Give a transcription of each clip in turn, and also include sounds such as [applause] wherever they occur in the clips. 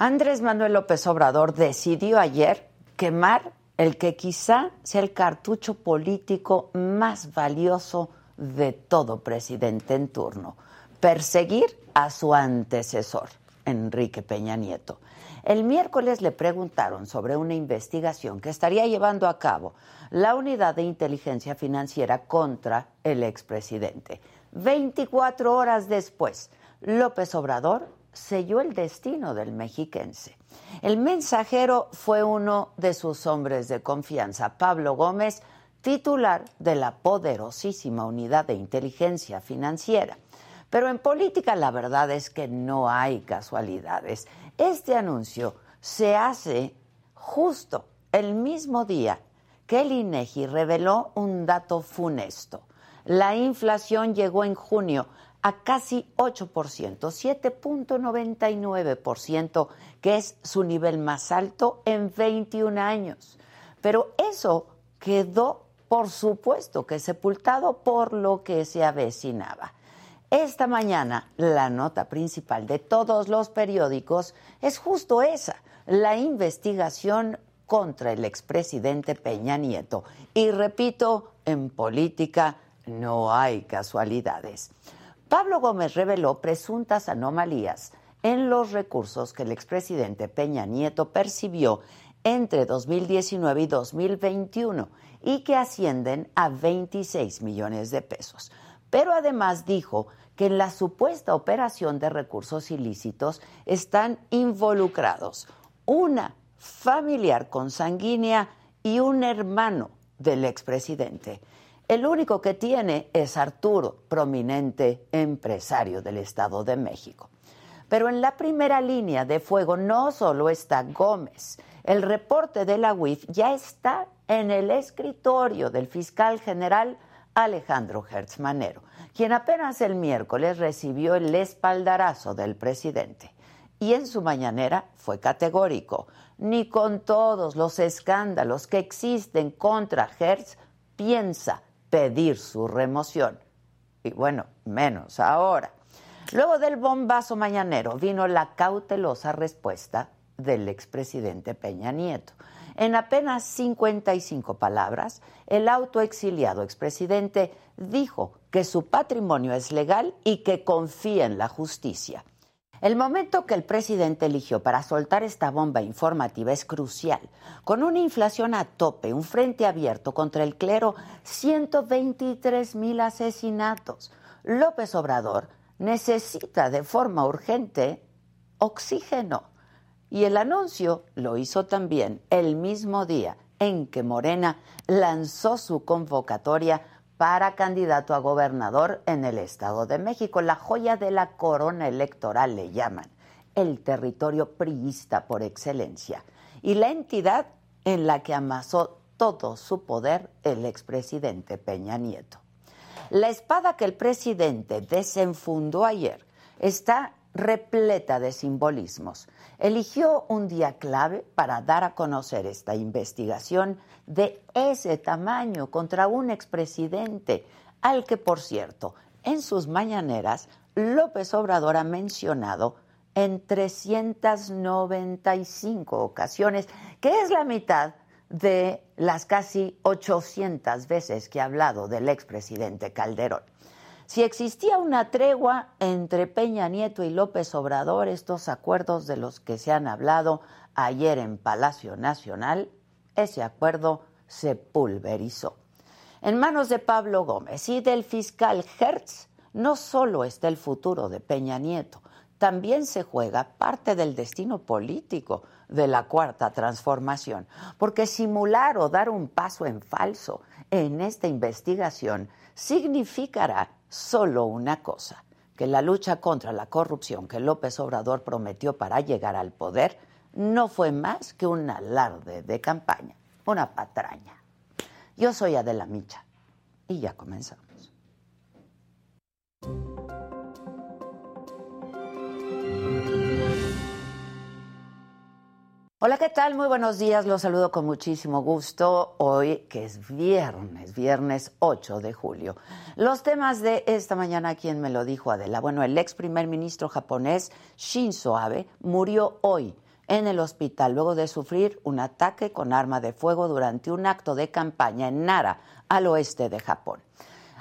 Andrés Manuel López Obrador decidió ayer quemar el que quizá sea el cartucho político más valioso de todo presidente en turno, perseguir a su antecesor, Enrique Peña Nieto. El miércoles le preguntaron sobre una investigación que estaría llevando a cabo la Unidad de Inteligencia Financiera contra el expresidente. 24 horas después, López Obrador selló el destino del mexiquense. El mensajero fue uno de sus hombres de confianza, Pablo Gómez, titular de la poderosísima unidad de inteligencia financiera. Pero en política la verdad es que no hay casualidades. Este anuncio se hace justo el mismo día que el INEGI reveló un dato funesto. La inflación llegó en junio a casi 8%, 7.99%, que es su nivel más alto en 21 años. Pero eso quedó, por supuesto, que sepultado por lo que se avecinaba. Esta mañana la nota principal de todos los periódicos es justo esa, la investigación contra el expresidente Peña Nieto. Y repito, en política no hay casualidades. Pablo Gómez reveló presuntas anomalías en los recursos que el expresidente Peña Nieto percibió entre 2019 y 2021 y que ascienden a 26 millones de pesos. Pero además dijo que en la supuesta operación de recursos ilícitos están involucrados una familiar consanguínea y un hermano del expresidente. El único que tiene es Arturo, prominente empresario del Estado de México. Pero en la primera línea de fuego no solo está Gómez. El reporte de la UIF ya está en el escritorio del fiscal general Alejandro Hertz Manero, quien apenas el miércoles recibió el espaldarazo del presidente. Y en su mañanera fue categórico. Ni con todos los escándalos que existen contra Hertz piensa pedir su remoción. Y bueno, menos ahora. Luego del bombazo mañanero vino la cautelosa respuesta del expresidente Peña Nieto. En apenas 55 palabras, el autoexiliado expresidente dijo que su patrimonio es legal y que confía en la justicia. El momento que el presidente eligió para soltar esta bomba informativa es crucial. Con una inflación a tope, un frente abierto contra el clero, 123 mil asesinatos. López Obrador necesita de forma urgente oxígeno. Y el anuncio lo hizo también el mismo día en que Morena lanzó su convocatoria para candidato a gobernador en el Estado de México. La joya de la corona electoral le llaman, el territorio priista por excelencia, y la entidad en la que amasó todo su poder el expresidente Peña Nieto. La espada que el presidente desenfundó ayer está repleta de simbolismos. Eligió un día clave para dar a conocer esta investigación de ese tamaño contra un expresidente, al que, por cierto, en sus mañaneras López Obrador ha mencionado en 395 ocasiones, que es la mitad de las casi 800 veces que ha hablado del expresidente Calderón. Si existía una tregua entre Peña Nieto y López Obrador, estos acuerdos de los que se han hablado ayer en Palacio Nacional, ese acuerdo se pulverizó. En manos de Pablo Gómez y del fiscal Hertz, no solo está el futuro de Peña Nieto, también se juega parte del destino político de la cuarta transformación, porque simular o dar un paso en falso en esta investigación significará solo una cosa, que la lucha contra la corrupción que López Obrador prometió para llegar al poder no fue más que un alarde de campaña, una patraña. Yo soy Adela Micha y ya comenzamos. Hola, ¿qué tal? Muy buenos días. Los saludo con muchísimo gusto hoy, que es viernes, viernes 8 de julio. Los temas de esta mañana, ¿quién me lo dijo Adela? Bueno, el ex primer ministro japonés Shinzo Abe murió hoy en el hospital luego de sufrir un ataque con arma de fuego durante un acto de campaña en Nara, al oeste de Japón.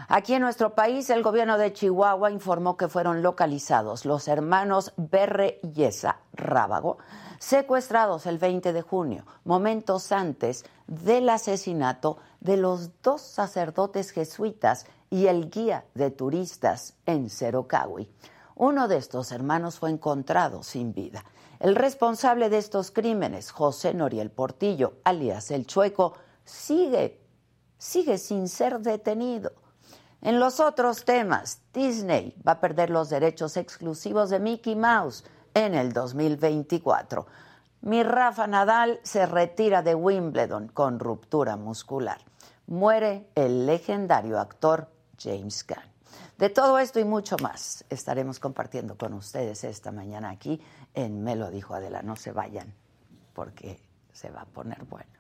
Aquí en nuestro país, el gobierno de Chihuahua informó que fueron localizados los hermanos Berre Yesa Rábago, secuestrados el 20 de junio, momentos antes del asesinato de los dos sacerdotes jesuitas y el guía de turistas en Cerocahui. Uno de estos hermanos fue encontrado sin vida. El responsable de estos crímenes, José Noriel Portillo, alias El Chueco, sigue, sigue sin ser detenido. En los otros temas, Disney va a perder los derechos exclusivos de Mickey Mouse en el 2024. Mi Rafa Nadal se retira de Wimbledon con ruptura muscular. Muere el legendario actor James Gunn. De todo esto y mucho más estaremos compartiendo con ustedes esta mañana aquí en Me lo dijo Adela. No se vayan porque se va a poner bueno.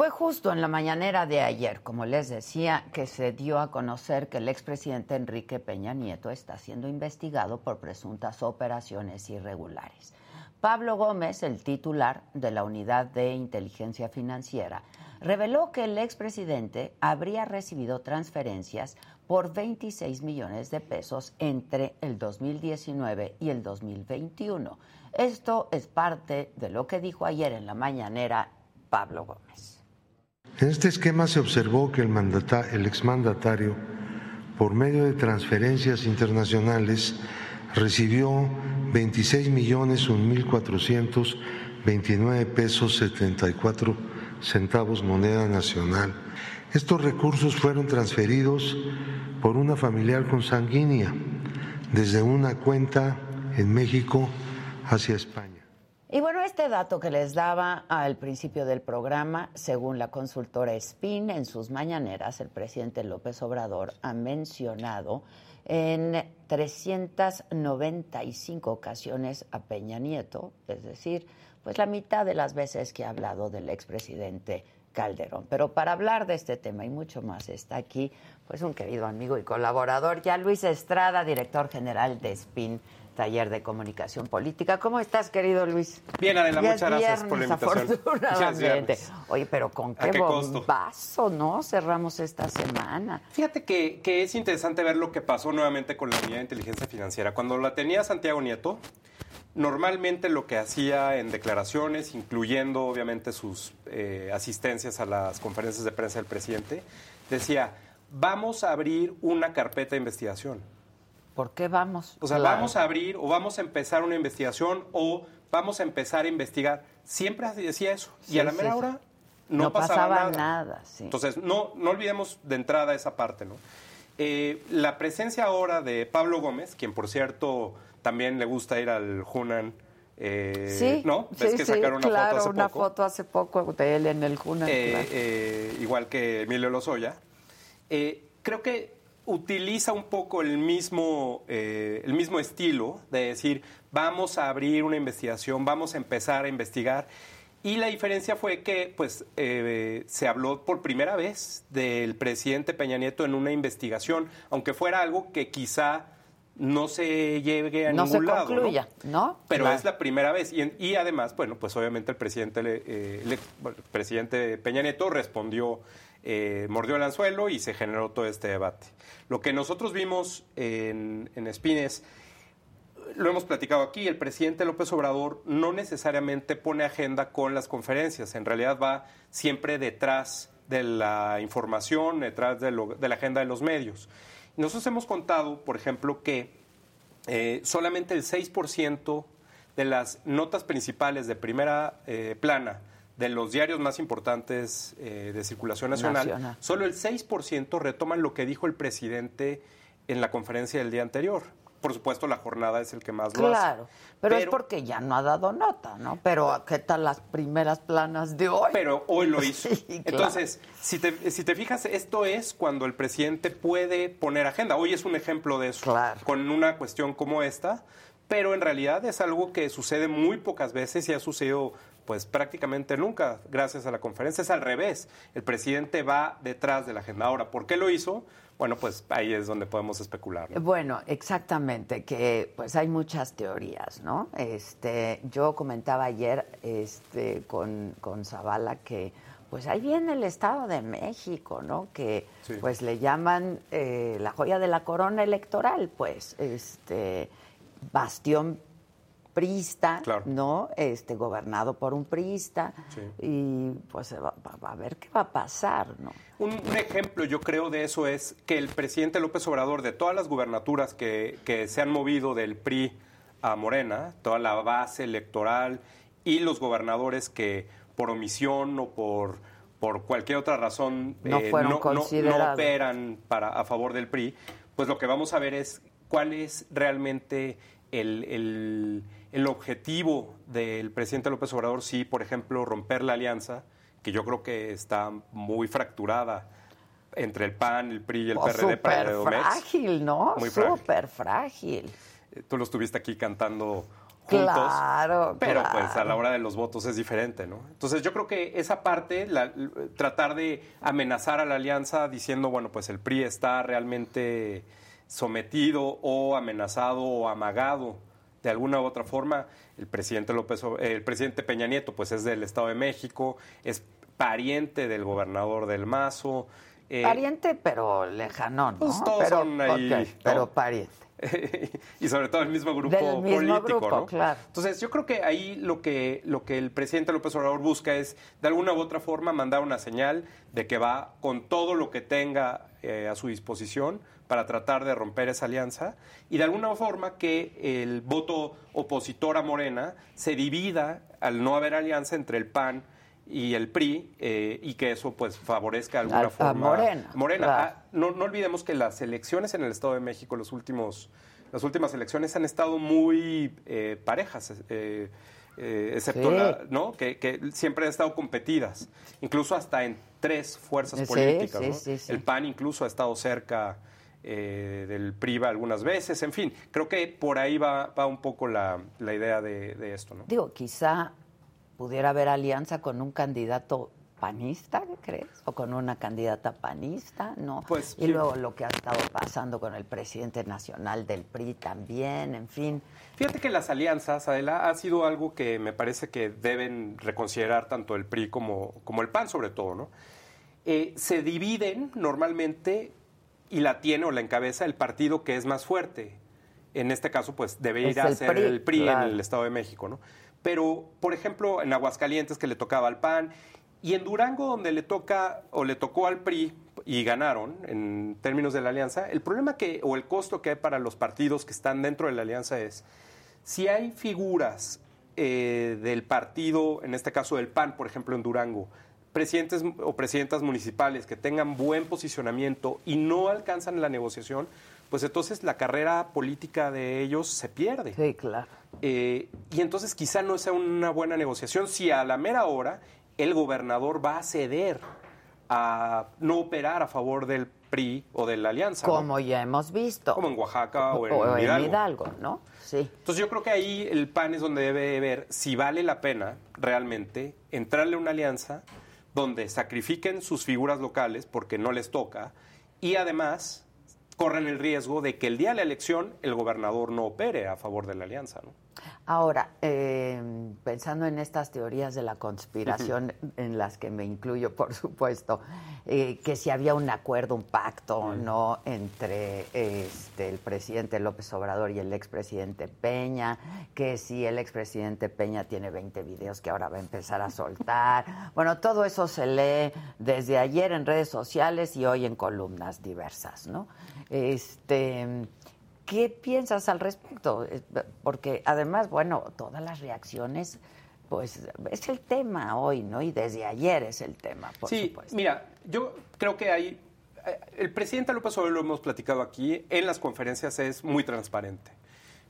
Fue justo en la mañanera de ayer, como les decía, que se dio a conocer que el expresidente Enrique Peña Nieto está siendo investigado por presuntas operaciones irregulares. Pablo Gómez, el titular de la Unidad de Inteligencia Financiera, reveló que el expresidente habría recibido transferencias por 26 millones de pesos entre el 2019 y el 2021. Esto es parte de lo que dijo ayer en la mañanera Pablo Gómez. En este esquema se observó que el, exmandatario, por medio de transferencias internacionales, recibió 26 millones mil pesos 74 centavos moneda nacional. Estos recursos fueron transferidos por una familiar consanguínea desde una cuenta en México hacia España. Y bueno, este dato que les daba al principio del programa, según la consultora SPIN, en sus mañaneras, el presidente López Obrador ha mencionado en 395 ocasiones a Peña Nieto, es decir, pues la mitad de las veces que ha hablado del expresidente Calderón. Pero para hablar de este tema y mucho más está aquí pues un querido amigo y colaborador, ya Luis Estrada, director general de SPIN taller de comunicación política. ¿Cómo estás, querido Luis? Bien, Adela, muchas gracias por la invitación. Afortunadamente. [laughs] Oye, pero con qué, bombazo, ¿no? Cerramos esta semana. Fíjate que, que es interesante ver lo que pasó nuevamente con la unidad de inteligencia financiera. Cuando la tenía Santiago Nieto, normalmente lo que hacía en declaraciones, incluyendo obviamente sus eh, asistencias a las conferencias de prensa del presidente, decía, vamos a abrir una carpeta de investigación. ¿Por qué vamos? O sea, vamos a abrir o vamos a empezar una investigación o vamos a empezar a investigar. Siempre decía eso. y a la mera hora no, pasaba, nada. Entonces, no, no olvidemos de entrada esa parte, ¿no? Eh, la presencia ahora de Pablo Gómez, quien por cierto también le gusta ir al Hunan. Eh, sí, ¿no? ¿Ves que sacaron una foto hace una foto hace poco de él en el Hunan. Eh, eh, igual que Emilio Lozoya. creo que utiliza un poco el mismo, eh, el mismo estilo de decir, vamos a abrir una investigación, vamos a empezar a investigar. Y la diferencia fue que pues, eh, se habló por primera vez del presidente Peña Nieto en una investigación, aunque fuera algo que quizá no se llegue a ningún lado. Concluya, ¿no? Pero es la primera vez. Y, y, además, bueno, pues obviamente el presidente, eh, el presidente Peña Nieto respondió eh, mordió el anzuelo y se generó todo este debate. Lo que nosotros vimos en, en Espines, lo hemos platicado aquí, el presidente López Obrador no necesariamente pone agenda con las conferencias, en realidad va siempre detrás de la información, detrás de, la agenda de los medios. Nosotros hemos contado, por ejemplo, que eh, solamente el 6% de las notas principales de primera eh, plana de los diarios más importantes eh, de circulación nacional, solo el 6% retoman lo que dijo el presidente en la conferencia del día anterior. por supuesto, la jornada es el que más lo hace. Claro, pero, es porque ya no ha dado nota, ¿no? Pero ¿qué tal las primeras planas de hoy? Pero hoy lo [laughs] hizo. Entonces, si te, si te fijas, esto es cuando el presidente puede poner agenda. Hoy es un ejemplo de eso. Claro. Con una cuestión como esta, pero en realidad es algo que sucede muy pocas veces y ha sucedido pues prácticamente nunca gracias a la conferencia. Es al revés. El presidente va detrás de la agenda. Ahora, ¿por qué lo hizo? Bueno, pues ahí es donde podemos especular. Bueno, exactamente, que pues hay muchas teorías, ¿no? Este, yo comentaba ayer este, con, con Zavala que pues ahí viene el Estado de México, ¿no? Que pues le llaman eh, la joya de la corona electoral, pues, este, bastión priista, ¿no? Este, gobernado por un priista, y pues va, a ver qué va a pasar, ¿no? Un, ejemplo, yo creo, de eso es que el presidente López Obrador, de todas las gubernaturas que, que se han movido del PRI a Morena, toda la base electoral y los gobernadores que por omisión o por, por cualquier otra razón no, eh, no, no operan para, a favor del PRI, pues lo que vamos a ver es cuál es realmente el, el, objetivo del presidente López Obrador, sí, por ejemplo, romper la alianza, que yo creo que está muy fracturada entre el PAN, el PRI y el oh, PRD para el frágil, ¿no? Muy Súper frágil. Eh, tú lo estuviste aquí cantando juntos. Claro, Pero pues a la hora de los votos es diferente, ¿no? Entonces yo creo que esa parte, tratar de amenazar a la alianza diciendo, bueno, pues el PRI está realmente sometido o amenazado o amagado de alguna u otra forma. El presidente López, el presidente Peña Nieto, pues es del Estado de México, es pariente del gobernador del Mazo. Eh, pariente, pero lejano, ¿no? Pues todos pero, son ahí. pero pariente. [laughs] y sobre todo el mismo grupo político, Claro. Entonces, yo creo que ahí lo que, lo que el presidente López Obrador busca es, de alguna u otra forma, mandar una señal de que va con todo lo que tenga eh, a su disposición para tratar de romper esa alianza y de alguna forma que el voto opositor a Morena se divida al no haber alianza entre el PAN y el PRI eh, y que eso pues favorezca de alguna forma a Morena. Morena. Ah, no, no, olvidemos que las elecciones en el Estado de México, los últimos, las últimas elecciones han estado muy eh, parejas. Eh, excepto ¿no? Que, siempre han estado competidas, incluso hasta en tres fuerzas políticas. el PAN incluso ha estado cerca eh, del PRIVA algunas veces, en fin, creo que por ahí va, va un poco la, la idea de, esto. ¿no? Digo, quizá pudiera haber alianza con un candidato panista, crees? ¿O con una candidata panista? ¿No? Pues, y luego lo que ha estado pasando con el presidente nacional del PRI también, en fin. Fíjate que las alianzas, Adela, ha sido algo que me parece que deben reconsiderar tanto el PRI como, como el PAN, sobre todo, ¿no? Eh, se dividen normalmente y la tiene o la encabeza el partido que es más fuerte. En este caso, pues debe ir a ser el PRI en el Estado de México, ¿no? Pero, por ejemplo, en Aguascalientes que le tocaba al PAN y en Durango donde le toca o le tocó al PRI y ganaron en términos de la alianza, el problema que o el costo que hay para los partidos que están dentro de la alianza es si hay figuras eh, del partido, en este caso del PAN, por ejemplo, en Durango, presidentes o presidentas municipales que tengan buen posicionamiento y no alcanzan la negociación, pues entonces la carrera política de ellos se pierde. Sí, claro. Eh, y entonces quizá no sea una buena negociación si a la mera hora el gobernador va a ceder a no operar a favor del PRI o de la alianza. Como ya hemos visto. Como en Oaxaca o, en, Hidalgo. Hidalgo. ¿no? Sí. Entonces yo creo que ahí el PAN es donde debe ver si vale la pena realmente entrarle a una alianza donde sacrifiquen sus figuras locales porque no les toca y además corren el riesgo de que el día de la elección el gobernador no opere a favor de la alianza. ¿no? Ahora, eh, pensando en estas teorías de la conspiración, en las que me incluyo, por supuesto, eh, que si había un acuerdo, un pacto, ¿no?, entre este, el presidente López Obrador y el expresidente Peña, que si el expresidente Peña tiene 20 videos que ahora va a empezar a soltar. [laughs] Bueno, todo eso se lee desde ayer en redes sociales y hoy en columnas diversas, ¿no? Este ¿Qué piensas al respecto? Porque además, bueno, todas las reacciones, pues es el tema hoy, ¿no? Y desde ayer es el tema, por sí, supuesto. Mira, yo creo que hay, eh, el presidente López Obrador, lo hemos platicado aquí, en las conferencias es muy transparente.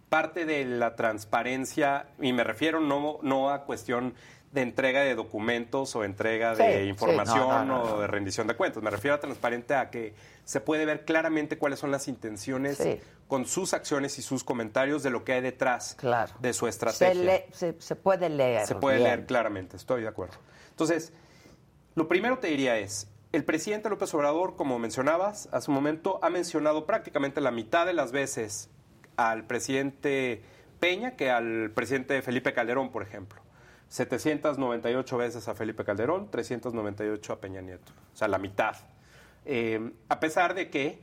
Parte de la transparencia, y me refiero no, no a cuestión de entrega de documentos o entrega Sí, de sí, información no, no, no, o de rendición de cuentas. Me refiero a transparente a que se puede ver claramente cuáles son las intenciones Sí. con sus acciones y sus comentarios de lo que hay detrás Claro. de su Se, estrategia. se, se puede leer. Se puede bien. leer claramente, estoy de acuerdo. Entonces, lo primero te diría es, el presidente López Obrador, como mencionabas hace un momento, ha mencionado prácticamente la mitad de las veces al presidente Peña que al presidente Felipe Calderón, por ejemplo. 798 veces a Felipe Calderón, 398 a Peña Nieto. O sea, la mitad. Eh, a pesar de que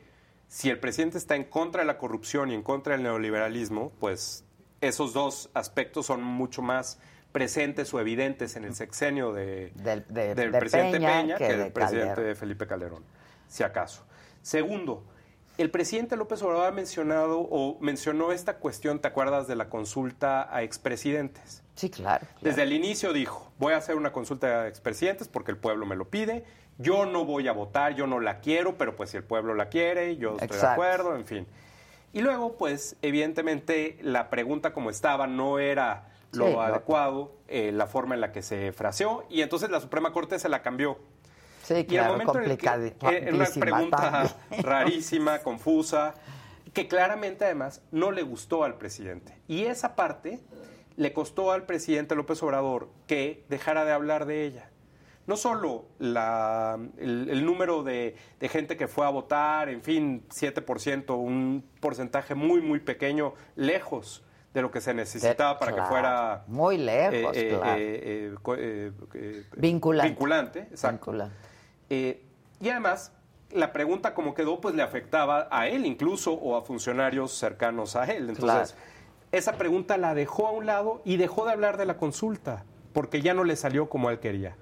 si el presidente está en contra de la corrupción y en contra del neoliberalismo, pues esos dos aspectos son mucho más presentes o evidentes en el sexenio de, Del- de- del de presidente Peña Peña, que que, de del presidente. Felipe Calderón, si acaso. Segundo, el presidente López Obrador ha mencionado o mencionó esta cuestión, ¿te acuerdas de la consulta a expresidentes? Sí, claro. claro. Desde el inicio dijo, voy a hacer una consulta a expresidentes porque el pueblo me lo pide, yo no voy a votar, yo no la quiero, pero pues si el pueblo la quiere, yo estoy de acuerdo, en fin. Y luego, pues, evidentemente, la pregunta como estaba no era lo Sí, no. adecuado, eh, la forma en la que se fraseó, y entonces la Suprema Corte se la cambió. Sí, Y el claro, momento en el que, eh, en una pregunta también. rarísima, confusa, que claramente además no le gustó al presidente. Y esa parte le costó al presidente López Obrador que dejara de hablar de ella. No solo la- el, el número de, de gente que fue a votar, en fin, 7%, un porcentaje muy, muy pequeño, lejos de lo que se necesitaba para Claro, que fuera muy lejos, eh, eh, claro. eh, eh, eh, eh, Vinculante. Vinculante, exacto. Vinculante. Eh, y además, la pregunta como quedó, pues le afectaba a él incluso o a funcionarios cercanos a él. Entonces, Claro. esa pregunta la dejó a un lado y dejó de hablar de la consulta, porque ya no le salió como él quería.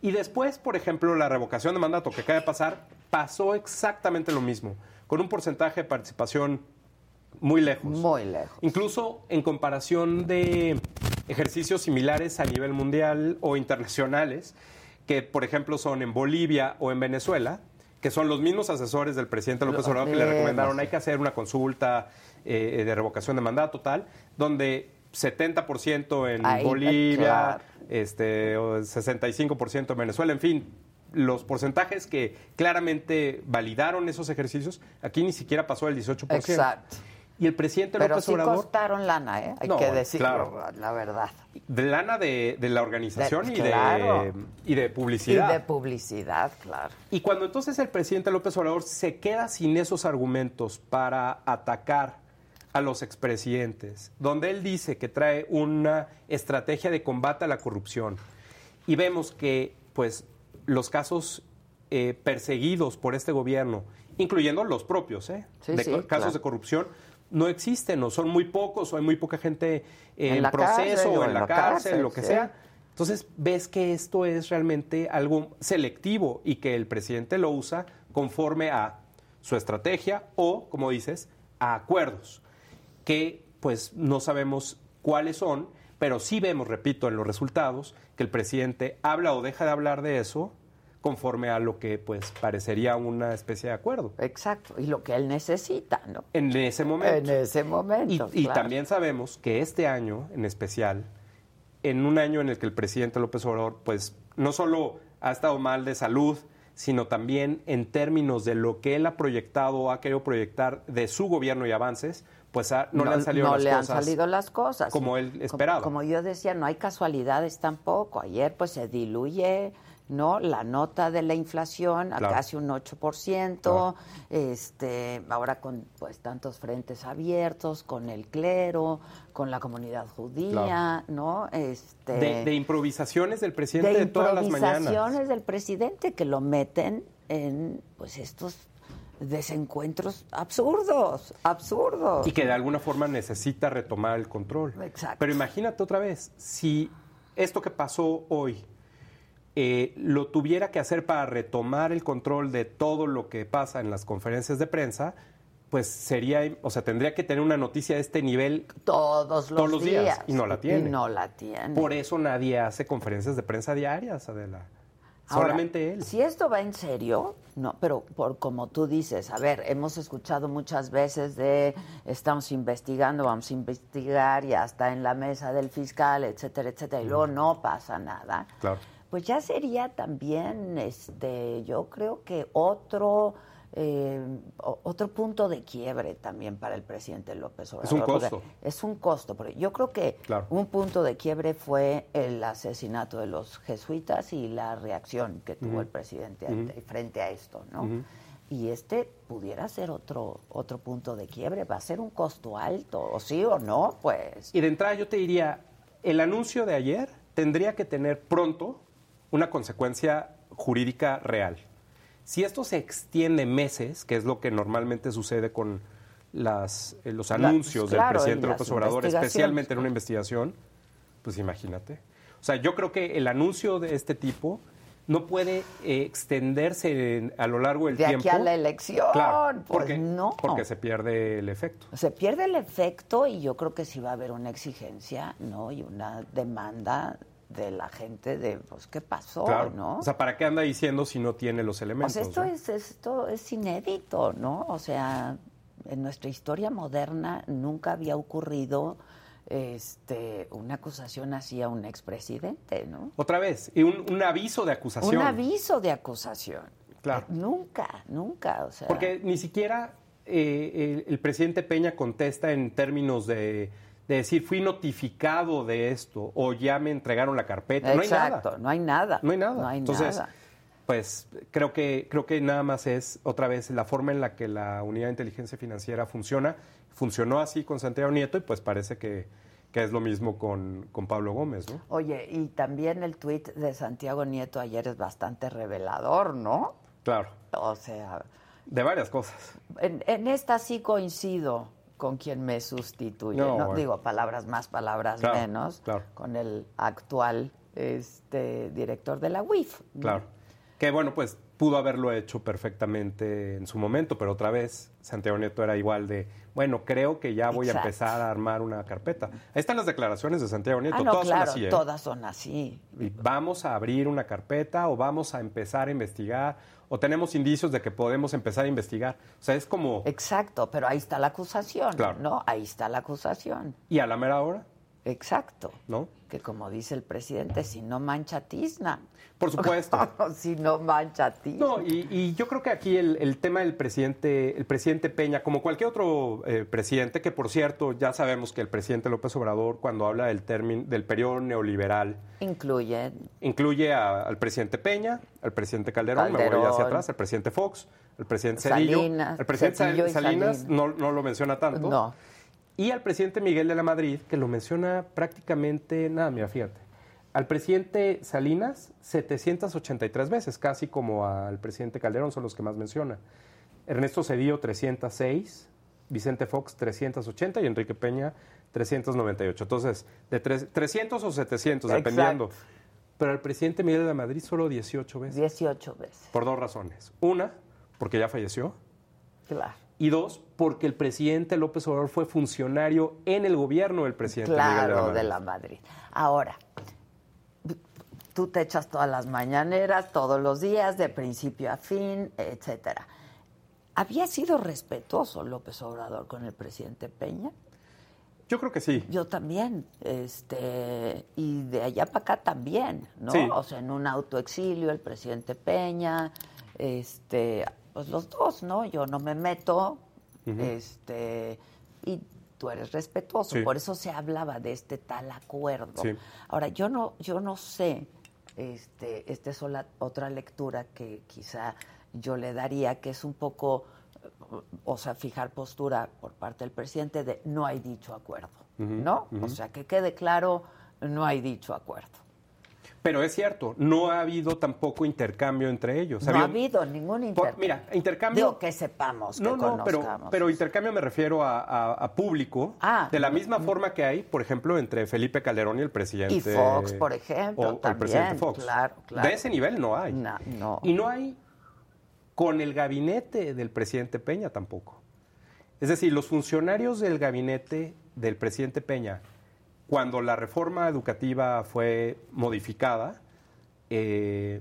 Y después, por ejemplo, la revocación de mandato que acaba de pasar, pasó exactamente lo mismo, con un porcentaje de participación muy lejos. Muy lejos. Incluso en comparación de ejercicios similares a nivel mundial o internacionales, que por ejemplo son en Bolivia o en Venezuela, que son los mismos asesores del presidente López Obrador que le recomendaron hay que hacer una consulta eh, de revocación de mandato tal, donde 70% en Ahí, Bolivia, claro. este, o 65% en Venezuela, en fin, los porcentajes que claramente validaron esos ejercicios, aquí ni siquiera pasó el 18%. Exacto. Y el presidente Pero López sí Obrador costaron lana, ¿eh? Hay No, que decirlo, claro. la verdad. de lana de, de la organización De- y, claro. de, y de Y publicidad. de publicidad, claro. Y cuando entonces el presidente López Obrador se queda sin esos argumentos para atacar a los expresidentes, donde él dice que trae una estrategia de combate a la corrupción, y vemos que pues los casos eh, perseguidos por este gobierno, incluyendo los propios, ¿eh? Sí, de sí, casos claro. de corrupción, no existen, o son muy pocos, o hay muy poca gente eh, En en, proceso, cárcel, o en la cárcel, lo que sí. sea. Entonces ves que esto es realmente algo selectivo y que el presidente lo usa conforme a su estrategia o, como dices, a acuerdos que pues no sabemos cuáles son, pero sí vemos, repito, en los resultados que el presidente habla o deja de hablar de eso conforme a lo que pues parecería una especie de acuerdo Exacto. Y lo que él necesita, ¿no? en ese momento. En ese momento. Y, también sabemos que este año en especial, en un año en el que el presidente López Obrador, pues no solo ha estado mal de salud, sino también en términos de lo que él ha proyectado o ha querido proyectar de su gobierno y avances, pues ha- no, le han salido no las le han cosas. salido las cosas. como él Como- esperaba. Como, yo decía, no hay casualidades tampoco. Ayer pues se diluye no la nota de la inflación a Claro. casi un 8%, Claro. este ahora con pues tantos frentes abiertos, con el clero, con la comunidad judía, Claro. ¿no? Este de, de improvisaciones del presidente de, de todas las mañanas. improvisaciones del presidente que lo meten en pues estos desencuentros absurdos, absurdos. Y que de alguna forma necesita retomar el control. Exacto. Pero imagínate otra vez, si esto que pasó hoy eh, lo tuviera que hacer para retomar el control de todo lo que pasa en las conferencias de prensa, pues sería, o sea, tendría que tener una noticia de este nivel. todos los, Todos los días, y no la tiene. Y no la tiene. Por eso nadie hace conferencias de prensa diarias, Adela. Solamente él. Si esto va en serio, no, pero por como tú dices, a ver, hemos escuchado muchas veces de estamos investigando, vamos a investigar y hasta en la mesa del fiscal, etcétera, etcétera, y luego no pasa nada. Claro. Pues ya sería también, este, yo creo que otro eh, otro punto de quiebre también para el presidente López Obrador. Es un costo. Es un costo, porque yo creo que un punto de quiebre fue el asesinato de los jesuitas y la reacción que tuvo el presidente frente a esto, ¿no? Y este pudiera ser otro, otro punto de quiebre, va a ser un costo alto, o sí o no, pues. Y de entrada yo te diría, el anuncio de ayer tendría que tener pronto una consecuencia jurídica real. Si esto se extiende meses, que es lo que normalmente sucede con las, eh, los anuncios del presidente López Obrador, especialmente en una investigación, pues imagínate. O sea, yo creo que el anuncio de este tipo no puede eh, extenderse a lo largo del de tiempo. De aquí a la elección. Claro, pues porque, no. Porque se pierde el efecto. Se pierde el efecto y yo creo que sí va a haber una exigencia, ¿no? Y una demanda de la gente de, pues, ¿qué pasó? ¿no? O sea, ¿para qué anda diciendo si no tiene los elementos? Pues esto, es, esto es inédito, ¿no? O sea, en nuestra historia moderna nunca había ocurrido este, una acusación así a un expresidente, ¿no? Otra vez, y un, aviso de acusación. Un aviso de acusación. Claro. Nunca, nunca, o sea... Porque ni siquiera eh, el presidente Peña contesta en términos de de decir fui notificado de esto o ya me entregaron la carpeta. Exacto, no hay nada. No hay nada. No hay Entonces, pues creo que creo que nada más es otra vez la forma en la que la unidad de inteligencia financiera funciona. Funcionó así con Santiago Nieto y pues parece que, que es lo mismo con, con, Pablo Gómez, ¿no? Oye, y también el tuit de Santiago Nieto ayer es bastante revelador, ¿no? Claro. O sea... De varias cosas. En, en esta sí coincido con quien me sustituye. No, digo palabras más, palabras menos, con el actual este, director de la UIF. Claro. Que bueno, pues pudo haberlo hecho perfectamente en su momento, pero otra vez Santiago Nieto era igual de, bueno, creo que ya voy a empezar a armar una carpeta. Ahí están las declaraciones de Santiago Nieto, ah, todas son así. ¿eh? Todas son así. Y vamos a abrir una carpeta o vamos a empezar a investigar o tenemos indicios de que podemos empezar a investigar. O sea, es como... Exacto, pero ahí está la acusación, claro. ¿no? Ahí está la acusación. ¿Y a la mera hora? Exacto. ¿No? Que como dice el presidente, si no mancha tizna. Por supuesto. [laughs] si no mancha tizna. No, y, yo creo que aquí el, tema del presidente, el presidente Peña, como cualquier otro eh, presidente, que por cierto ya sabemos que el presidente López Obrador, cuando habla del término, del periodo neoliberal, incluye. Incluye al presidente Peña, al presidente Calderón, me voy hacia atrás, al presidente Fox, al presidente Cedillo. Salinas, el presidente Salinas, No, no lo menciona tanto. No y al presidente Miguel de la Madrid, que lo menciona prácticamente, nada, mira, fíjate, al presidente Salinas 783 veces, casi como al presidente Calderón, son los que más menciona. Ernesto Cedillo 306, Vicente Fox 380 y Enrique Peña 398. Entonces, de 300 o 700, dependiendo. Pero al presidente Miguel de la Madrid solo 18 veces. 18 veces. Por dos razones. Una, porque ya falleció. Claro y dos, porque el presidente López Obrador fue funcionario en el gobierno del presidente claro, de, la Madrid. Ahora, tú te echas todas las mañaneras, todos los días, de principio a fin, etcétera. ¿Había sido respetuoso López Obrador con el presidente Peña? Yo creo que sí. Yo también, este, y de allá para acá también, ¿no? O sea, en un autoexilio el presidente Peña, este, pues los dos, ¿no? Yo no me meto, este, y tú eres respetuoso. Por eso se hablaba de este tal acuerdo. Ahora, yo no, yo no sé, este, esta es otra lectura que quizá yo le daría, que es un poco, o sea, fijar postura por parte del presidente de no hay dicho acuerdo, ¿no? O sea, que quede claro, no hay dicho acuerdo. Pero es cierto, no ha habido tampoco intercambio entre ellos. No ha habido ningún intercambio. mira, intercambio. Digo que sepamos, no, no, pero, pero intercambio me refiero a, público. Ah, de la misma forma que hay, por ejemplo, entre Felipe Calderón y el presidente. Y Fox, por ejemplo. O, el presidente Fox. Claro, claro. De ese nivel no hay. No, no. Y no hay con el gabinete del presidente Peña tampoco. Es decir, los funcionarios del gabinete del presidente Peña cuando la reforma educativa fue modificada, eh,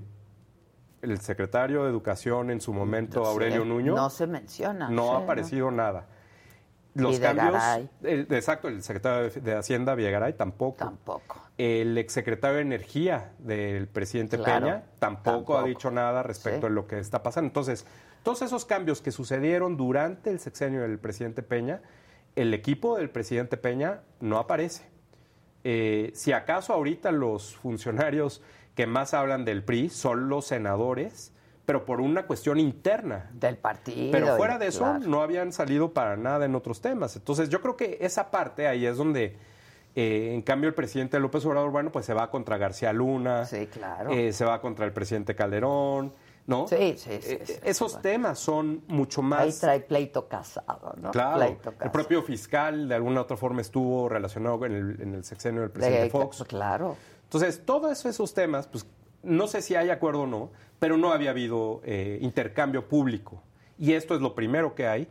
el secretario de Educación en su momento, Aurelio Nuño, No se menciona. no sí, ha aparecido nada. Los cambios, el- exacto, el secretario de, de Hacienda, Villagaray, tampoco. Tampoco. El exsecretario de Energía del presidente Claro, Peña tampoco, tampoco. ha dicho nada respecto Sí. de lo que está pasando. Entonces, todos esos cambios que sucedieron durante el sexenio del presidente Peña, el equipo del presidente Peña no aparece. Eh, si acaso ahorita los funcionarios que más hablan del PRI son los senadores, pero por una cuestión interna. Del partido. Pero fuera de eso, claro. no habían salido para nada en otros temas. Entonces, yo creo que esa parte ahí es donde, eh, en cambio, el presidente López Obrador, bueno, pues se va contra García Luna, Sí, claro. eh, se va contra el presidente Calderón, ¿no? Sí, sí, sí, Eh, sí, esos sí. temas son mucho Ahí más... trae pleito casado, ¿no? Claro, Pleito el propio fiscal de alguna otra forma estuvo relacionado en el, en el sexenio del presidente De- Fox. Claro. Entonces, todos esos temas, pues no sé si hay acuerdo o no, pero no había habido eh, intercambio público. Y esto es lo primero que hay.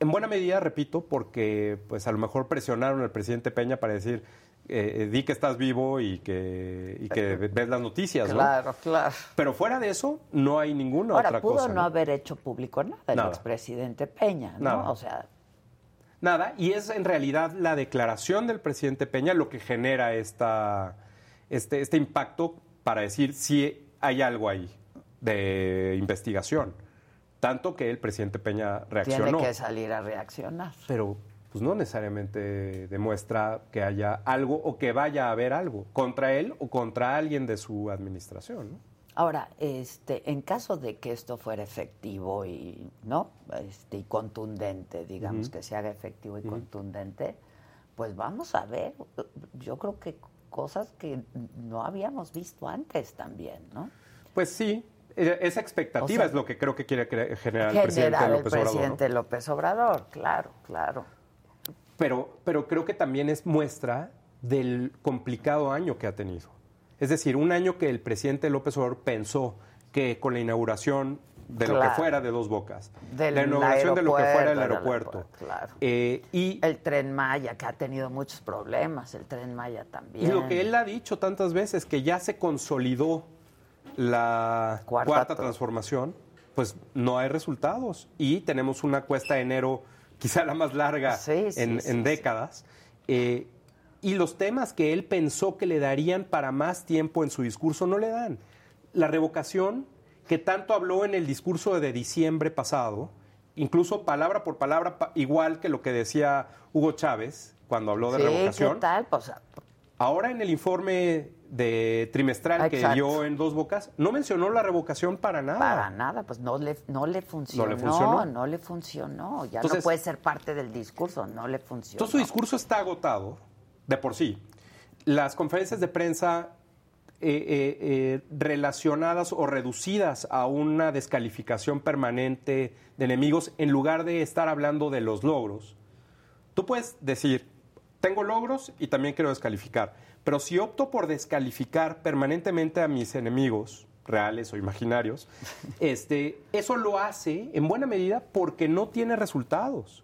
En buena medida, repito, porque pues a lo mejor presionaron al presidente Peña para decir, eh, di que estás vivo y que, y que ves las noticias, ¿no? Claro, claro. Pero fuera de eso, no hay ninguna Ahora, otra pudo cosa. no, ¿no? haber hecho público nada el Nada. expresidente Peña, ¿no? Nada. O sea, Nada, y es en realidad la declaración del presidente Peña lo que genera esta, este, este impacto para decir si hay algo ahí de investigación. Tanto que el presidente Peña reaccionó. tiene que salir a reaccionar. Pero pues no necesariamente demuestra que haya algo o que vaya a haber algo contra él o contra alguien de su administración. ¿no? Ahora, este, en caso de que esto fuera efectivo y no, este, y contundente, digamos que se haga efectivo y contundente, pues vamos a ver. Yo creo que cosas que no habíamos visto antes también, ¿no? Pues sí, e- esa expectativa O sea, es lo que creo que quiere generar el presidente el López Obrador. ¿no? presidente López Obrador, claro, claro. Pero, pero creo que también es muestra del complicado año que ha tenido. Es decir, un año que el presidente López Obrador pensó que con la inauguración de lo que fuera de Dos Bocas, Del la inauguración de lo que fuera el aeropuerto, aeropuerto, del aeropuerto, claro. eh, y, El tren Maya, que ha tenido muchos problemas, el tren Maya y también. lo que él ha dicho tantas veces, que ya se consolidó la Cuarta cuarta, tra- transformación, pues no hay resultados. Y tenemos una cuesta de enero quizá la más larga Sí, sí, en, sí, en sí. décadas. Eh, y los temas que él pensó que le darían para más tiempo en su discurso no le dan. La revocación, que tanto habló en el discurso de diciembre pasado, incluso palabra por palabra, pa- igual que lo que decía Hugo Chávez cuando habló de revocación. ¿qué tal? Pues, Ahora en el informe de trimestral que dio en Dos Bocas, no mencionó la revocación para nada. Para nada, pues no le, no le funcionó. ¿No le funcionó? No le funcionó. Ya no puede ser parte del discurso, no le funcionó. Entonces su discurso está agotado, de por sí. Las conferencias de prensa eh, eh, eh, relacionadas o reducidas a una descalificación permanente de enemigos, en lugar de estar hablando de los logros, tú puedes decir, tengo logros y también quiero descalificar, pero si opto por descalificar permanentemente a mis enemigos, reales o imaginarios, [laughs] este, eso lo hace en buena medida porque no tiene resultados.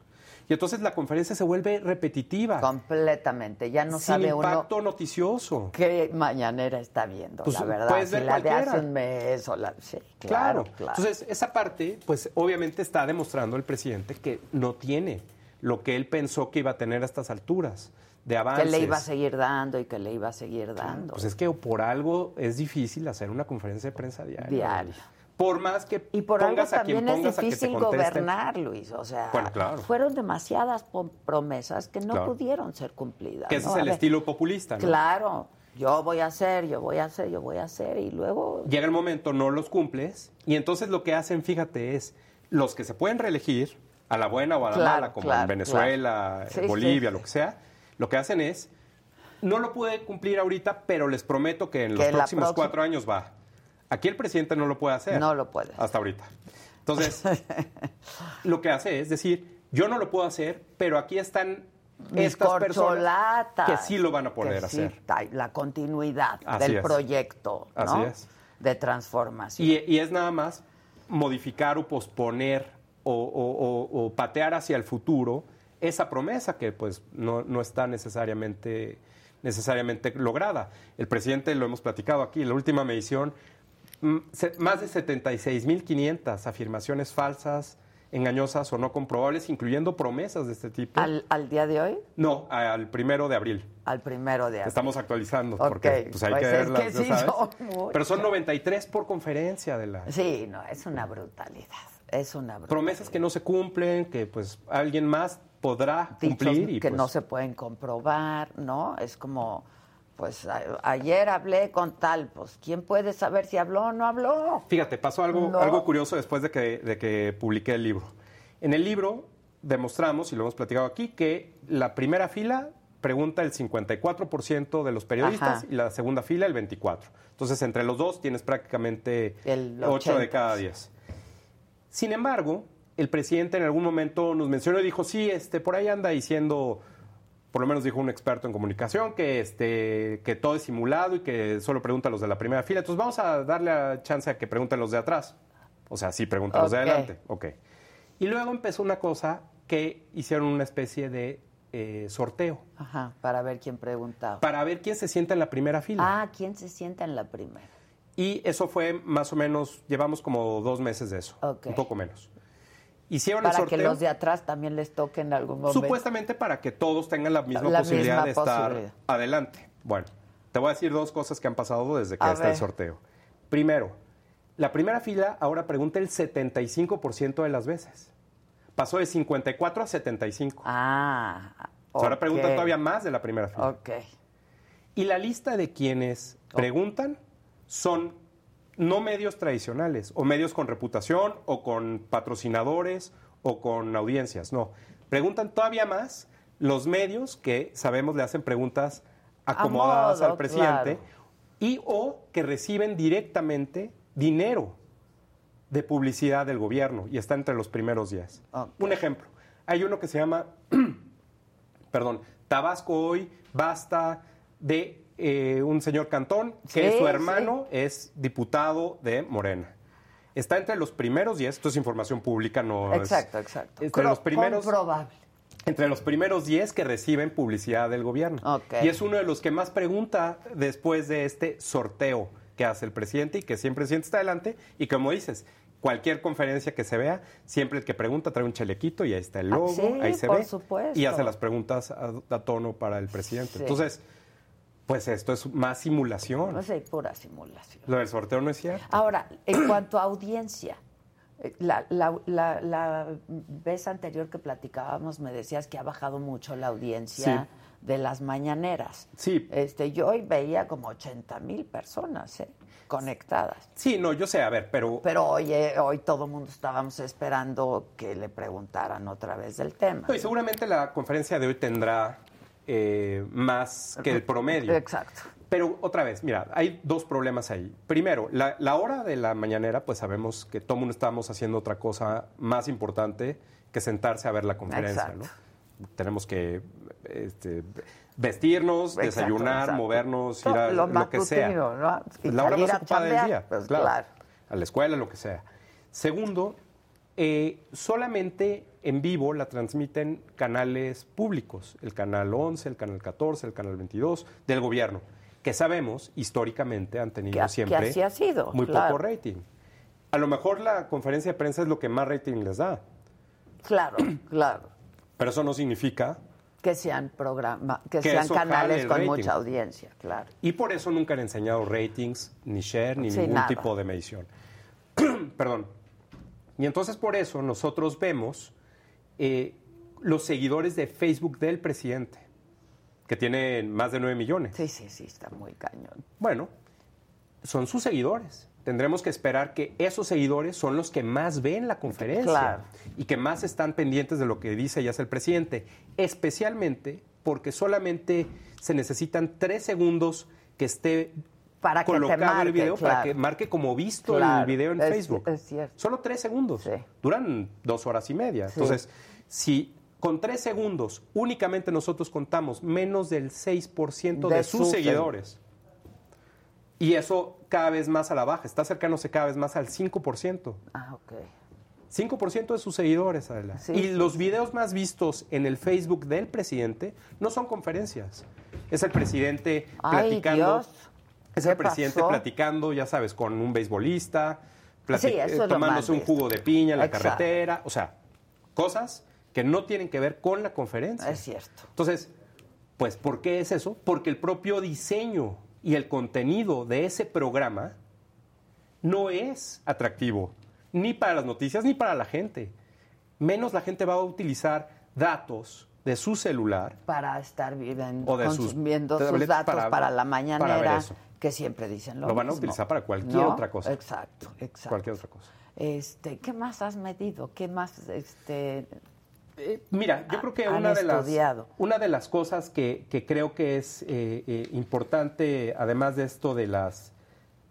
Y entonces la conferencia se vuelve repetitiva, Completamente. Ya no sin sabe uno impacto noticioso. qué mañanera está viendo, Pues, la verdad. puedes Si ver la de hace un mes o la... Sí, Claro. claro, claro. Entonces, esa parte, pues obviamente está demostrando el presidente que no tiene lo que él pensó que iba a tener a estas alturas de que avances. le iba a seguir dando y que le iba a seguir dando. Pues es que por algo es difícil hacer una conferencia de prensa diaria. Diario. Por más que Y por algo pongas a quien también es pongas a que te difícil gobernar, Luis. O sea, Bueno, claro. fueron demasiadas promesas que no Claro. pudieron ser cumplidas. Que ese ¿no? es el ver, estilo populista, ¿no? Claro, yo voy a hacer, yo voy a hacer, yo voy a hacer y luego... Llega el momento, no los cumples, y entonces lo que hacen, fíjate, es los que se pueden reelegir, a la buena o a la Claro, mala, como en Venezuela, en Bolivia, sí. lo que sea, lo que hacen es, no lo pude cumplir ahorita, pero les prometo que en los Que próximos próxima- cuatro años va. Aquí el presidente no lo puede hacer. No lo puede. Hasta ahorita. Entonces, [laughs] lo que hace es decir, yo no lo puedo hacer, pero aquí están Mis estas personas que sí lo van a poder que sí, hacer. la continuidad Así del es. proyecto, ¿no? Así es. De transformación. Y, y es nada más modificar o posponer o, o- o- o patear hacia el futuro esa promesa que pues no, no está necesariamente, necesariamente lograda. El presidente, lo hemos platicado aquí, la última medición mm, más de 76.500 afirmaciones falsas, engañosas o no comprobables, incluyendo promesas de este tipo. ¿Al, al día de hoy? No, al primero de abril. Al primero de abril. Estamos actualizando porque pues hay pues que es verlas, que sí sabes. son. Pero son 93 por conferencia de la Sí, no, es una brutalidad. Es una brutalidad. promesas que no se cumplen, que pues alguien más podrá cumplir y que pues, no se pueden comprobar, ¿no? Es como, pues a- ayer hablé con tal, pues ¿quién puede saber si habló o no habló? Fíjate, pasó algo, No. algo curioso después de que, de que publiqué el libro. En el libro demostramos, y lo hemos platicado aquí, que la primera fila pregunta el 54% de los periodistas Ajá. y la segunda fila el 24%. Entonces, entre los dos tienes prácticamente El 8 de 80. cada 10. Sin embargo, el presidente en algún momento nos mencionó y dijo, sí, este, por ahí anda diciendo, por lo menos dijo un experto en comunicación, que, este, que todo es simulado y que solo pregunta a los de la primera fila. Entonces vamos a darle la chance a que pregunten los de atrás. O sea, sí, preguntan los de adelante. Ok. Y luego empezó una cosa que hicieron una especie de eh, sorteo Ajá, para ver quién preguntaba. para ver quién se sienta en la primera fila. Ah, ¿quién se sienta en la primera? Y eso fue más o menos, llevamos como dos meses de eso, Ok. un poco menos. Hicieron el Para sorteo. que los de atrás también les toque en algún momento. Supuestamente para que todos tengan la misma La posibilidad misma de estar posibilidad. adelante. Bueno, te voy a decir dos cosas que han pasado desde que A está el sorteo. Primero, la primera fila ahora pregunta el 75% de las veces. Pasó de 54 a 75. Ah, O sea, Ahora preguntan todavía más de la primera fila. Ok. Y la lista de quienes preguntan son no medios tradicionales, o medios con reputación, o con patrocinadores, o con audiencias. No. Preguntan todavía más los medios que sabemos le hacen preguntas acomodadas modo, al presidente claro. y o que reciben directamente dinero de publicidad del gobierno y está entre los primeros días. Ok. Un ejemplo, hay uno que se llama [clears throat] perdón, Tabasco hoy basta de eh, un señor Cantón, que Sí, su hermano es diputado de Morena. Está entre los primeros 10, esto es información pública, no es- Exacto, exacto. Entre Cro- los primeros, Comprobable. entre los primeros 10 que reciben publicidad del gobierno. Y es uno de los que más pregunta después de este sorteo que hace el presidente y que siempre el presidente está adelante. Y como dices, cualquier conferencia que se vea, siempre el que pregunta trae un chalequito y ahí está el Ah, logo, sí, ahí se por ve. supuesto. Y hace las preguntas a, a tono para el presidente. Sí. Entonces, pues esto es más simulación. No sé, pura simulación. Lo del sorteo no es cierto. Ahora, en cuanto a audiencia, eh, la, la- la- la vez anterior que platicábamos me decías que ha bajado mucho la audiencia de las mañaneras. Sí. Este, yo hoy veía como 80 mil personas ¿eh? conectadas. Sí, no, yo sé, a ver, pero Pero hoy, eh, hoy todo el mundo estábamos esperando que le preguntaran otra vez del tema. No, y seguramente la conferencia de hoy tendrá eh, más que el promedio. Exacto. Pero otra vez, mira, hay dos problemas ahí. Primero, la, la hora de la mañanera, pues sabemos que todo el mundo estábamos haciendo otra cosa más importante que sentarse a ver la conferencia, Exacto. ¿no? Tenemos que este, vestirnos, Exacto, desayunar, exacto. movernos, ir a lo lo, que sea. la hora más ocupada del día, pues, claro. claro. A la escuela, lo que sea. Segundo, eh, solamente en vivo la transmiten canales públicos, el canal 11, el canal 14, el canal 22 del gobierno, que sabemos históricamente han tenido Que a- que siempre así ha sido, muy claro. poco rating. A lo mejor la conferencia de prensa es lo que más rating les da, Claro, [clears throat] claro. pero eso no significa Que sean programa, que, Que sean canales con rating. mucha audiencia, claro. Y por eso nunca han enseñado ratings, ni share, ni Sí, ningún nada. tipo de medición. [clears throat] Perdón. Y entonces por eso nosotros vemos eh, los seguidores de Facebook del presidente, que tienen más de 9 millones. Sí, sí, sí, está muy cañón. Bueno, son sus seguidores. Tendremos que esperar que esos seguidores son los que más ven la conferencia Claro. y que más están pendientes de lo que dice y hace el presidente, especialmente porque solamente se necesitan tres segundos que esté Para que te colocado marque, el video para claro. que marque como visto Claro, el video en es- Facebook. es cierto. Solo tres segundos. Sí. Duran dos horas y media. Entonces, si con tres segundos únicamente nosotros contamos menos del 6% de, De sus sus seguidores, y eso cada vez más a la baja, está acercándose cada vez más al 5%. Ah, ok. 5% de sus seguidores, Adela. Sí, y los videos más vistos en el Facebook del presidente no son conferencias. Es el presidente Ay, platicando Dios. Es el presidente platicando, ya sabes, con un beisbolista, tomándose un jugo de piña en la carretera, o sea, cosas que no tienen que ver con la conferencia. Es cierto. Entonces, pues, ¿por qué es eso? Porque el propio diseño y el contenido de ese programa no es atractivo, ni para las noticias ni para la gente. Menos la gente va a utilizar datos de su celular para estar viviendo, o sus, sus datos para, la mañanera, que siempre dicen lo, lo van a utilizar para cualquier otra cosa. Exacto, exacto. Cualquier otra cosa. Este, ¿qué más has medido? ¿Qué más este eh, mira, yo creo que una de, las, una de las cosas que, creo que es eh, eh, importante, además de esto de las,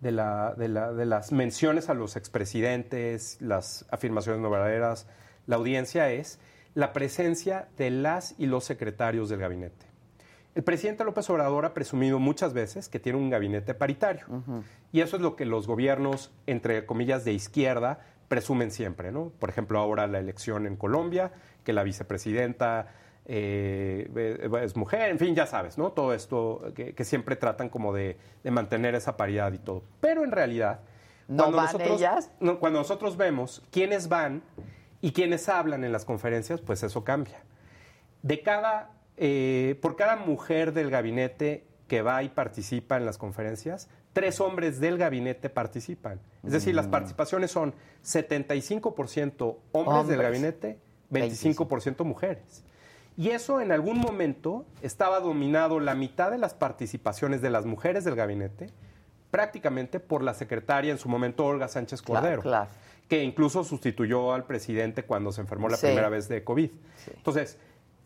de, la, de, la, de las menciones a los expresidentes, las afirmaciones no verdaderas, la audiencia es la presencia de las y los secretarios del gabinete. El presidente López Obrador ha presumido muchas veces que tiene un gabinete paritario. Y eso es lo que los gobiernos, entre comillas, de izquierda, presumen siempre, ¿no? Por ejemplo, ahora la elección en Colombia, que la vicepresidenta eh, es mujer, en fin, ya sabes, ¿no? Todo esto que, siempre tratan como de, mantener esa paridad y todo. Pero en realidad, cuando, nosotros, cuando nosotros vemos quiénes van y quiénes hablan en las conferencias, pues eso cambia. De cada, eh, por cada mujer del gabinete que va y participa en las conferencias, tres hombres del gabinete participan. Es decir, las mm. participaciones son 75% hombres, del gabinete, 25%, mujeres. Y eso en algún momento estaba dominado la mitad de las participaciones de las mujeres del gabinete prácticamente por la secretaria en su momento Olga Sánchez Cordero, que incluso sustituyó al presidente cuando se enfermó la primera vez de COVID. Entonces,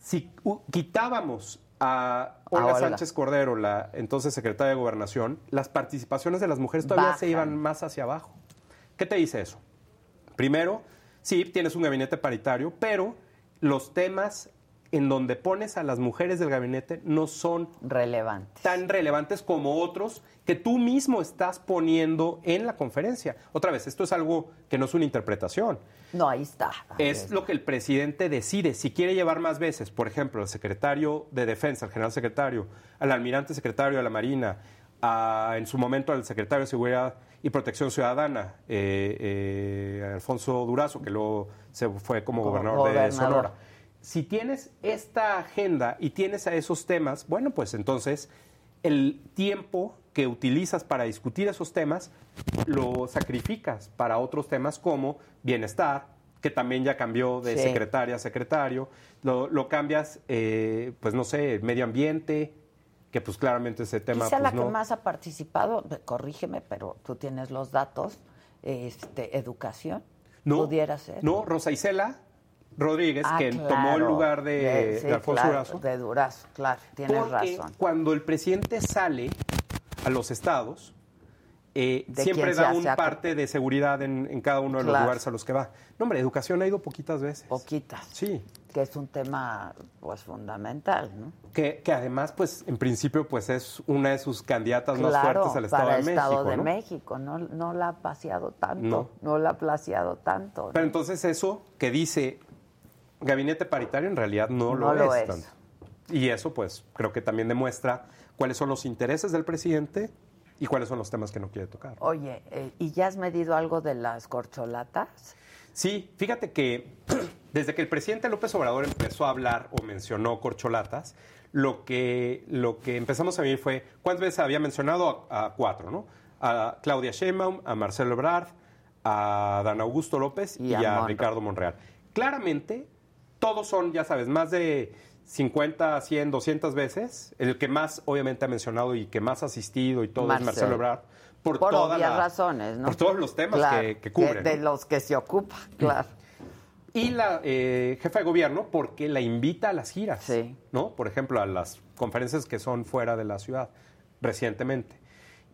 si quitábamos a Olga, Sánchez Cordero, la entonces secretaria de Gobernación, las participaciones de las mujeres todavía se iban más hacia abajo. ¿Qué te dice eso? Primero, sí, tienes un gabinete paritario, pero los temas en donde pones a las mujeres del gabinete no son relevantes. tan relevantes como otros que tú mismo estás poniendo en la conferencia. Otra vez, esto es algo que no es una interpretación. No, ahí está. es lo que el presidente decide. Si quiere llevar más veces, por ejemplo, al secretario de Defensa, al general secretario, al almirante secretario de la Marina, en su momento al secretario de Seguridad y Protección Ciudadana, eh, eh, Alfonso Durazo, que luego se fue como, gobernador, de Sonora. Si tienes esta agenda y tienes a esos temas, bueno, pues entonces el tiempo que utilizas para discutir esos temas lo sacrificas para otros temas como bienestar, que también ya cambió de secretaria a secretario, lo, cambias, eh, pues no sé, medio ambiente, que pues claramente ese tema... Quizá pues, la que más ha participado, corrígeme, pero tú tienes los datos, este, educación, no, pudiera ser. No, Rosa Isela Rodríguez, ah, que tomó el lugar de, Alfonso Durazo. De Durazo, claro, tienes razón. Cuando el presidente sale a los estados, eh, siempre da un parte de seguridad en, cada uno de los lugares a los que va. No, hombre, educación ha ido poquitas veces. Poquitas. Sí. Que es un tema, pues, fundamental, ¿no? Que, que además, pues, en principio, pues, es una de sus candidatas más fuertes al Estado para de Estado México, no, no la ha paseado tanto, no, la ha placeado tanto. Pero entonces eso que dice gabinete paritario en realidad no, lo, es, Tanto. Y eso, pues, creo que también demuestra cuáles son los intereses del presidente y cuáles son los temas que no quiere tocar. Oye, eh, ¿y ya has medido algo de las corcholatas? Sí, fíjate que [clears throat] desde que el presidente López Obrador empezó a hablar o mencionó corcholatas, lo que, lo que empezamos a ver fue, ¿cuántas veces había mencionado? A, cuatro, ¿no? A Claudia Sheinbaum, a Marcelo Ebrard, a Dan Augusto López y, a Ricardo Monreal. Claramente, todos son, ya sabes, más de 50, 100, 200 veces. El que más, obviamente, ha mencionado y que más ha asistido y todo es Marcelo Ebrard. Por, todas las razones, ¿no? Por todos los temas que, que, cubre. De, los que se ocupa, claro. Y la eh, jefa de gobierno porque la invita a las giras, sí. ¿no? Por ejemplo, a las conferencias que son fuera de la ciudad, recientemente.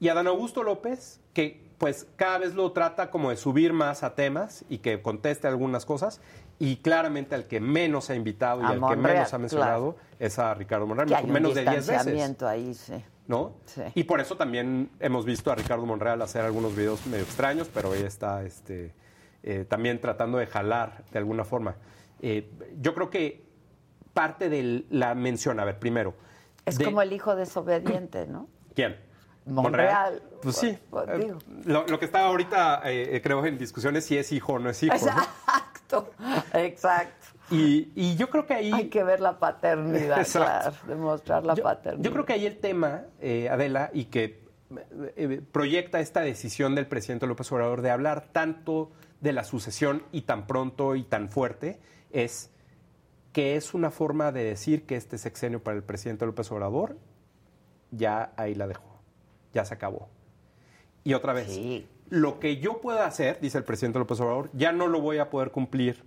Y a Dan Augusto López, que pues cada vez lo trata como de subir más a temas y que conteste algunas cosas y claramente al que menos ha invitado y al que menos ha mencionado es a Ricardo Monreal, menos de 10 veces. ahí, sí. ¿No? Sí. Y por eso también hemos visto a Ricardo Monreal hacer algunos videos medio extraños, pero ahí está este, eh, también tratando de jalar de alguna forma. Eh, yo creo que parte de la mención, a ver, primero. Es como el hijo desobediente, ¿no? [clears throat] ¿Quién? Monreal. Pues sí. Pues, Eh, digo. lo, lo que está ahorita, eh, creo, en discusión es si es hijo o no es hijo. ¿no? Exacto, [laughs] exacto. Y, y yo creo que ahí... Hay que ver la paternidad, [laughs] claro, demostrar la yo, paternidad. yo creo que ahí el tema, eh, Adela, y que eh, eh, proyecta esta decisión del presidente López Obrador de hablar tanto de la sucesión y tan pronto y tan fuerte, es que es una forma de decir que este sexenio para el presidente López Obrador ya ahí la dejó, ya se acabó. Y otra vez, Sí. Lo que yo pueda hacer, dice el presidente López Obrador, ya no lo voy a poder cumplir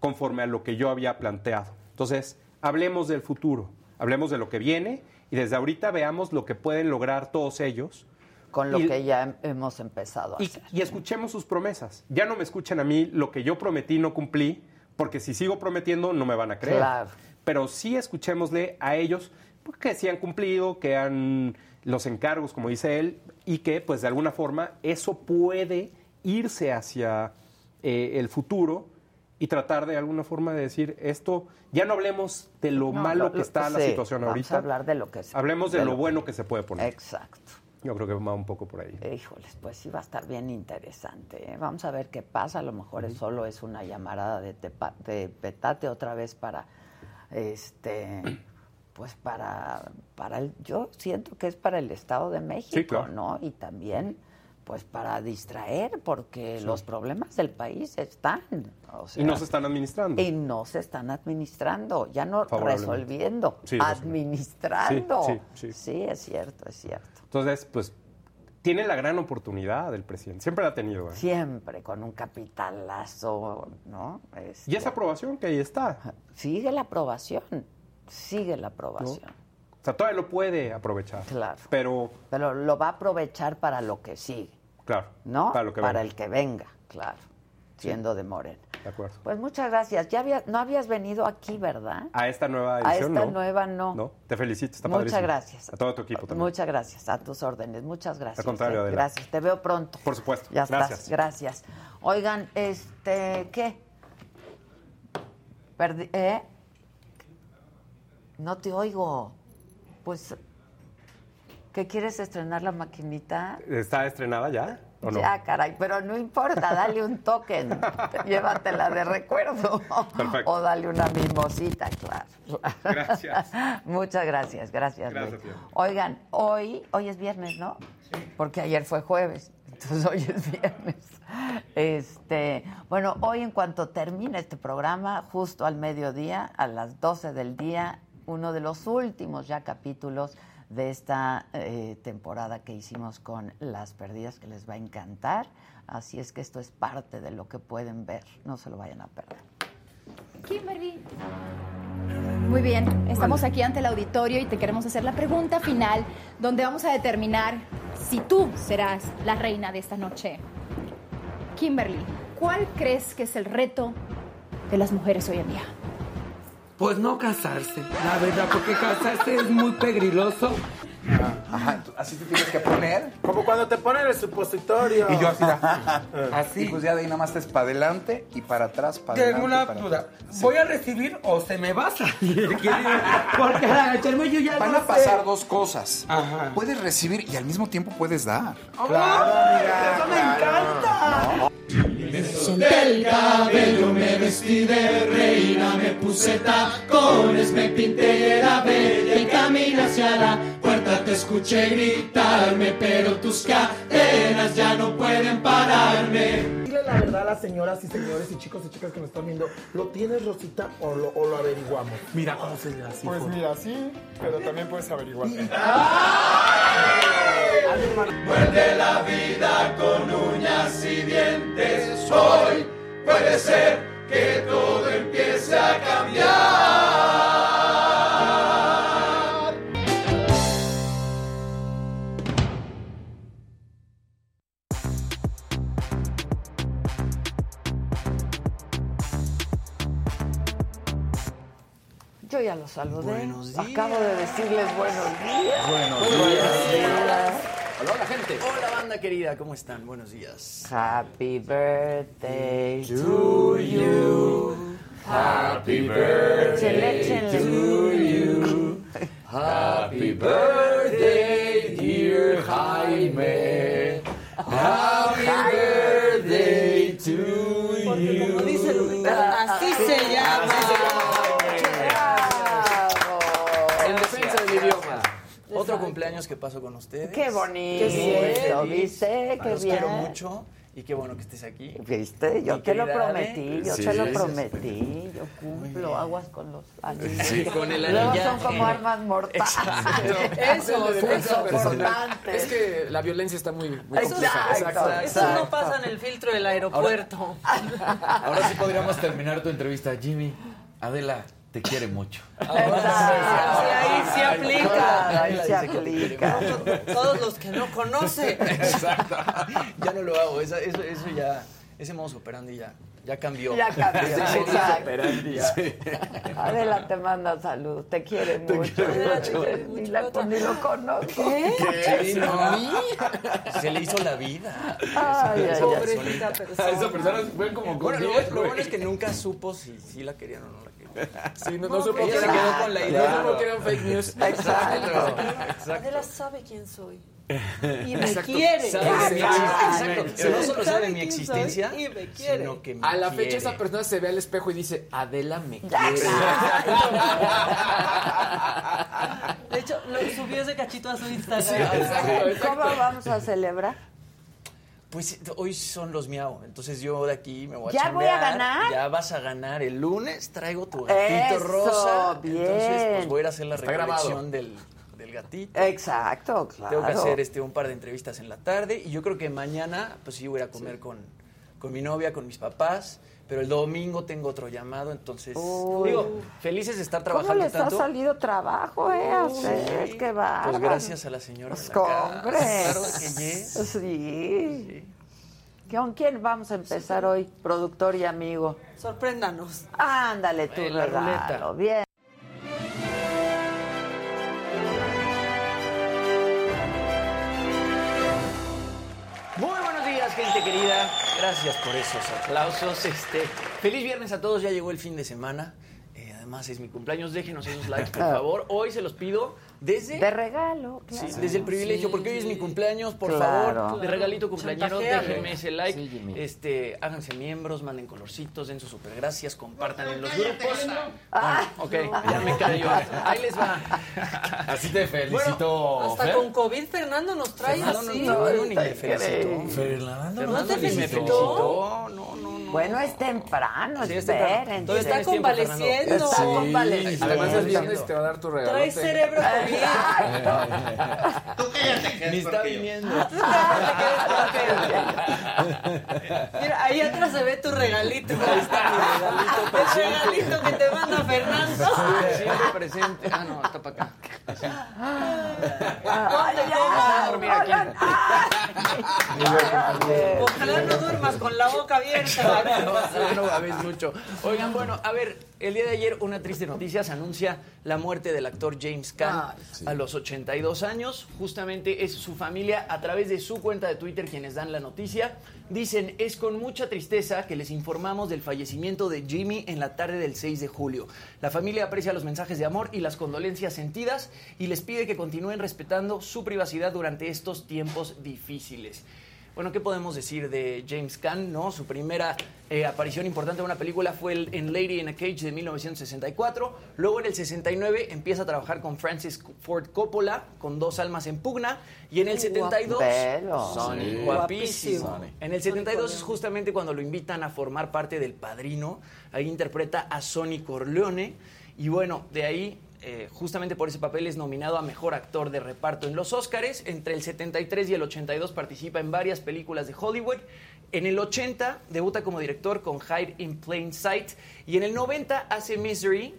conforme a lo que yo había planteado. Entonces, hablemos del futuro, hablemos de lo que viene y desde ahorita veamos lo que pueden lograr todos ellos Con lo y- que ya hem- hemos empezado a y, hacer. y escuchemos sus promesas. Ya no me escuchen a mí lo que yo prometí no cumplí, porque si sigo prometiendo no me van a creer. Claro. Pero sí escuchémosle a ellos pues, que sí han cumplido, que han los encargos, como dice él, y que pues de alguna forma eso puede irse hacia eh, el futuro y tratar de alguna forma de decir esto, ya no hablemos de lo No, malo lo- que lo- está la sí, situación vamos ahorita. a hablar de lo que se- Hablemos de, de lo, lo- bueno que se puede poner. Exacto. Yo creo que va un poco por ahí. Híjoles, pues sí va a estar bien interesante. ¿eh? Vamos a ver qué pasa. A lo mejor es solo es una llamarada de, tepa- de petate otra vez para, este, pues para, para el, yo siento que es para el Estado de México, claro. ¿no? Y también, pues para distraer, porque los problemas del país están. o sea, y no se están administrando. y no se están administrando, ya no resolviendo, Sí, administrando. Sí, sí, sí. es cierto, es cierto. Entonces, pues, tiene la gran oportunidad el presidente. Siempre la ha tenido. ¿eh? Siempre con un capitalazo, ¿no? Este, Y esa aprobación que ahí está. Sigue la aprobación, sigue la aprobación. O sea, todavía lo puede aprovechar. Claro. Pero, Pero lo va a aprovechar para lo que sigue, claro. ¿no? Para lo que venga. el que venga, claro, siendo de Morena. De acuerdo. Pues muchas gracias. Ya había, no habías venido aquí, ¿verdad? A esta nueva A edición, esta no. nueva no. No, te felicito, está Muchas padrísimo. gracias. A todo tu equipo también. Muchas gracias, a tus órdenes. Muchas gracias. Al contrario, eh. Gracias, te veo pronto. Por supuesto. Ya Gracias. estás, gracias. Oigan, este, ¿qué? Perdi- ¿Eh? No te oigo. Pues, ¿qué quieres estrenar la maquinita? ¿Está estrenada ya o no? Ya, caray, pero no importa, dale un token, [laughs] llévatela de recuerdo. Perfecto. O dale una mimosita, claro. Gracias. [laughs] Muchas gracias, gracias. Gracias. Oigan, hoy, hoy es viernes, ¿no? Porque ayer fue jueves, entonces hoy es viernes. Este, bueno, hoy en cuanto termine este programa, justo al mediodía, a las 12 del día, uno de los últimos ya capítulos de esta eh, temporada que hicimos con Las Perdidas, que les va a encantar. Así es que esto es parte de lo que pueden ver. No se lo vayan a perder. Kimberly. Muy bien, estamos aquí ante el auditorio y te queremos hacer la pregunta final, donde vamos a determinar si tú serás la reina de esta noche. Kimberly, ¿cuál crees que es el reto de las mujeres hoy en día? Pues no casarse, la verdad, porque casarse es muy peligroso. Ajá, tú- así te tienes que poner. Como cuando te ponen el supositorio. Y yo así, [laughs] Y Así. pues ya de ahí nada más es para adelante y para atrás, para Tengo adelante. una y duda. atrás. ¿Voy a recibir o se me va a salir? Porque al agacharme yo ya Van no a pasar sé. dos cosas. Ajá. Puedes recibir y al mismo tiempo puedes dar. Claro, amiga. Eso me encanta. El cabello, me vestí de reina, me puse tacones, me pinté y era bella y camino hacia la puerta. Te escuché gritarme, pero tus cadenas ya no pueden pararme. Verdad a las señoras y señores y chicos y chicas que nos están viendo. ¿Lo tienes, Rosita, o lo, o lo averiguamos? Mira cómo se hace. Pues mira, sí, pero también puedes averiguar. Muerde la vida con uñas y dientes. Hoy puede ser que todo empiece a cambiar. Yo ya los saludé. Buenos días. Acabo de decirles buenos días. Buenos días. Hola, gente. Hola, banda querida, ¿cómo están? Buenos días. Happy birthday to you. Happy birthday to you. Happy birthday, dear Jaime. me. Happy birthday to Porque como dice Lupita, Ah, así se llama. En defensa del idioma. Otro cumpleaños que paso con ustedes. Qué bonito, Qué. ¿viste? Qué Los bien. quiero mucho y qué bueno que estés aquí. ¿Viste? Yo te lo prometí, yo te lo prometí, yo cumplo, aguas con los anillos. Sí, con el Luego anillaje. son como armas mortales. [laughs] Eso, personal. Insoportantes. Es que la violencia está muy, muy Eso, compleja. Exacto, eso no pasa en el filtro del aeropuerto. Ahora sí podríamos terminar tu entrevista. Jimmy, Adela, te quiere mucho. Ahí sí aplica. Ahí se aplica. Todos los que no conoce. Exacto. Ya no lo hago. Esa- eso, eso ya, ese modo operandi ya, ya cambió. Ya cambió, Desde ese modus exacto. operandi ya. Adela te manda salud, te quiere mucho. Te quiere Ni, mucho. la, ni lo conozco. No. Se le hizo la vida. Ay, ay, ay. Pobrecita esa persona. persona fue como Bueno, lo, bueno es que nunca supo si, si la querían o no. Sí, no, no supo Ella que se quedó con la no idea. supo que eran fake news. [laughs] Exacto. Adela sabe quién soy. [laughs] Y me quiere. Sabe Exacto. No solo sabe mi existencia, Y me quiere. sino que me A la fecha quiere. esa persona se ve al espejo y dice, Adela me quiere. [laughs] De hecho, lo subió ese cachito a su Instagram. Exacto, exacto. ¿Cómo vamos a celebrar? Pues hoy son los miau, entonces yo de aquí me voy a ¿Ya voy a ganar? Ya vas a ganar. El lunes traigo tu gatito Eso, rosa. bien. Entonces, pues voy a ir a hacer la recolección del, del gatito. Exacto, claro. Tengo que hacer este un par de entrevistas en la tarde y yo creo que mañana pues sí voy a ir a comer con, con mi novia, con mis papás, pero el domingo tengo otro llamado, entonces Uy. digo, felices de estar ¿Cómo trabajando les ha tanto. salido trabajo, eh? A ustedes, qué va. Pues gracias a la señora Pues. Claro que yes. Sí. ¿Con quién vamos a empezar hoy, productor y amigo? Sorpréndanos. Ándale, tu En la regalo. ruleta. Bien. Gracias por esos aplausos. Este, feliz viernes a todos. Ya llegó el fin de semana. Eh, además es mi cumpleaños. Déjenos esos likes, por [laughs] favor. Hoy se los pido desde De regalo, Sí, claro. desde el privilegio, porque hoy es mi cumpleaños, por Claro. favor, de regalito cumpleañero, déjenme ese like, Sí, este, háganse miembros, manden colorcitos, den sus super gracias, compartan en los grupos. Ah. Bueno, ok, ya me callo. Ahí les va. [laughs] Así te felicito, Hasta Fer. con COVID Fernando nos trae Fernando así. no, Fernando ni me felicitó. Fernando, ¿No te felicitó? No, no, no. Bueno, es temprano, Sí, es temprano. esperen. Está convaleciendo. Está Sí. convaleciendo. Además es Sí. viernes te va a dar tu regalo. Trae cerebro [laughs] COVID. Ni está viniendo. Mira, ahí atrás se ve tu regalito. Ahí está mi regalito. [laughs] El regalito que te manda Fernando. Siempre presente. Ah, no, está para acá. Vamos a dormir aquí. Ojalá no duermas con la boca abierta. no, no babes mucho. Oigan, bueno, a ver, el día de ayer una triste noticia se anuncia la muerte del actor James Caan a los 82 años. Justamente es su familia a través de su cuenta de Twitter quienes dan la noticia. Dicen, es con mucha tristeza que les informamos del fallecimiento de Jimmy en la tarde del 6 de julio. La familia aprecia los mensajes de amor y las condolencias sentidas y les pide que continúen respetando su privacidad durante estos tiempos difíciles. Bueno, ¿qué podemos decir de James Caan? ¿no? Su primera eh, aparición importante en una película fue el- en Lady in a Cage de 1964. Luego en el 69 empieza a trabajar con Francis Ford Coppola, con Dos Almas en Pugna. Y en el 72... Velo. Sonny, Sí. guapísimo. Guapísimo. En el 72 es justamente cuando lo invitan a formar parte del Padrino. Ahí interpreta a Sonny Corleone. Y bueno, de ahí, eh, justamente por ese papel, es nominado a Mejor Actor de Reparto en los Oscars. Entre el 73 y el 82 participa en varias películas de Hollywood. En el 80 debuta como director con Hide in Plain Sight. Y en el 90 hace Misery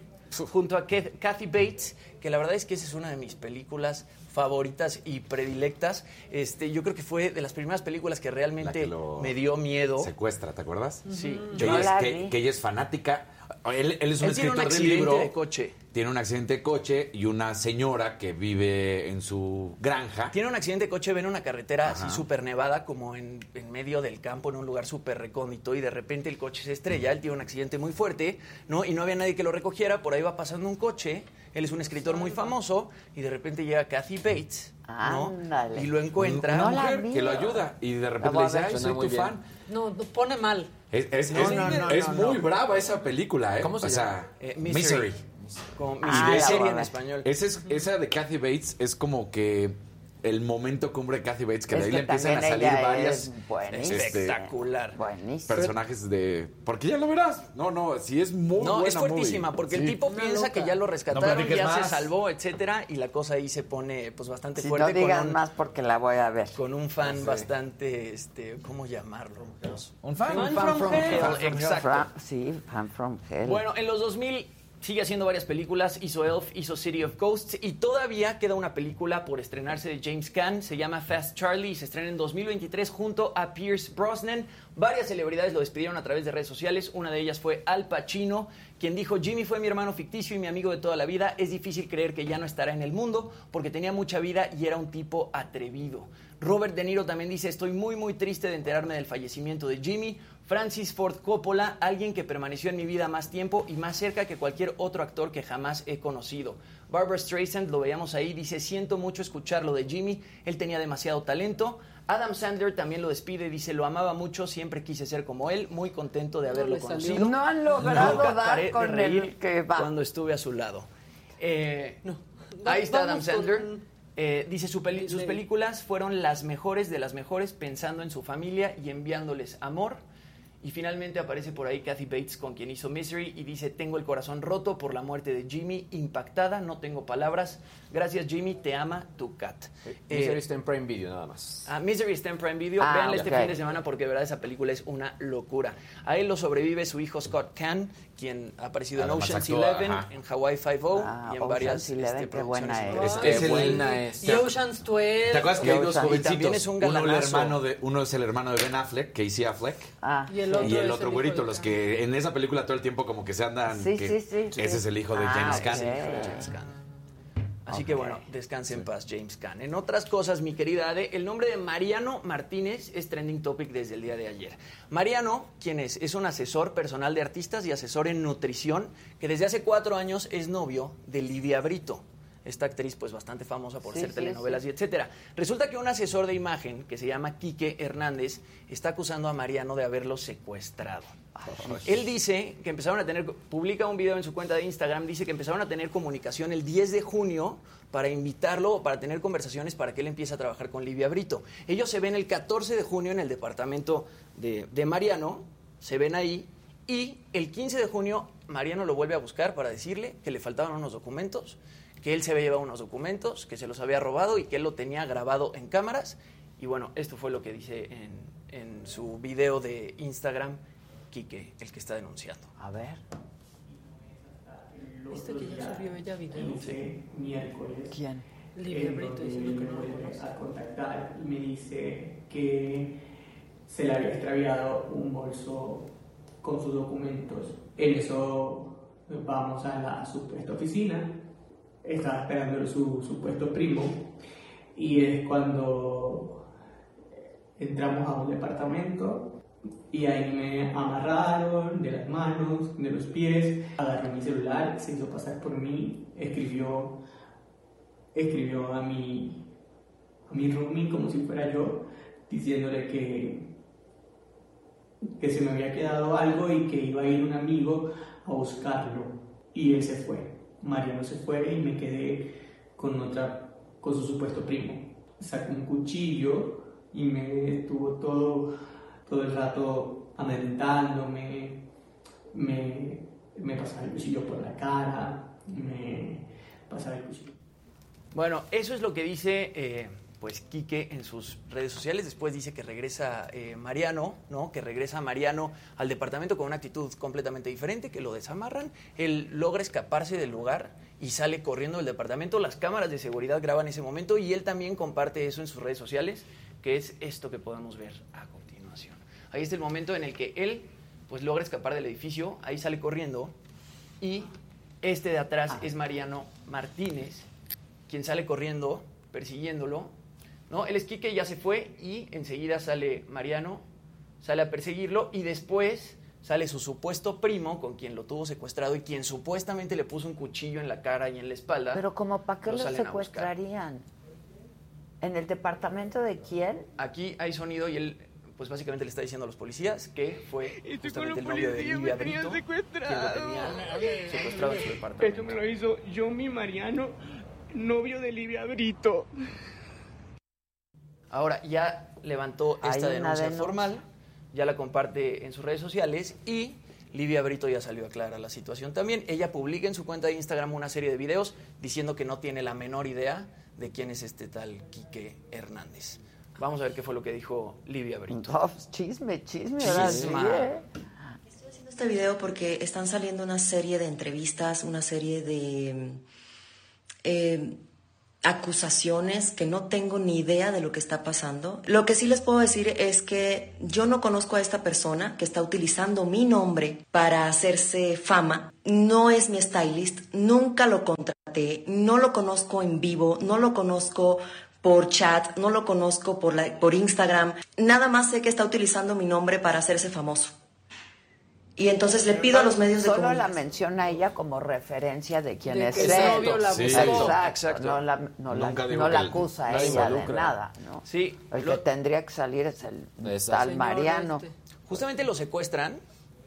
junto a Kath- Kathy Bates, que la verdad es que esa es una de mis películas favoritas y predilectas. Este, yo creo que fue de las primeras películas que realmente que lo me dio miedo. Secuestra, ¿te acuerdas? Sí. Que, ella la es, que, que ella es fanática. Él, él es un Él tiene un escritor del accidente libro. de coche. Tiene un accidente de coche y una señora que vive en su granja. Tiene un accidente de coche, ven una carretera Ajá. así súper nevada, como en, en medio del campo, en un lugar súper recóndito, y de repente el coche se estrella, él tiene un accidente muy fuerte, ¿no? Y no había nadie que lo recogiera, por ahí va pasando un coche, él es un escritor muy famoso, y de repente llega Kathy Bates, ¿no? Ándale. Y lo encuentra. Una Una mujer mujer que lo ayuda y de repente le dice, ay, soy tu bien. fan. No, no, pone mal. Es, es, No, es- no, no, es no, muy no. brava esa película, ¿eh? ¿Cómo se o llama? sea, Eh, Misery. Misery. Con Ah, mi la serie en español. Esa, es, esa de Kathy Bates es como que el momento cumbre de Kathy Bates, que Es de ahí que le empiezan a salir varias es este, Espectacular. Buenísimo. personajes de... Porque ya lo verás. No, no, sí es muy No, buena es fuertísima, movie. porque el tipo Una piensa loca. que ya lo No rescataron, platiques ya se salvó, etcétera, y la cosa ahí se pone pues bastante Si no fuerte digas con un, más porque la voy a ver. con un fan bastante, este, ¿cómo llamarlo? Un fan. Un Fan fan from from hell. hell, exacto. Fra- sí, Fan from Hell. Bueno, en los 2000 sigue haciendo varias películas, hizo Elf, hizo City of Ghosts y todavía queda una película por estrenarse de James Caan, se llama Fast Charlie y se estrena en 2023 junto a Pierce Brosnan. Varias celebridades lo despidieron a través de redes sociales, una de ellas fue Al Pacino, quien dijo, Jimmy fue mi hermano ficticio y mi amigo de toda la vida, es difícil creer que ya no estará en el mundo porque tenía mucha vida y era un tipo atrevido. Robert De Niro también dice, estoy muy muy triste de enterarme del fallecimiento de Jimmy. Francis Ford Coppola, alguien que permaneció en mi vida más tiempo y más cerca que cualquier otro actor que jamás he conocido. Barbara Streisand, lo veíamos ahí, dice, siento mucho escuchar lo de Jimmy, él tenía demasiado talento. Adam Sandler también lo despide, dice, lo amaba mucho, siempre quise ser como él, muy contento de haberlo conocido. No han logrado Nunca dar de con reír el que va. Cuando estuve a su lado. Eh, No. Ahí está Adam con- Sandler. Eh, dice, su peli- sus películas fueron las mejores de las mejores, pensando en su familia y enviándoles amor. Y finalmente aparece por ahí Kathy Bates, con quien hizo Misery, y dice, tengo el corazón roto por la muerte de Jimmy, impactada, no tengo palabras. Gracias Jimmy, te ama tu cat. Misery Eh, está en Prime Video nada más. a Misery está en Prime Video. Ah, Véanla este fin de semana porque de verdad esa película es una locura. A él lo sobrevive su hijo Scott Kahn, quien ha aparecido en Además Ocean's Eleven, ajá. en Hawaii Five-O Ah, y en Ocean's varias Eleven, este, qué buena producciones. es. Es, Qué es buena. Es. Y Ocean's 12. ¿Te acuerdas que hay dos también. Y también jovencitos? es un uno, el hermano de, uno es el hermano de Ben Affleck, Casey Affleck. Ah, Y el otro, Y el otro güerito, los que en esa película todo el tiempo como que se andan. Sí, que sí, sí, sí. Ese es el hijo de Ah, James ok. Caan. Sí, Así que bueno, descanse en paz James Caan. En otras cosas, mi querida Ade, el nombre de Mariano Martínez es trending topic desde el día de ayer. Mariano, quien es? Es un asesor personal de artistas y asesor en nutrición que desde hace cuatro años es novio de Lidia Brito. Esta actriz, pues bastante famosa por Sí, hacer sí, telenovelas y etcétera. Resulta que un asesor de imagen que se llama Quique Hernández está acusando a Mariano de haberlo secuestrado. Él dice que empezaron a tener, publica un video en su cuenta de Instagram, dice que empezaron a tener comunicación el 10 de junio para invitarlo o para tener conversaciones para que él empiece a trabajar con Livia Brito. Ellos se ven el 14 de junio en el departamento de, de Mariano, se ven ahí, y el 15 de junio Mariano lo vuelve a buscar para decirle que le faltaban unos documentos, que él se había llevado unos documentos, que se los había robado y que él lo tenía grabado en cámaras. Y bueno, esto fue lo que dice en, en su video de Instagram Quique, el que está denunciando. A ver. ¿Viste que ya subió ella video? Ese miércoles. ¿Quién? Livia él Brito me diciendo que no lo a contactar y me dice que se le había extraviado un bolso con sus documentos. En eso vamos a la supuesta oficina. Estaba esperando su supuesto primo y es cuando entramos a un departamento y ahí me amarraron de las manos, de los pies, agarró mi celular, se hizo pasar por mí, escribió, escribió a mi, a mi como si fuera yo, diciéndole que, que se me había quedado algo y que iba a ir un amigo a buscarlo. Y él se fue. Mariano se fue y me quedé con otra, con su supuesto primo. Sacó un cuchillo y me estuvo todo, todo el rato amedrentándome, me, me pasaba el cuchillo por la cara, me pasaba el cuchillo. Bueno, eso es lo que dice eh, pues Quique en sus redes sociales. Después dice que regresa eh, Mariano, ¿no? Que regresa Mariano al departamento con una actitud completamente diferente, que lo desamarran. Él logra escaparse del lugar y sale corriendo del departamento. Las cámaras de seguridad graban ese momento y él también comparte eso en sus redes sociales, que es esto que podemos ver a continuación. Ahí está el momento en el que él pues logra escapar del edificio, ahí sale corriendo y Este de atrás es Mariano Martínez, quien sale corriendo, persiguiéndolo. ¿No? El esquique ya se fue y enseguida sale Mariano, sale a perseguirlo y después sale su supuesto primo con quien lo tuvo secuestrado y quien supuestamente le puso un cuchillo en la cara y en la espalda. Pero como para qué Lo secuestrarían? ¿En el departamento de quién? Aquí hay sonido y él, pues básicamente le está diciendo a los policías que fue justamente el novio de Livia Brito lo tenía secuestrado en su departamento. Eso me lo hizo yo, mi Mariano, novio de Livia Brito. Ahora ya levantó esta denuncia denuncia. formal, ya la comparte en sus redes sociales y Livia Brito ya salió a aclarar la situación también. Ella publica en su cuenta de Instagram una serie de videos diciendo que no tiene la menor idea de quién es este tal Quique Hernández. Vamos a ver qué fue lo que dijo Livia Brito. Pues, chisme, chisme, ahora sí, Chisma. ¿eh? este video porque están saliendo una serie de entrevistas, una serie de eh, acusaciones que no tengo ni idea de lo que está pasando. Lo que sí les puedo decir es que yo no conozco a esta persona que está utilizando mi nombre para hacerse fama. No es mi stylist, nunca lo contraté, no lo conozco en vivo, no lo conozco por chat, no lo conozco por, la- por Instagram. Nada más sé que está utilizando mi nombre para hacerse famoso. Y entonces le pido a los medios de Solo la comunicación. menciona ella como referencia de quién De es él. Sí. Exacto, Exacto. No la, no la- no la acusa a nadie ella de nada, ¿no? Sí, El lo- que tendría que salir es el Exacto. tal Mariano. Justamente lo secuestran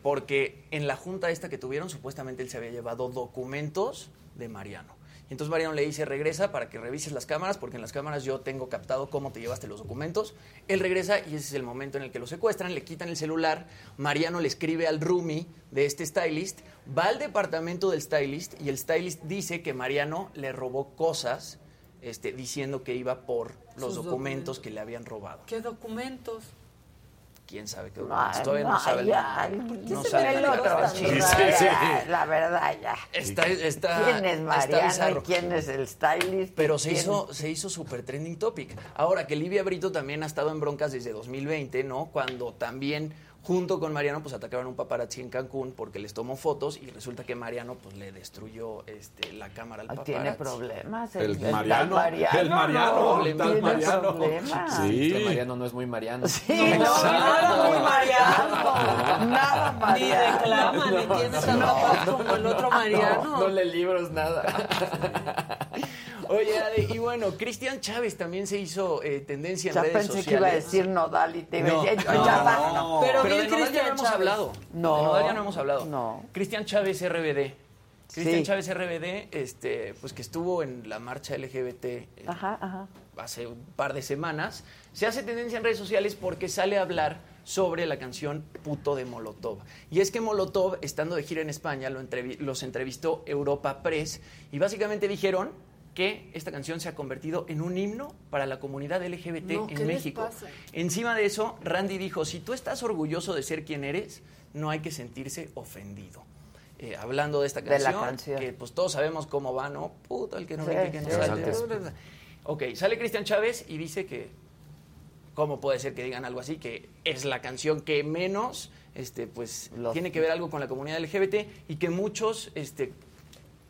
porque en la junta esta que tuvieron, supuestamente él se había llevado documentos de Mariano. Entonces Mariano le dice, regresa para que revises las cámaras, porque en las cámaras yo tengo captado cómo te llevaste los documentos. Él regresa y ese es el momento en el que lo secuestran, le quitan el celular, Mariano le escribe al roomie de este stylist, va al departamento del stylist y el stylist dice que Mariano le robó cosas este, diciendo que iba por los Sus documentos que le habían robado. ¿Qué documentos? Quién sabe qué. Ay, Todavía no, no, sabe. ya, el- ¿por qué no sabe el otro, Sí, La verdad, ya. Está, está, ¿Quién es está Mariano bizarro. y quién es el stylist? Pero se ¿Quién? hizo, se hizo super trending topic. Ahora que Livia Brito también ha estado en broncas desde 2020, ¿no? Cuando también, junto con Mariano, pues atacaron a un paparazzi en Cancún porque les tomó fotos y resulta que Mariano pues le destruyó este, la cámara al paparazzi. Tiene problemas. El tal Mariano, Mariano, el Mariano, no, el tal tiene Mariano. problemas. Sí. Este Mariano no es muy Mariano. Sí, no, nada muy Mariano. Nada Mariano. Ni reclama, ni tiene zapatos como el otro Mariano. No lee libros, nada. [laughs] Oye, y bueno, Cristian Chávez también se hizo eh, tendencia en Ya redes pensé sociales. que iba a decir Nodal y te iba a No, decir, no, ya va. no. Pero Pero de Nodal ya no hemos hablado. No. De Nodal ya no hemos hablado. No. Cristian Chávez RBD. Cristian Sí. Chávez RBD, este, pues que estuvo en la marcha LGBT eh, Ajá, ajá. hace un par de semanas, se hace tendencia en redes sociales porque sale a hablar sobre la canción Puto de Molotov. Y es que Molotov, estando de gira en España, lo entrevi- los entrevistó Europa Press y básicamente dijeron que esta canción se ha convertido en un himno para la comunidad LGBT No, ¿qué en les México. pasa? Encima de eso, Randy dijo, si tú estás orgulloso de ser quien eres, no hay que sentirse ofendido. Eh, hablando de esta De la canción, que pues todos sabemos cómo va, ¿no? Puto, el que no Sí, brinque, que no sí, salte. Ok, sale Cristian Chávez y dice que, ¿cómo puede ser que digan algo así? Que es la canción que menos, este, pues, Los- tiene que ver algo con la comunidad LGBT y que muchos, este,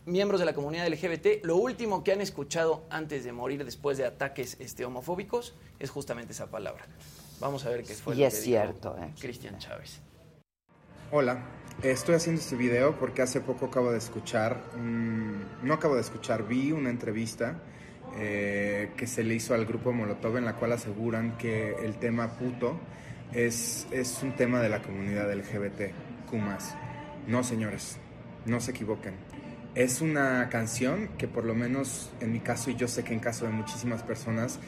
miembros de la comunidad LGBT, lo último que han escuchado antes de morir después de ataques este, homofóbicos es justamente esa palabra. Vamos a ver qué fue Y lo es que cierto, dijo ¿eh? Cristian Chávez. Hola, estoy haciendo este video porque hace poco acabo de escuchar, no acabo de escuchar, vi una entrevista eh, que se le hizo al grupo Molotov en la cual aseguran que el tema puto es, es un tema de la comunidad LGBT, Kumas. No, señores, no se equivoquen. Es una canción que por lo menos en mi caso y yo sé que en caso de muchísimas personas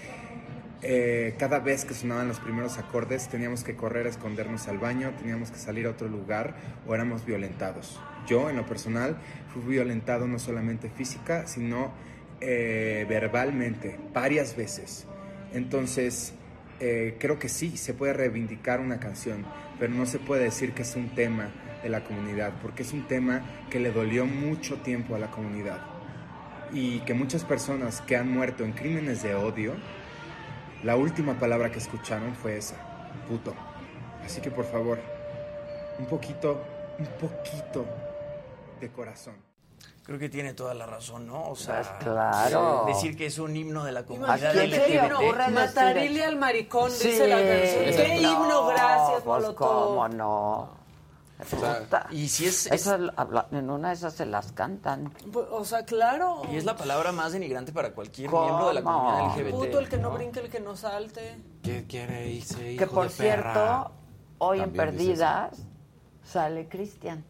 eh, cada vez que sonaban los primeros acordes teníamos que correr a escondernos al baño, teníamos que salir a otro lugar o éramos violentados. Yo, en lo personal, fui violentado no solamente física, sino eh, verbalmente, varias veces. Entonces, eh, creo que sí, se puede reivindicar una canción, pero no se puede decir que es un tema de la comunidad, porque es un tema que le dolió mucho tiempo a la comunidad. Y que muchas personas que han muerto en crímenes de odio, la última palabra que escucharon fue esa, puto. Así que por favor, un poquito, un poquito de corazón. Creo que tiene toda la razón, ¿no? O sea, Pues claro. decir que es un himno de la ¿A comunidad LGBT. Matarile al maricón, dice la canción. Qué no, himno, gracias, pues, Molotov. cómo no. Puta. y si es- Esas, habla- en una de esas se las cantan. Pues, O sea, claro. Y es la palabra más denigrante para cualquier ¿Cómo? miembro de la comunidad LGBT. Puto, el que no brinque, el que no salte. ¿Qué quiere irse, Que por cierto, hoy en También Perdidas sale Cristian.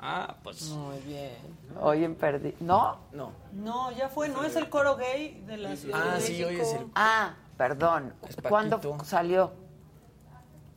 Ah, pues. Muy bien. Hoy en Perdidas. ¿No? No. No, ya fue, ¿no? Es el coro gay de la Ciudad Ah, de sí, México. hoy es el- Ah, perdón. ¿Cuándo salió?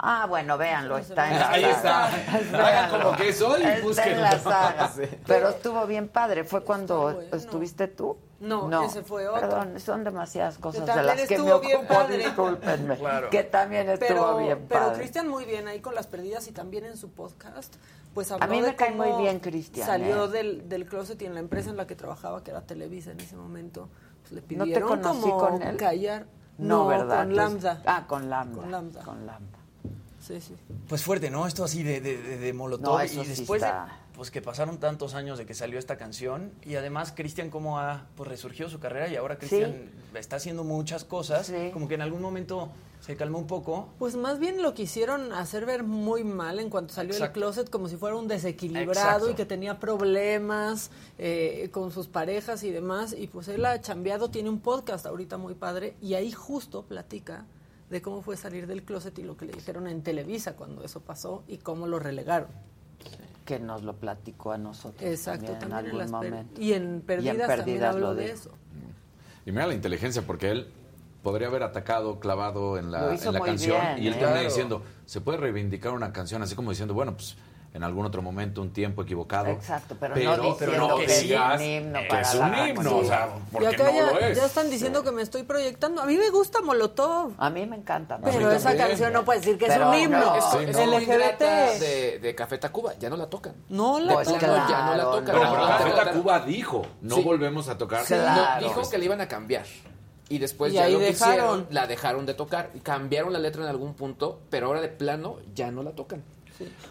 Ah, bueno, véanlo, está en la Ahí está. Hagan como que es hoy y Está en búsquenlo. la saga. Sí. Pero estuvo bien padre. ¿Fue cuando estuviste tú? No, ese fue otro. Perdón, son demasiadas cosas de también las que me estuvo bien ocupo, padre. discúlpenme. Claro. Que también estuvo Pero, bien pero padre. Cristian muy bien ahí con las perdidas y también en su podcast. Pues A habló mí me de cae cómo muy bien Cristian, Salió ¿eh? del, del closet y en la empresa en la que trabajaba, que era Televisa en ese momento, pues le ¿No te pidieron conocí como con él? callar. No, ¿verdad? con Lambda. Ah, con Lambda. Con Lambda. Con Lambda. Sí, sí. Pues fuerte, ¿no? Esto así de, de, de, de Molotov. No, eso y sí después pues que pasaron tantos años de que salió esta canción y además Cristian cómo ha pues resurgido su carrera y ahora Cristian está haciendo muchas cosas, como que en algún momento se calmó un poco. Pues más bien lo quisieron hacer ver muy mal en cuanto salió del Exacto. closet, como si fuera un desequilibrado Exacto. y que tenía problemas eh, con sus parejas y demás. Y pues él ha chambeado, tiene un podcast ahorita muy padre y ahí justo platica de cómo fue salir del closet y lo que le dijeron en Televisa cuando eso pasó y cómo lo relegaron. Que nos lo platicó a nosotros. Exacto, también, también en y en Perdidas también habló de dijo. eso. Y mira la inteligencia, porque él podría haber atacado, clavado en Lo la, hizo en la muy canción. bien, y él ¿eh? termina diciendo, se puede reivindicar una canción, así como diciendo, bueno, pues en algún otro momento, un tiempo equivocado. Exacto, pero no diciendo que es digas un himno que para es la un himno, nación. o sea, Y porque acá no ya, lo es. ya están diciendo que me estoy proyectando. A mí me gusta Molotov. A mí me encanta. Pero esa canción no puede decir que Pero es un himno. no, Es- no. LGBT. de, de Café Tacuba, ya no la tocan. No la Pues tocan. claro, ya no la tocan. Pero, No, pero no, Café no, Tacuba dijo, no Sí. volvemos a tocar. Dijo que le iban a cambiar. Y después Y ya ahí lo que dejaron. hicieron, la dejaron de tocar. Cambiaron la letra en algún punto, pero ahora de plano ya no la tocan.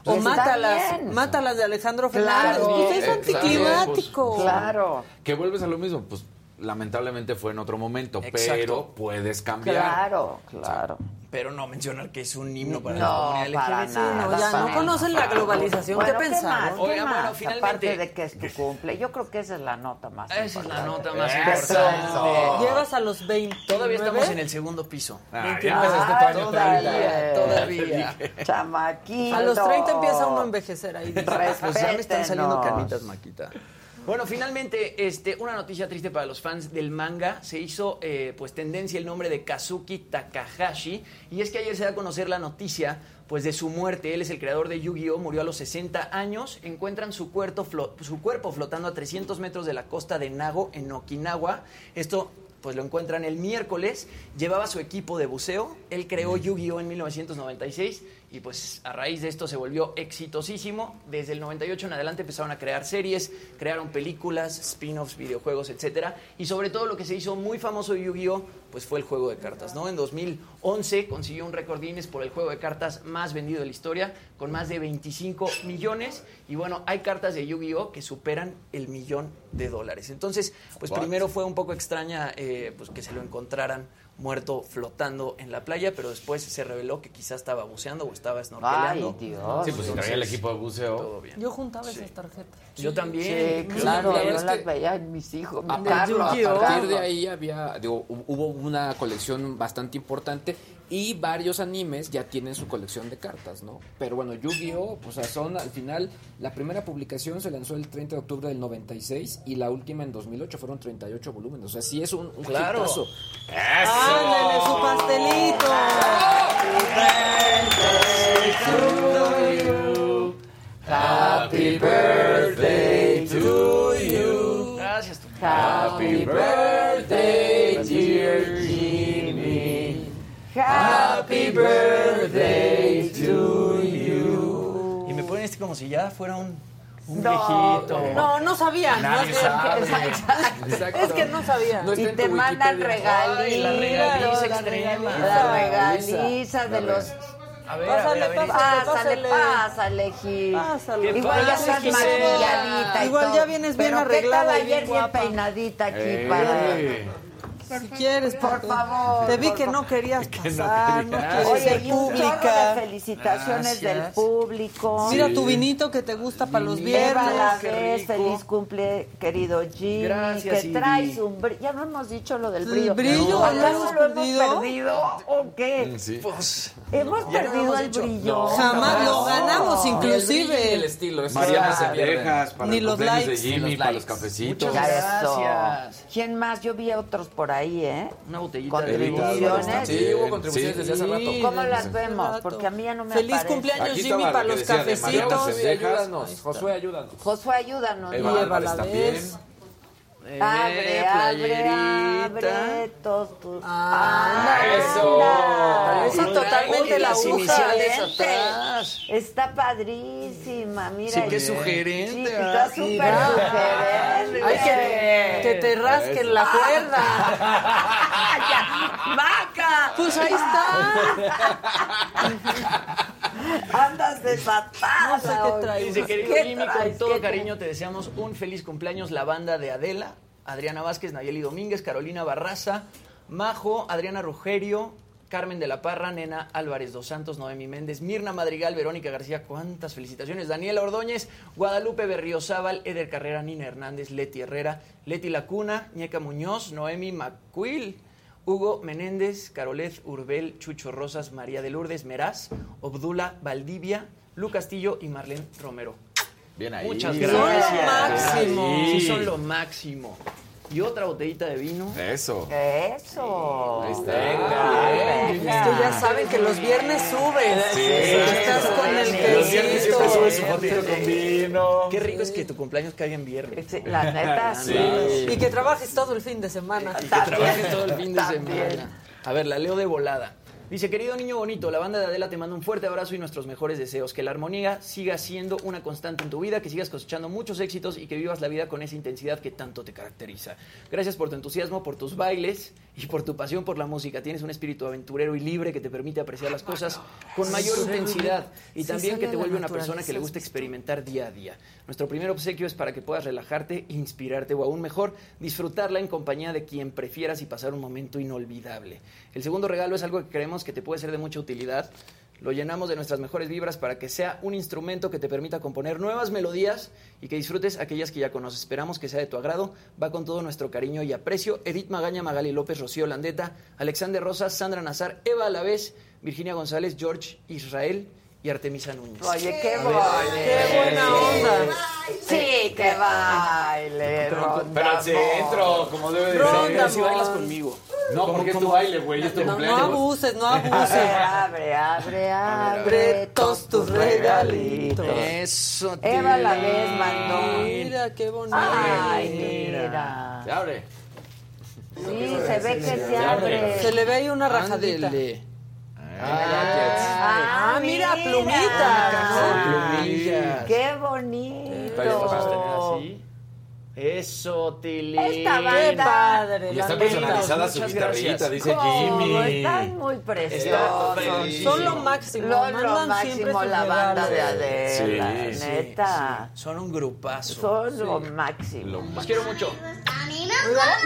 O Está mátalas, mátalas de Alejandro Claro. Fernández. Pues es Eh, anticlimático. pues, Claro. Que vuelves a lo mismo, pues lamentablemente fue en otro momento, Exacto. pero puedes cambiar. Claro, claro. Pero no mencionar que es un himno para No, la comunidad para LGBT. nada. No, ya no conocen la globalización. Bueno, ¿Qué pensaron? más? bueno, finalmente- Aparte de que es tu cumple, yo creo que esa es la nota más Esa es la importante. nota más Eso. importante. Llegas a los 20. Todavía estamos en el segundo piso. Ah, tu año todavía, 30. todavía. Chamaquito. A los 30 empieza uno a envejecer ahí. Pues ya me están saliendo canitas, Maquita. Bueno, finalmente, este, una noticia triste para los fans del manga. Se hizo pues pues tendencia el nombre de Kazuki Takahashi. Y es que ayer se da a conocer la noticia pues de su muerte. Él es el creador de Yu-Gi-Oh! Murió a los 60 años. Encuentran su su cuerpo flotando a 300 metros de la costa de Nago, en Okinawa. Esto pues lo encuentran el miércoles. Llevaba su equipo de buceo. Él creó Yu-Gi-Oh! en 1996 y pues a raíz de esto se volvió exitosísimo. Desde el 98 en adelante empezaron a crear series, crearon películas, spin-offs, videojuegos, etcétera. Y sobre todo lo que se hizo muy famoso de Yu-Gi-Oh! pues fue el juego de cartas, ¿no? En 2011 consiguió un récord Guinness por el juego de cartas más vendido de la historia, con más de 25 millones. Y bueno, hay cartas de Yu-Gi-Oh! que superan el millón de dólares. Entonces, pues primero fue un poco extraña eh, pues que se lo encontraran muerto flotando en la playa, pero después se reveló que quizás estaba buceando o estaba snorkeleando. Ay, Dios. Sí, pues si traía el equipo de buceo. Todo bien. Yo juntaba esas tarjetas. Yo también. Sí, claro, la yo las que- veía en mis hijos. mi A a partir de ahí había, digo, hu- hubo una colección bastante importante y varios animes ya tienen su colección de cartas, ¿no? Pero bueno, Yu-Gi-Oh! Pues, o sea, son al final, la primera publicación se lanzó el 30 de octubre del 96 y la última en 2008, fueron 38 volúmenes. O sea, sí es un, un Claro. ¡Ándale, su pastelito! Happy birthday to you. Gracias, tú. Happy birthday, dear Jimmy. Happy birthday to you. Y me ponen este como si ya fuera un, un No, viejito. No, no sabían. Nadie más bien. sabe. [laughs] Exacto. Exacto. Es que no sabían. No Y te mandan regaliza, Ay, la regaliza la extrema. regaliza, la regaliza de los A ver, Pásale, a ver, pásale, Pásale, pásale, Gil. Pásale. Igual ya estás maquilladita Igual ya vienes bien arreglada ¿qué tal y bien ayer bien peinadita aquí Eh. para... Si quieres, Por favor, Te vi que no querías [laughs] Que no pasar, no, querías. Oye, y un chorro de felicitaciones del público. Mira tu vinito que te gusta para los Vinito. Eva viernes. la vez, feliz cumple, querido Jimmy, Gracias, que traes un brillo. Ya no hemos dicho lo del ¿El brillo. brillo? ¿Acaso ¿Lo hemos perdido? perdido o qué? Sí. Pues, Hemos no perdido hemos el dicho. brillo. Jamás lo ganamos, Ni el el inclusive. estilo. eso Mariana ya se para Ni los likes. de Ni Jimmy, para los cafecitos. Gracias. ¿Quién más? Yo vi otros por ahí, ¿eh? Una botellita de Contribuciones. Sí, hubo contribuciones Sí. desde hace rato. ¿Cómo las vemos? Porque a mí ya no me Feliz aparece. cumpleaños, Aquí Jimmy, para los de cafecitos. Ayúdanos, Josué, ayúdanos. Josué, ayúdanos. Eva Álvarez también. Eh, Abre, abre, playerita. abre, todos tus... Ah, eso. anda. Eso totalmente la las iniciales Excelente. atrás. Está padrísima, mira. Sí, qué sugerente, Sí, está súper sugerente. Ay, que, que te rasquen la cuerda. [laughs] Ya, ¡Vaca! Pues ahí está. [laughs] Andas desatada. No sé qué hoy. traes. Dice, querido ¿Qué Jimmy, con todo ¿Qué cariño te deseamos un feliz cumpleaños la banda de Adela, Adriana Vázquez, Nayeli Domínguez, Carolina Barraza, Majo, Adriana Rugerio, Carmen de la Parra, Nena Álvarez dos Santos, Noemi Méndez, Mirna Madrigal, Verónica García, cuántas felicitaciones, Daniela Ordóñez, Guadalupe Berriozábal, Eder Carrera, Nina Hernández, Leti Herrera, Leti Lacuna, Ñeca Muñoz, Noemi Macuil, Hugo Menéndez, Carolet Urbel, Chucho Rosas, María de Lourdes Meraz, Obdula Valdivia, Lu Castillo y Marlene Romero. Bien ahí. Muchas gracias. Son lo máximo. Sí, son lo máximo. Y otra botellita de vino. Eso. Eso. Ahí está. Venga, Es que ya saben que los viernes subes. Sí. Estás con el Los viernes siempre sube su quesito. fotito con vino. Qué rico es que tu cumpleaños caiga en viernes. Sí, la neta, [laughs] sí. Y que trabajes todo el fin de semana. Y que trabajes todo el fin de También. semana. A ver, la leo de volada. Dice, querido niño bonito, la banda de Adela te manda un fuerte abrazo y nuestros mejores deseos. Que la armonía siga siendo una constante en tu vida, que sigas cosechando muchos éxitos y que vivas la vida con esa intensidad que tanto te caracteriza. Gracias por tu entusiasmo, por tus bailes y por tu pasión por la música. Tienes un espíritu aventurero y libre que te permite apreciar las cosas con mayor intensidad y también que te vuelve una persona que le gusta experimentar día a día. Nuestro primer obsequio es para que puedas relajarte, inspirarte o aún mejor, disfrutarla en compañía de quien prefieras y pasar un momento inolvidable. El segundo regalo es algo que creemos que te puede ser de mucha utilidad. Lo llenamos de nuestras mejores vibras para que sea un instrumento que te permita componer nuevas melodías y que disfrutes aquellas que ya conoces. Esperamos que sea de tu agrado. Va con todo nuestro cariño y aprecio. Edith Magaña, Magali López, Rocío Landeta, Alexander Rosas, Sandra Nazar, Eva Alavés, Virginia González, George Israel y Artemisa Núñez. Oye, qué baile. Qué buena onda. Sí, qué baile. Pero Ronda al centro, como debe de Ronda, ser. Pero si bailas conmigo. No, porque es tu baile, güey, No, no abuses, no [laughs] abuses. abre, abre, abre. Abre todos tus regalitos. Eso, Eva la vez mandó. Mira, qué bonito. Ay, mira. Se abre. Sí, se ve que se abre. Se le ve ahí una rajadita. Ándele. Ah, mira, plumita. Plumillas. Qué bonito. Así. Eso, Tilín. Esta Qué banda. padre. Y está personalizada su Muchas guitarrita, gracias. dice. Jimmy. Están muy preciosos. Son lo máximo. Lo, lo máximo la banda de. Adela, Sí, sí, neta. Son un grupazo. Son lo máximo. Los quiero mucho.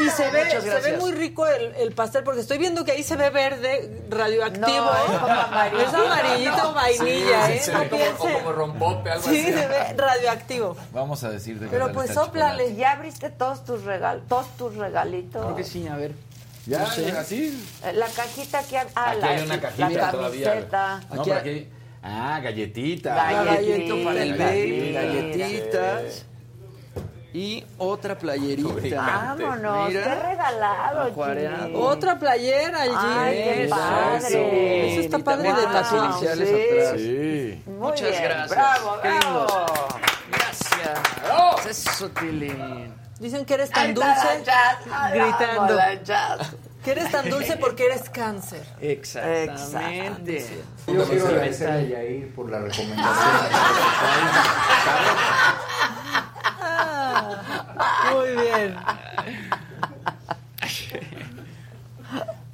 Y se ve, se ve muy rico el, el pastel porque estoy viendo que ahí se ve verde, radioactivo. No, es como amarillito. Es amarillito vainilla, ¿eh? Se no ve como, o piensen. como rompope, algo Sí, así. se ve radioactivo. Vamos a decir de qué Pero pues sóplale. ¿Ya abriste todos tus regalos? ¿Todos tus regalitos? Creo que sí, a ver. Ya, así. Eh, La cajita que... Ah, Aquí la, hay una cajita la todavía. No, Aquí hay- aquí. Ah, galletita. Galletita para el Mira, baby, mira. galletitas. Y otra playerita. Vámonos, Mira. qué regalado. Jimmy. Otra playera, Ay, qué padre. Eso está Y padre de las iniciales sí. atrás. Sí. Muy Muchas bien, gracias. Bravo, Qué bravo. Gracias. Eso, Tilín. Dicen que eres tan dulce, jazz. Ay, gritando. jazz. que eres tan dulce porque eres cáncer. Exactamente. Yo quiero agradecer a Yair por la recomendación. [laughs] Muy bien.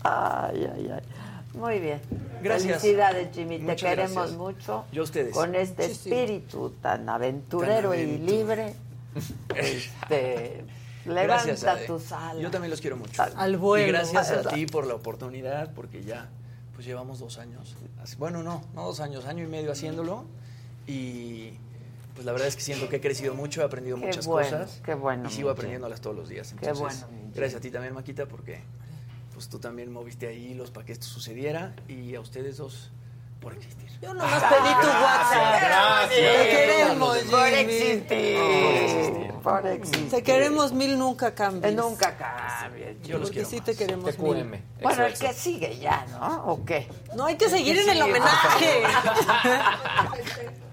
Ay, ay, ay. Muy bien. Gracias. Felicidades, Jimmy. Te queremos gracias. mucho. Yo a ustedes. Con este Muchísimo. espíritu tan aventurero Tan y libre. [laughs] Este, levanta tus alas. Yo también los quiero mucho. Al vuelo. Y gracias a ti por la oportunidad, porque ya pues llevamos dos años. Bueno, no, no dos años, año y medio haciéndolo. Y pues la verdad es que siento que he crecido mucho, he aprendido Qué muchas bueno, cosas. qué bueno, Y sigo aprendiéndolas todos los días. Qué Entonces, bueno, mi Gracias a ti también, Maquita, porque pues tú también moviste ahí hilos para que esto sucediera. Y a ustedes dos por existir. Yo nomás pedí tu WhatsApp. Gracias. Te queremos, Por Jimmy. existir. Por existir. Te queremos mil nunca cambies. Nunca cambies. Yo los quiero sí más. te queremos mil. Bueno, el que sigue ya, ¿no? ¿O qué? No, hay que seguir en el homenaje. [laughs]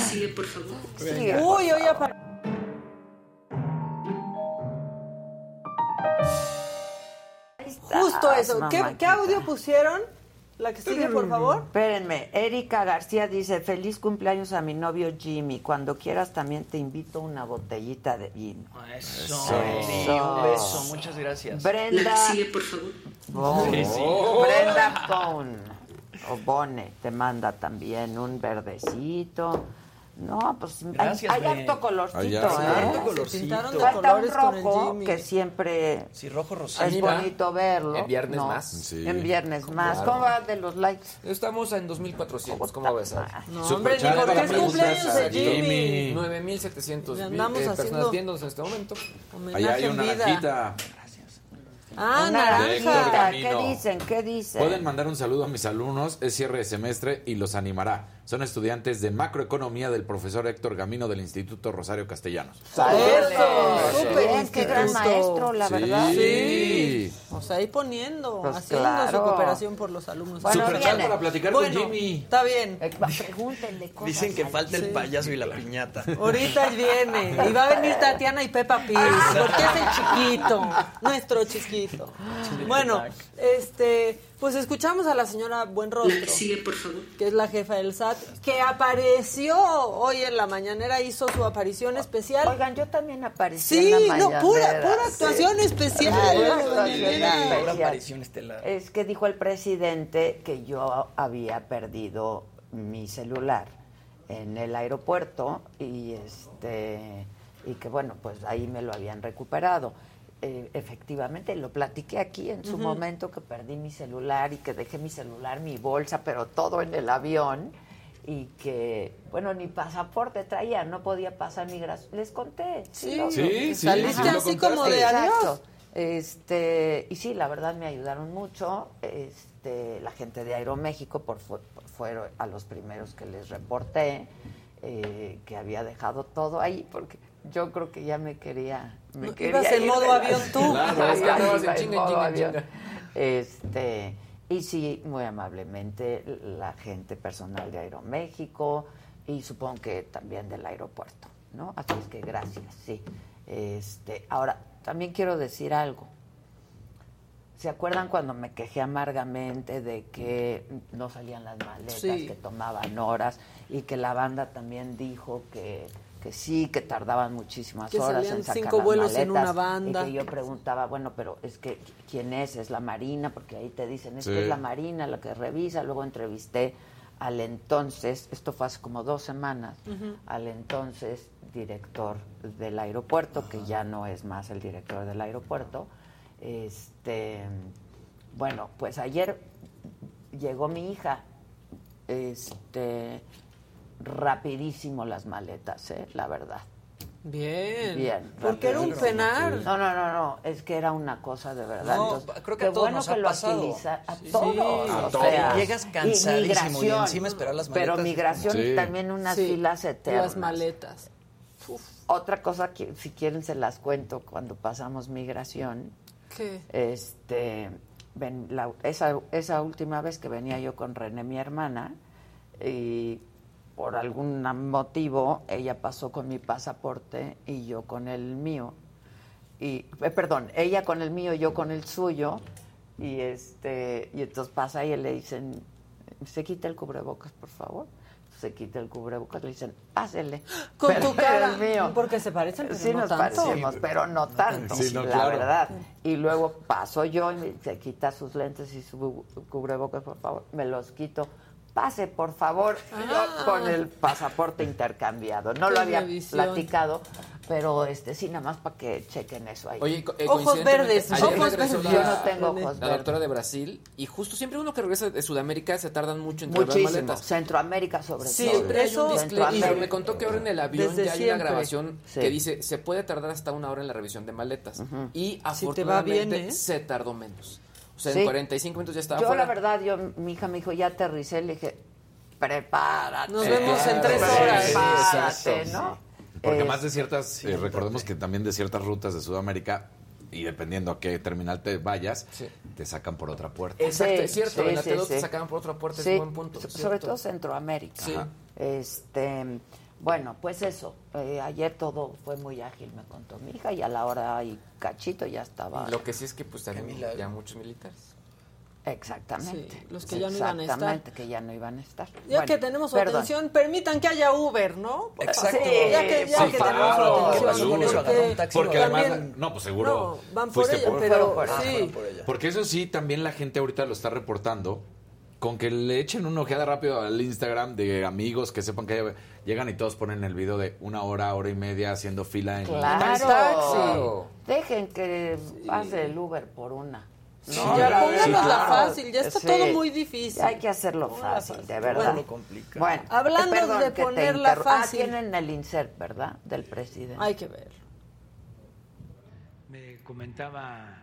Sigue, por favor. Sigue, Uy, hoy apare- Justo eso. ¿Qué, audio pusieron? La que sigue, por favor. Espérenme, Erika García dice, feliz cumpleaños a mi novio Jimmy. Cuando quieras también te invito a una botellita de vino. Eso. Eso. Sí, un beso. Muchas gracias. Brenda... por favor. Sí, sí. Brenda Bone. O Bone te manda también un verdecito. No, pues hay- Gracias, hay, harto colorcito, Hay ¿eh? harto. Colorcito. pintaron de Falta un colores con el rojo Jimmy. que siempre Sí, rojo rosado. es Mira, bonito verlo. en viernes ¿no? más. Sí. En viernes más. Claro. ¿Cómo va de los likes? Estamos en 2400, ¿cómo ves? No, hombre, ni porque es cumpleaños de Jimmy. 9700 Le vi- andamos eh, haciendo- personas viéndonos en este momento. Allá hay una vida. Ah. Camino. ¿Qué dicen? ¿Qué dicen? Pueden mandar un saludo a mis alumnos, es cierre de semestre y los animará. Son estudiantes de macroeconomía del profesor Héctor Gamino del Instituto Rosario Castellanos. Eso, súper gran maestro, la Sí. verdad. Sí. O sea, ahí poniendo, Pues haciendo claro. su cooperación por los alumnos. Bueno, viene. para platicar Bueno, con Jimmy. está bien. Eh, Pregúntenle cosas. Dicen que al falta el payaso y la piñata. Ahorita viene. Y va a venir Tatiana y Pepa Pig, porque es el chiquito, nuestro chiquito. Bueno, este, pues escuchamos a la señora Buenrostro, Sigue, por favor. que es la jefa del SAT, que apareció hoy en la mañanera, hizo su aparición especial. Oigan, yo también aparecí Sí, en la no, pura, mañanera, pura sí. actuación especial. Pura en la actuación mañanera. especial. Una aparición estelar. Es que dijo el presidente que yo había perdido mi celular en el aeropuerto y este y que bueno, pues ahí me lo habían recuperado. Eh, efectivamente, lo platiqué aquí en su momento que perdí mi celular y que dejé mi celular, mi bolsa, pero todo en el avión y que, bueno, ni pasaporte traía, no podía pasar migración. Les conté. Sí, lo- Sí, sí, Saliste sí, así como de Exacto. adiós. Este, y sí, la verdad me ayudaron mucho. Este, la gente de Aeroméxico por, fu- por- fueron a los primeros que les reporté eh, que había dejado todo ahí porque yo creo que ya me quería me No, quería ibas en ir modo la- avión tú. Claro, es que en modo avión. Este, y sí, muy amablemente la gente personal de Aeroméxico y supongo que también del aeropuerto, ¿no? Así es que gracias, sí. Este, ahora, también quiero decir algo. ¿Se acuerdan cuando me quejé amargamente de que no salían las maletas, Sí. que tomaban horas y que la banda también dijo que, que sí, que tardaban muchísimas Que horas en sacar cinco las vuelos en maletas, una banda. Y que yo preguntaba, bueno, pero es que ¿quién es? Es la Marina, porque ahí te dicen, es Sí. que es la Marina la que revisa. Luego entrevisté al entonces, esto fue hace como dos semanas, al entonces director del aeropuerto, que ya no es más el director del aeropuerto. Este, bueno, pues ayer llegó mi hija, este, rapidísimo las maletas, ¿eh? la verdad. Bien. Bien. Porque era un penar. No, no, no, no, es que era una cosa de verdad. No, Entonces, creo que a todos bueno nos que ha lo pasado. a Sí. todos. A o todos. sea, Llegas cansadísimo y encima esperar las Pero maletas. migración Sí. también unas Sí, filas eternas. Las maletas. Otra cosa que si quieren se las cuento cuando pasamos migración. ¿Qué? Este, ven, la- esa, esa última vez que venía yo con René, mi hermana, y por algún motivo ella pasó con mi pasaporte y yo con el mío. Y, eh, perdón, ella con el mío, yo con el suyo. Y este, y entonces pasa y le dicen, se quita el cubrebocas, por favor. se quita el cubrebocas, le dicen, pásele. [gasps] Con Pero tu cara. el mío. Porque se parecen, pero sí no nos tanto. parecemos, pero no tanto, Sí, no, la claro. verdad. Y luego paso yo y me- se quita sus lentes y su cubrebocas, por favor, me los quito. Pase, por favor, yo con el pasaporte intercambiado. No Qué lo había revisión. platicado, pero este sí, nada más para que chequen eso ahí. Oye, eh, Ojos verdes, ojos verdes. la- Yo no tengo ojos La verdes. doctora de Brasil, y justo siempre uno que regresa de Sudamérica se tardan mucho en Muchísimo. maletas. Centroamérica sobre Sí, todo. Siempre hay un Eso- disclaimer. Centroamérica. Y me contó que ahora en el avión Desde ya hay siempre. una grabación Sí. que dice se puede tardar hasta una hora en la revisión de maletas. Y Si te va bien, afortunadamente ¿eh? se tardó menos. O sea, Sí. en 45 minutos ya estaba Yo, fuera. la verdad, yo, mi hija me dijo, ya aterricé, le dije, prepárate. Nos vemos en tres horas. sí, Prepárate, exacto, ¿no? Porque Es- más de ciertas, eh, recordemos que también de ciertas rutas de Sudamérica, y dependiendo a qué terminal te vayas, Sí. te sacan por otra puerta. Exacto, Sí, es cierto. sí, en la sí, T2 sí. te sacaban por otra puerta, Sí, es un buen punto. sobre todo Centroamérica. Sí. Este, bueno, pues eso. eh, ayer todo fue muy ágil, me contó mi hija, y a la hora y cachito ya estaba. Lo que sí es que pues también ya muchos militares. Exactamente. Sí, los que ya no iban a estar. Exactamente, que ya no iban a estar. Ya Bueno, que tenemos su atención, permitan que haya Uber, ¿no? Exacto. Ya que, ya Sí, que claro, tenemos su atención. Porque-. Porque También- además, no, pues seguro. No, van por fuiste ella, por- pero por- sí. fueron por ella. Porque eso sí, también la gente ahorita lo está reportando. Con que le echen una ojeada rápido al Instagram de amigos que sepan que llegan y todos ponen el video de una hora, hora y media haciendo fila en Claro. Claro. Dejen que pase el Uber por una. Sí, ya pónganosla fácil, ya está Sí. todo muy difícil. Ya hay que hacerlo fácil, fácil. de verdad. Complica. Bueno, Hablando eh, perdón de ponerla Ah, fácil. tienen el insert, ¿verdad? Del presidente. Hay que ver. Me comentaba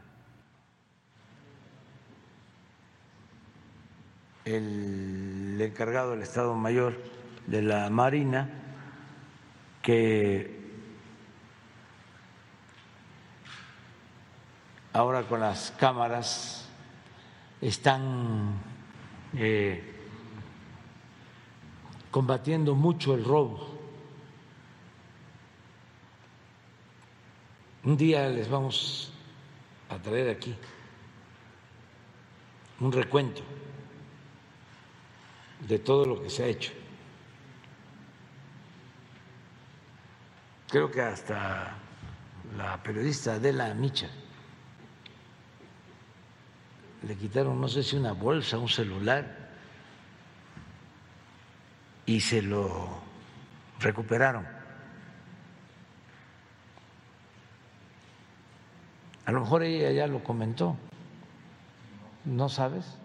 el encargado del Estado Mayor de la Marina que ahora con las cámaras están eh, combatiendo mucho el robo. Un día les vamos a traer aquí un recuento de todo lo que se ha hecho. Creo que hasta la periodista Adela Micha le quitaron, no sé si una bolsa, un celular, y se lo recuperaron. A lo mejor ella ya lo comentó. ¿No sabes?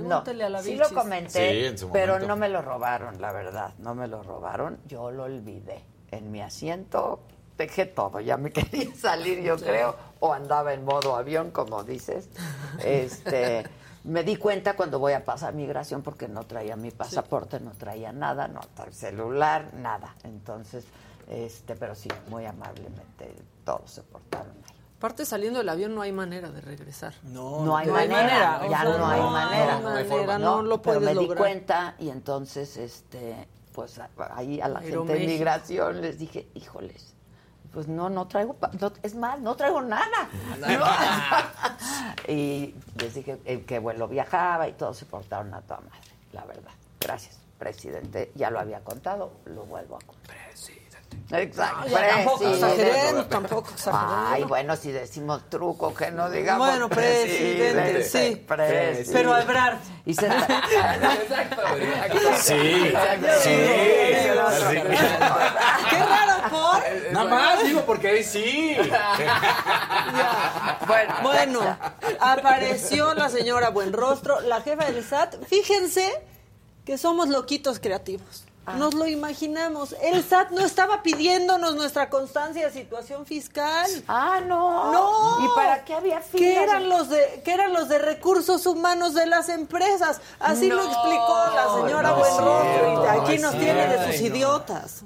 Pregúntele a la sí lo comenté, Sí, en su pero momento. no me lo robaron, la verdad, no me lo robaron, yo lo olvidé. En mi asiento dejé todo, ya me [laughs] quería salir, yo creo, o andaba en modo avión, como dices. [laughs] Este, me di cuenta cuando voy a pasar migración porque no traía mi pasaporte, no traía nada, no traía celular, nada. Entonces, este, pero sí, muy amablemente todos se portaron ahí. Aparte, saliendo del avión no hay manera de regresar. No, No hay no hay manera, manera, ya o sea, no hay no hay manera. manera, no lo pero puedes me di cuenta y entonces, este, pues ahí a la gente de inmigración les dije, híjoles, pues no, no traigo, pa- no- es más, no traigo nada. ¿no? [laughs] y les dije eh, que vuelo viajaba y todos se portaron a toda madre, la verdad. Gracias, presidente. Ya lo había contado, lo vuelvo a contar. Exacto. No, tampoco exageremos, tampoco exageremos. Ay, bueno, si decimos truco, que no digamos Bueno, presidente, sí. presidente. Pero a Ebrard. Y se [laughs] Exacto. Sí, sí. Qué raro, por. Nada más, digo, porque ahí sí. Bueno, Bueno, apareció la señora Buenrostro, la jefa del SAT. Fíjense que somos loquitos creativos. Nos lo imaginamos. El SAT no estaba pidiéndonos nuestra constancia de situación fiscal. Ah, no. No. ¿Y para qué había filas? Que eran los de, que eran los de recursos humanos de las empresas. Así lo explicó la señora no Buenrostro. aquí nos tiene de sus Ay, idiotas.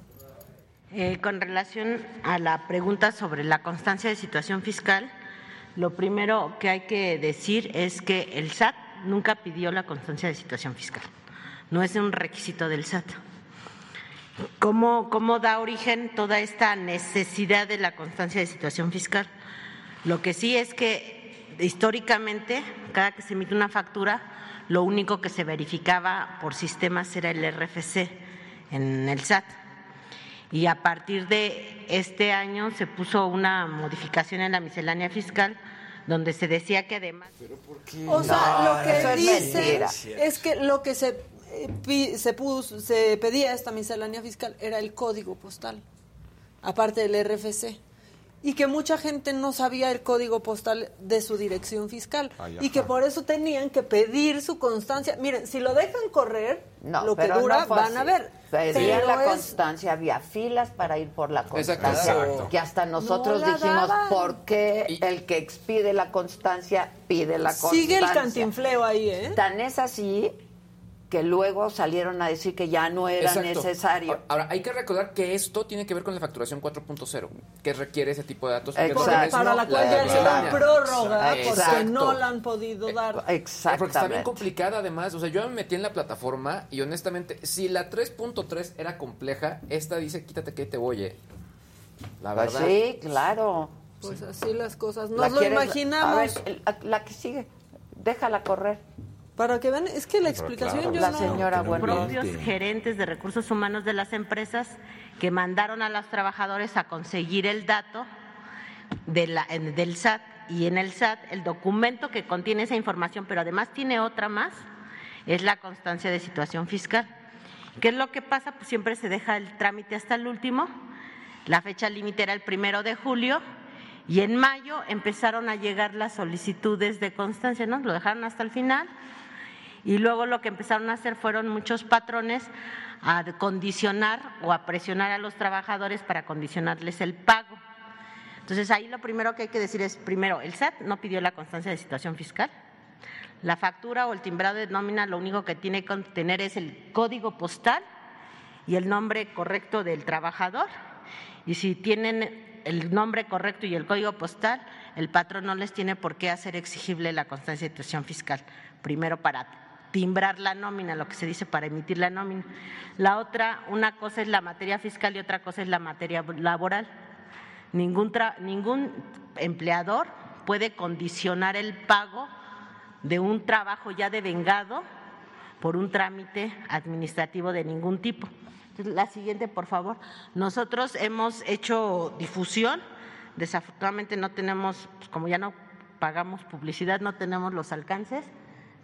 Eh, con relación a la pregunta sobre la constancia de situación fiscal, lo primero que hay que decir es que el SAT nunca pidió la constancia de situación fiscal. No es un requisito del SAT. ¿Cómo, ¿Cómo da origen toda esta necesidad de la constancia de situación fiscal? Lo que sí es que históricamente, cada que se emite una factura, lo único que se verificaba por sistemas era el RFC en el SAT. Y a partir de este año se puso una modificación en la miscelánea fiscal donde se decía que además... O sea, No, lo que es dice mentira. es, que lo que se, se, puso, se pedía esta miscelánea fiscal era el código postal, aparte del RFC. Y que mucha gente no sabía el código postal de su dirección fiscal. Ay, y que por eso tenían que pedir su constancia. Miren, si lo dejan correr, No, lo que dura, no van a ver. Pedían la es- constancia, había filas para ir por la constancia. Exacto. Que hasta nosotros No dijimos, daban. ¿por qué el que expide la constancia pide la constancia? Sigue el cantinfleo ahí, ¿eh? Tan es así que luego salieron a decir que ya no era Exacto. necesario. Ahora, hay que recordar que esto tiene que ver con la facturación 4.0, que requiere ese tipo de datos. que para no, la cual ya hicieron prórroga porque Exacto. no la han podido dar. Porque está bien Exactamente. complicada además. O sea, yo me metí en la plataforma y honestamente, si la 3.3 era compleja, esta dice quítate que ahí te voy. eh". La Pues verdad. sí, claro. Pues así las cosas. ¿La Nos lo quieres? imaginamos. A ver, la, la que sigue, déjala correr. Para que vean, es que la explicación yo La no... señora Los propios gerentes de recursos humanos de las empresas que mandaron a los trabajadores a conseguir el dato de la- en- del SAT y en el SAT el documento que contiene esa información, pero además tiene otra más, es la constancia de situación fiscal. ¿Qué es lo que pasa? Pues siempre se deja el trámite hasta el último. La fecha límite era el primero de julio y en mayo empezaron a llegar las solicitudes de constancia, ¿no? Lo dejaron hasta el final y luego lo que empezaron a hacer fueron muchos patrones a condicionar o a presionar a los trabajadores para condicionarles el pago. Entonces ahí lo primero que hay que decir es, primero, el SAT no pidió la constancia de situación fiscal. La factura o el timbrado de nómina lo único que tiene que contener es el código postal y el nombre correcto del trabajador. Y si tienen el nombre correcto y el código postal, el patrón no les tiene por qué hacer exigible la constancia de situación fiscal. Primero para timbrar la nómina, lo que se dice para emitir la nómina. La otra, una cosa es la materia fiscal y otra cosa es la materia laboral. Ningún, ningún empleador puede condicionar el pago de un trabajo ya devengado por un trámite administrativo de ningún tipo. La siguiente, por favor. Nosotros hemos hecho difusión. Desafortunadamente no tenemos, pues, como ya no pagamos publicidad, no tenemos los alcances,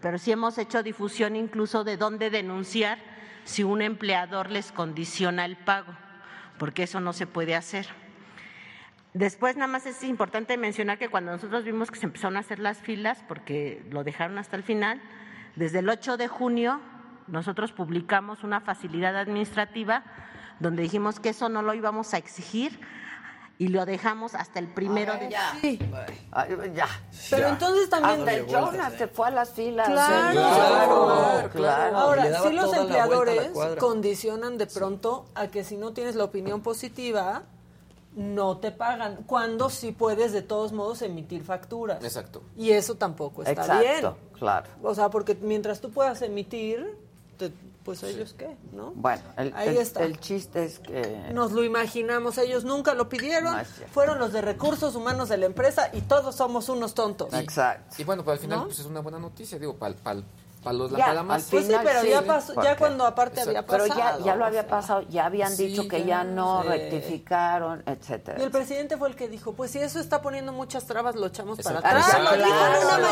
pero sí hemos hecho difusión incluso de dónde denunciar si un empleador les condiciona el pago, porque eso no se puede hacer. Después, nada más es importante mencionar que cuando nosotros vimos que se empezaron a hacer las filas, porque lo dejaron hasta el final, desde el 8 de junio nosotros publicamos una facilidad administrativa donde dijimos que eso no lo íbamos a exigir y lo dejamos hasta el primero de Sí. Ay, ya. Pero entonces también- Hasta el Jonas se fue a las filas. Claro, Sí, claro, claro. Ahora, si los empleadores condicionan de pronto a que si no tienes la opinión positiva, no te pagan. Cuando sí puedes de todos modos emitir facturas. Exacto. Y eso tampoco está Exacto, bien. claro. O sea, porque mientras tú puedas emitir, te- pues ellos qué, ¿no? Bueno, el, Ahí el- está. el chiste es que... Nos lo imaginamos, ellos nunca lo pidieron, No fueron los de recursos humanos de la empresa y todos somos unos tontos. Exacto. Y bueno, pues al final ¿No? pues es una buena noticia, digo, para los Ya, la más. al Pues sí, final pero sí, ya pasó, ya cuando aparte había Pero pasado. ya, ya lo había pasado, ya habían Sí, dicho que ya, ya no rectificaron, etcétera. Y el presidente fue el que dijo, pues si eso está poniendo muchas trabas, lo echamos para atrás. Ah, Lo dijo en una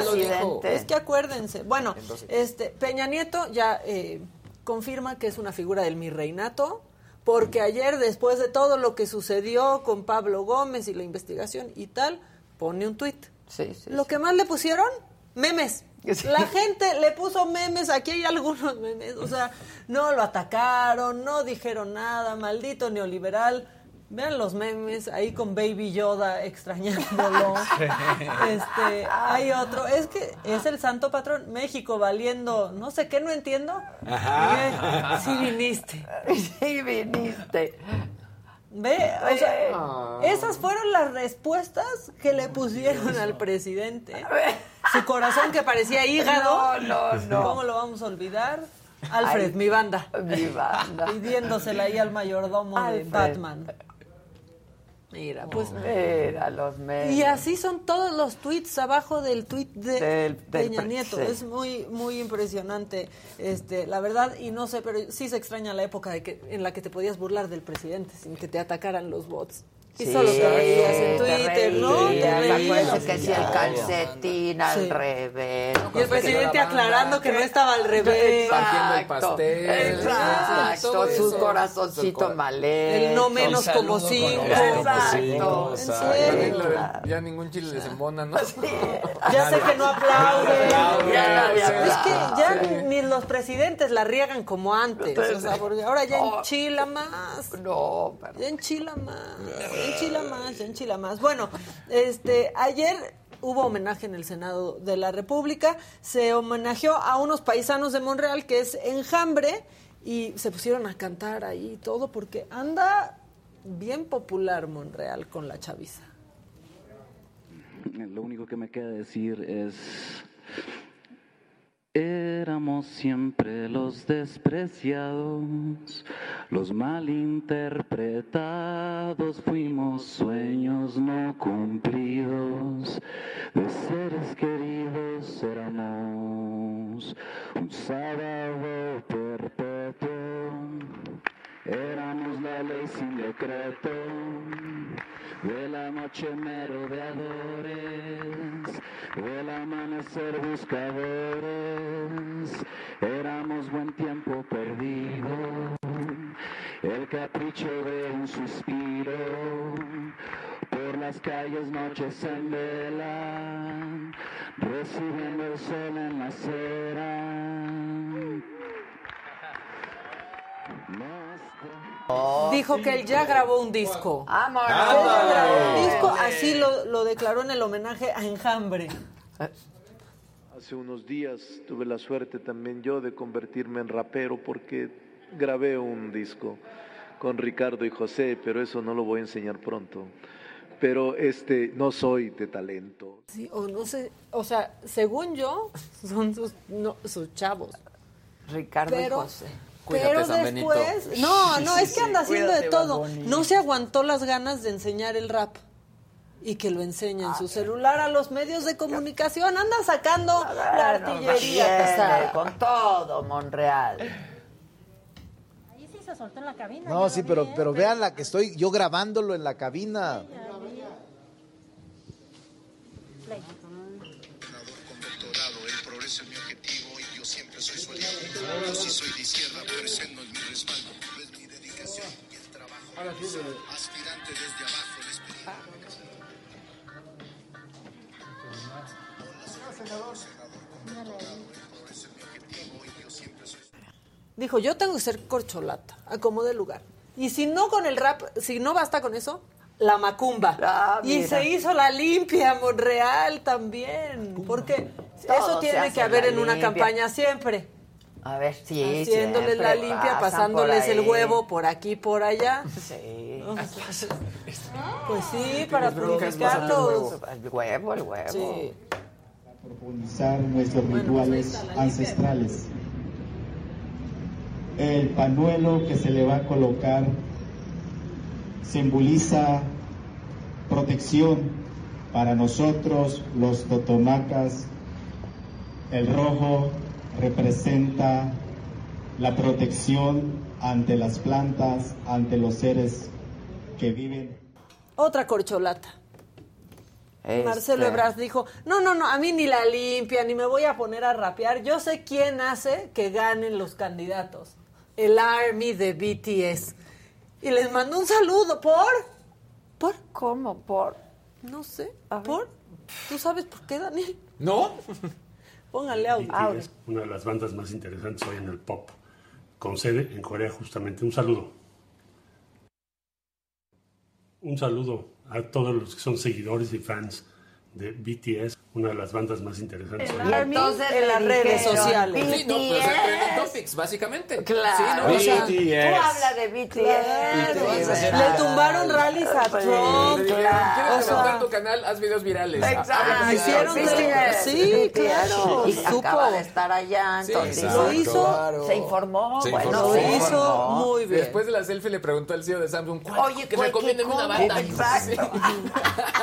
presidente. Es que acuérdense. Bueno, Entonces- este Peña Nieto ya eh, confirma que es una figura del mi reinato, porque ayer, después de todo lo que sucedió con Pablo Gómez y la investigación y tal, pone un tuit. Sí, sí, Lo que más le pusieron, memes. [laughs] Sí. La gente le puso memes, aquí hay algunos memes, o sea, no lo atacaron, no dijeron nada, maldito neoliberal. Vean los memes ahí con Baby Yoda extrañándolo. [laughs] Este, hay otro, es que es el santo patrón México valiendo, no sé qué, no entiendo. Ajá. Ve, Sí viniste. [laughs] Sí viniste. Ve, o sea, Ah. esas fueron las respuestas que le pusieron al presidente. Su corazón que parecía hígado. No, no, no. ¿Cómo lo vamos a olvidar? Alfred, Ay, mi banda. Mi banda. Pidiéndosela ahí al mayordomo de. Batman. Mira, pues. Mira, los medios. Y así son todos los tweets abajo del tweet de Del- del Peña Nieto. sí. Es muy, muy impresionante, este, la verdad, y no sé, pero sí se extraña la época de que, en la que te podías burlar del presidente sin que te atacaran los bots. Y Sí, solo te reías en te Twitter, ¿no? Te que si el calcetín al Sí. revés. Y el presidente aclarando que no estaba al revés. Partiendo el pastel. Exacto, su eso. corazoncito. El no menos como cinco. Exacto. ¿En Ya, serio? lo- ya ningún chile les embona, ¿no? [laughs] Ya sé que no aplauden. Ya es que ya ni los presidentes la riegan como antes. O sea, porque ahora ya enchila más. No, Ya enchila más. Enchila más, ya enchila más. Bueno, este, ayer hubo homenaje en el Senado de la República. Se homenajeó a unos paisanos de Monreal que es Enjambre y se pusieron a cantar ahí todo porque anda bien popular Monreal con la chaviza. Lo único que me queda decir es, éramos siempre los despreciados, los malinterpretados, fuimos sueños no cumplidos, de seres queridos éramos un sábado perpetuo, éramos la ley sin decreto de la noche merodeadores, del amanecer buscadores, éramos buen tiempo perdido, el capricho de un suspiro, por las calles noches en vela, recibiendo el sol en la acera. Dijo que él ya grabó un disco. ¡Vámonos! Que él ya grabó un disco, así lo, lo declaró en el homenaje a Enjambre. Hace unos días tuve la suerte también yo de convertirme en rapero porque grabé un disco con Ricardo y José, pero eso no lo voy a enseñar pronto. Pero este no soy de talento. Sí, o no sé, o sea, según yo, son sus, no, sus chavos. Ricardo Pero- y José. Pero después, [laughs] no, no, es que anda haciendo de Cuídate, todo. No se aguantó las ganas de enseñar el rap y que lo enseña en su celular a los medios de comunicación. Anda sacando la artillería pesada. con todo, Monreal. Ahí sí se soltó en la cabina. No, sí, pero, pero vean la que estoy yo grabándolo en la cabina. El progreso es mi objetivo y yo siempre soy su el. Aspirante desde abajo, el espíritu. Dijo, yo tengo que ser corcholata, acomode lugar. Y si no con el rap, si no basta con eso, la macumba. y Ah, mira. se hizo la limpia Monreal también, porque Todo eso tiene que haber en una campaña siempre. A ver, sí, Haciéndoles la limpia, pasándoles el huevo por aquí, por allá. Sí. Pues sí, para Las broncas purificarlos. El huevo, el huevo. Sí. profundizar nuestros rituales ancestrales. El panuelo que se le va a colocar simboliza protección para nosotros los totomacas. El rojo representa la protección ante las plantas, ante los seres que viven Otra corcholata. Este. Marcelo Ebrard dijo, no, no, no, a mí ni la limpia, ni me voy a poner a rapear. Yo sé quién hace que ganen los candidatos. El Army de BTS. Y les mando un saludo. ¿Por? ¿Por? ¿Cómo? ¿Por? No sé. ¿Por? ¿Tú sabes por qué, Daniel? ¿No? Póngale audio. BTS, una de las bandas más interesantes hoy en el pop, con sede en Corea justamente. Un saludo. Un saludo a todos los que son seguidores y fans de BTS. Una de las bandas más interesantes. El ahorita. Army entonces en las redes sociales. Sí, no, pues BTS. trending topics, básicamente. Claro. Sí, ¿no? o sea, BTS. tú hablas de BTS. Claro. Le tumbaron rallies a Pues, Trump. Claro. ¿quieres O sea- levantar tu canal? Haz videos virales. Exacto. Habla de hicieron de- Sí, claro, Y supo. acaba de estar allá, Sí, entonces exacto. Lo hizo, Claro. se informó. Se bueno, informó. lo se hizo informó. muy bien. Después de la selfie le preguntó al CEO de Samsung, ¿cuál? Oye, que recomienden ¿qué una banda. Exacto.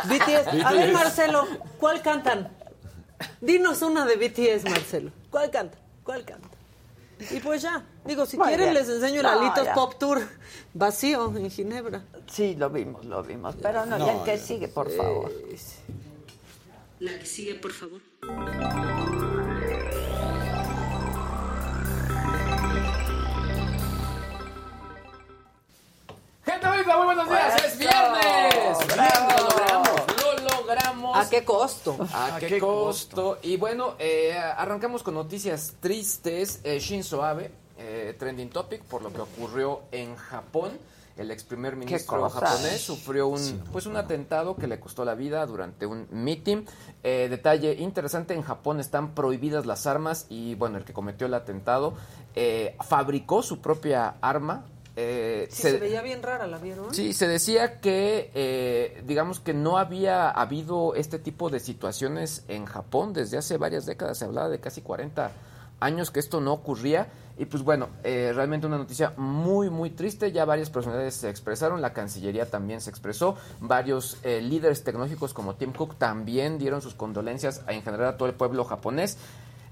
BTS. A ver, Marcelo, ¿cuál cantan? Dinos una de BTS, Marcelo. ¿Cuál canta? ¿Cuál canta? Y pues ya, digo, si Muy quieren bien. les enseño el No, Alitos ya. Pop Tour vacío en Ginebra. Sí, lo vimos, lo vimos. Pero no, ya que sigue, por favor. La que sigue, por favor. Gente bonita, muy buenos días. Eso, Es viernes. bravo. Bien, lo logramos. Lo logramos. ¿A qué costo? ¿A qué, costo? Y bueno, eh, arrancamos con noticias tristes. Eh, Shinzo Abe, eh, trending topic, por lo que ocurrió en Japón. El ex primer ministro japonés sufrió un, pues un atentado que le costó la vida durante un meeting. Eh, detalle interesante, en Japón están prohibidas las armas y bueno, el que cometió el atentado eh, fabricó su propia arma. Eh, Sí, se, veía bien rara, ¿la vieron? Sí, se decía que, eh, digamos que no había habido este tipo de situaciones en Japón desde hace varias décadas. Se hablaba de casi 40 años que esto no ocurría. Y pues bueno, eh, realmente una noticia muy, muy triste. Ya varias personalidades se expresaron, la Cancillería también se expresó. Varios eh, líderes tecnológicos como Tim Cook también dieron sus condolencias a, en general a todo el pueblo japonés.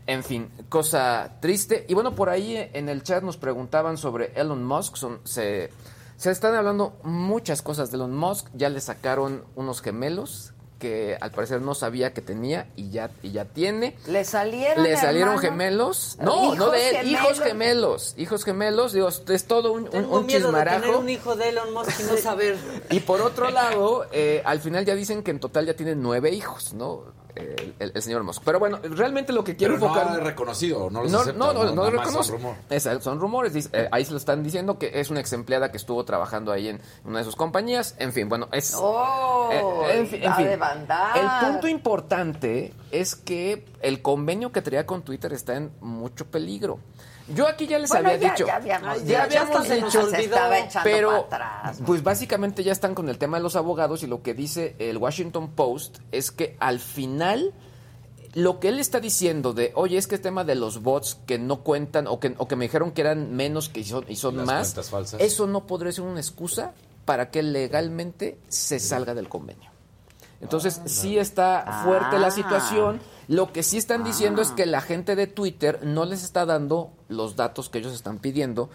En fin, cosa triste. Y bueno, por ahí en el chat nos preguntaban sobre Elon Musk. Son, se, se están hablando muchas cosas de Elon Musk. Ya le sacaron unos gemelos que al parecer no sabía que tenía y ya, y ya tiene. ¿Le salieron Le salieron hermanos? gemelos. No, ¿Hijos no de él. gemelos? Hijos gemelos. Hijos gemelos. Digo, es todo un, un, Tengo un miedo de tener chismarajo. un hijo de Elon Musk y no saber. Y por otro lado, eh, al final ya dicen que en total ya tienen nueve hijos, ¿no? El, el- el señor Musk. Pero bueno, realmente lo que quiero Pero no enfocar. ha reconocido, no los no, acepta, no, no, no, no reconoce. son rumor. Son rumores. dice, eh, ahí se lo están diciendo que es una ex empleada que estuvo trabajando ahí en una de sus compañías. En fin, bueno, es. ¡Oh! Eh, en fin, en fin. El punto importante es que el convenio que traía con Twitter está en mucho peligro. Yo aquí ya les Bueno, había ya- dicho. ya habíamos ya habíamos nos dicho, echando pero atrás. pues básicamente ya están con el tema de los abogados y lo que dice el Washington Post es que al final lo que él está diciendo de, oye, es que el tema de los bots que no cuentan o que, o que me dijeron que eran menos que son, y son Las más, eso no podría ser una excusa para que legalmente se salga del convenio. Entonces, sí está fuerte Ah. la situación. Lo que sí están diciendo es que la gente de Twitter no les está dando los datos que ellos están pidiendo.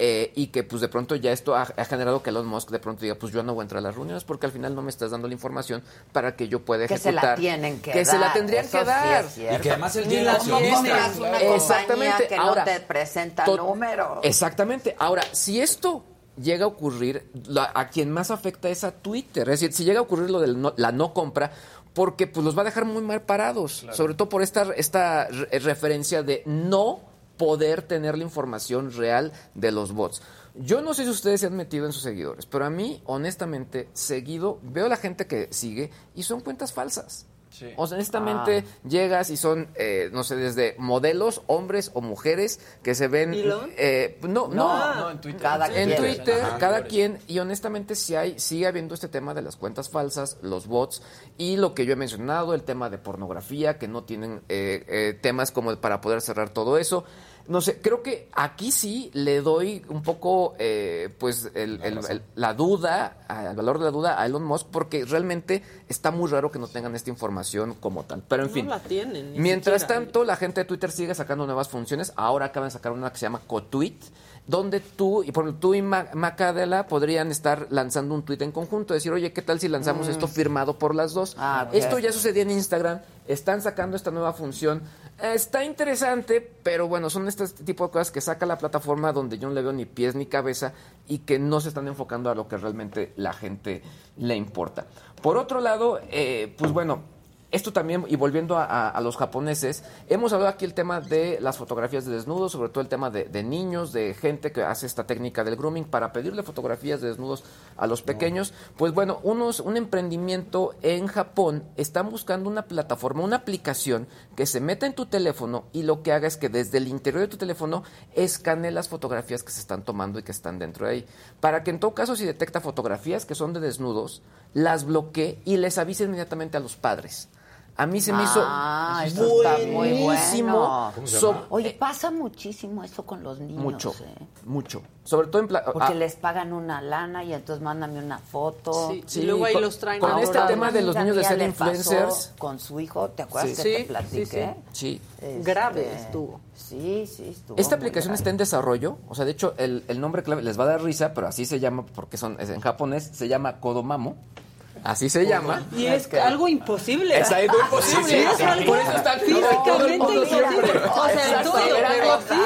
eh, y que pues de pronto ya esto ha, ha generado que Elon Musk de pronto diga pues yo no voy a entrar a las reuniones porque al final no me estás dando la información para que yo pueda Que se la ejecutar tienen que se la tendrían que dar. Y que además él Ni tiene la Exactamente. compañía que Ahora, no te presenta números. Exactamente. Ahora, si esto llega a ocurrir, la- a quien más afecta es a Twitter. Es decir, si llega a ocurrir lo de la no compra, porque pues los va a dejar muy mal parados. Sobre todo por esta, esta re- referencia de no poder tener la información real de los bots. Yo no sé si ustedes se han metido en sus seguidores, pero a mí, honestamente, seguido, veo la gente que sigue y son cuentas falsas. O sea, honestamente, llegas y son, eh, no sé, desde modelos, hombres o mujeres que se ven... ¿Elon? eh, no, no, No, en Twitter. Cada en quien. Twitter, Ajá. cada quien, y honestamente si hay, sigue habiendo este tema de las cuentas falsas, los bots, y lo que yo he mencionado, el tema de pornografía, que no tienen eh, eh, temas como para poder cerrar todo eso. No sé, creo que aquí sí le doy un poco, eh, pues, el- el- el- la duda, al valor de la duda a Elon Musk, porque realmente está muy raro que no tengan esta información como tal. Pero en No fin, la tienen. Mientras siquiera. tanto, la gente de Twitter sigue sacando nuevas funciones. Ahora acaban de sacar una que se llama CoTweet, donde tú, y por ejemplo, tú y Ma- Macadela podrían estar lanzando un tweet en conjunto, decir, oye, ¿qué tal si lanzamos esto firmado por las dos? Ah. Esto ya sucedía en Instagram, están sacando esta nueva función. Está interesante, pero bueno, son este tipo de cosas que saca la plataforma donde yo no le veo ni pies ni cabeza y que no se están enfocando a lo que realmente la gente le importa. Por otro lado, eh, pues bueno, esto también, y volviendo a, a- a los japoneses, hemos hablado aquí el tema de las fotografías de desnudos, sobre todo el tema de, de niños, de gente que hace esta técnica del grooming para pedirle fotografías de desnudos a los pequeños. Pues bueno, unos, un emprendimiento en Japón están buscando una plataforma, una aplicación que se meta en tu teléfono y lo que haga es que desde el interior de tu teléfono escanee las fotografías que se están tomando y que están dentro de ahí. Para que en todo caso, si detecta fotografías que son de desnudos, las bloquee y les avise inmediatamente a los padres. A mí se me hizo Ah, eso está muy buenísimo. bueno. So- Oye, pasa muchísimo eso con los niños. mucho, ¿eh? mucho. Sobre todo en Porque ah, les pagan una lana y entonces mándame una foto. Sí, y luego ahí con- los traen con ahora. este tema de los niños de ser influencers. Con su hijo, ¿te acuerdas Sí. que te Sí, platiqué? Sí. Este, Grave estuvo. Sí, sí, estuvo. Esta aplicación grave. está en desarrollo, o sea, de hecho, el, el nombre clave les va a dar risa, pero así se llama, porque son es en japonés, se llama Kodomamo. Así se llama. Y es algo imposible. Es algo imposible. Sí, Sí, algo por eso está todo físicamente imposible. O sea, tuyo,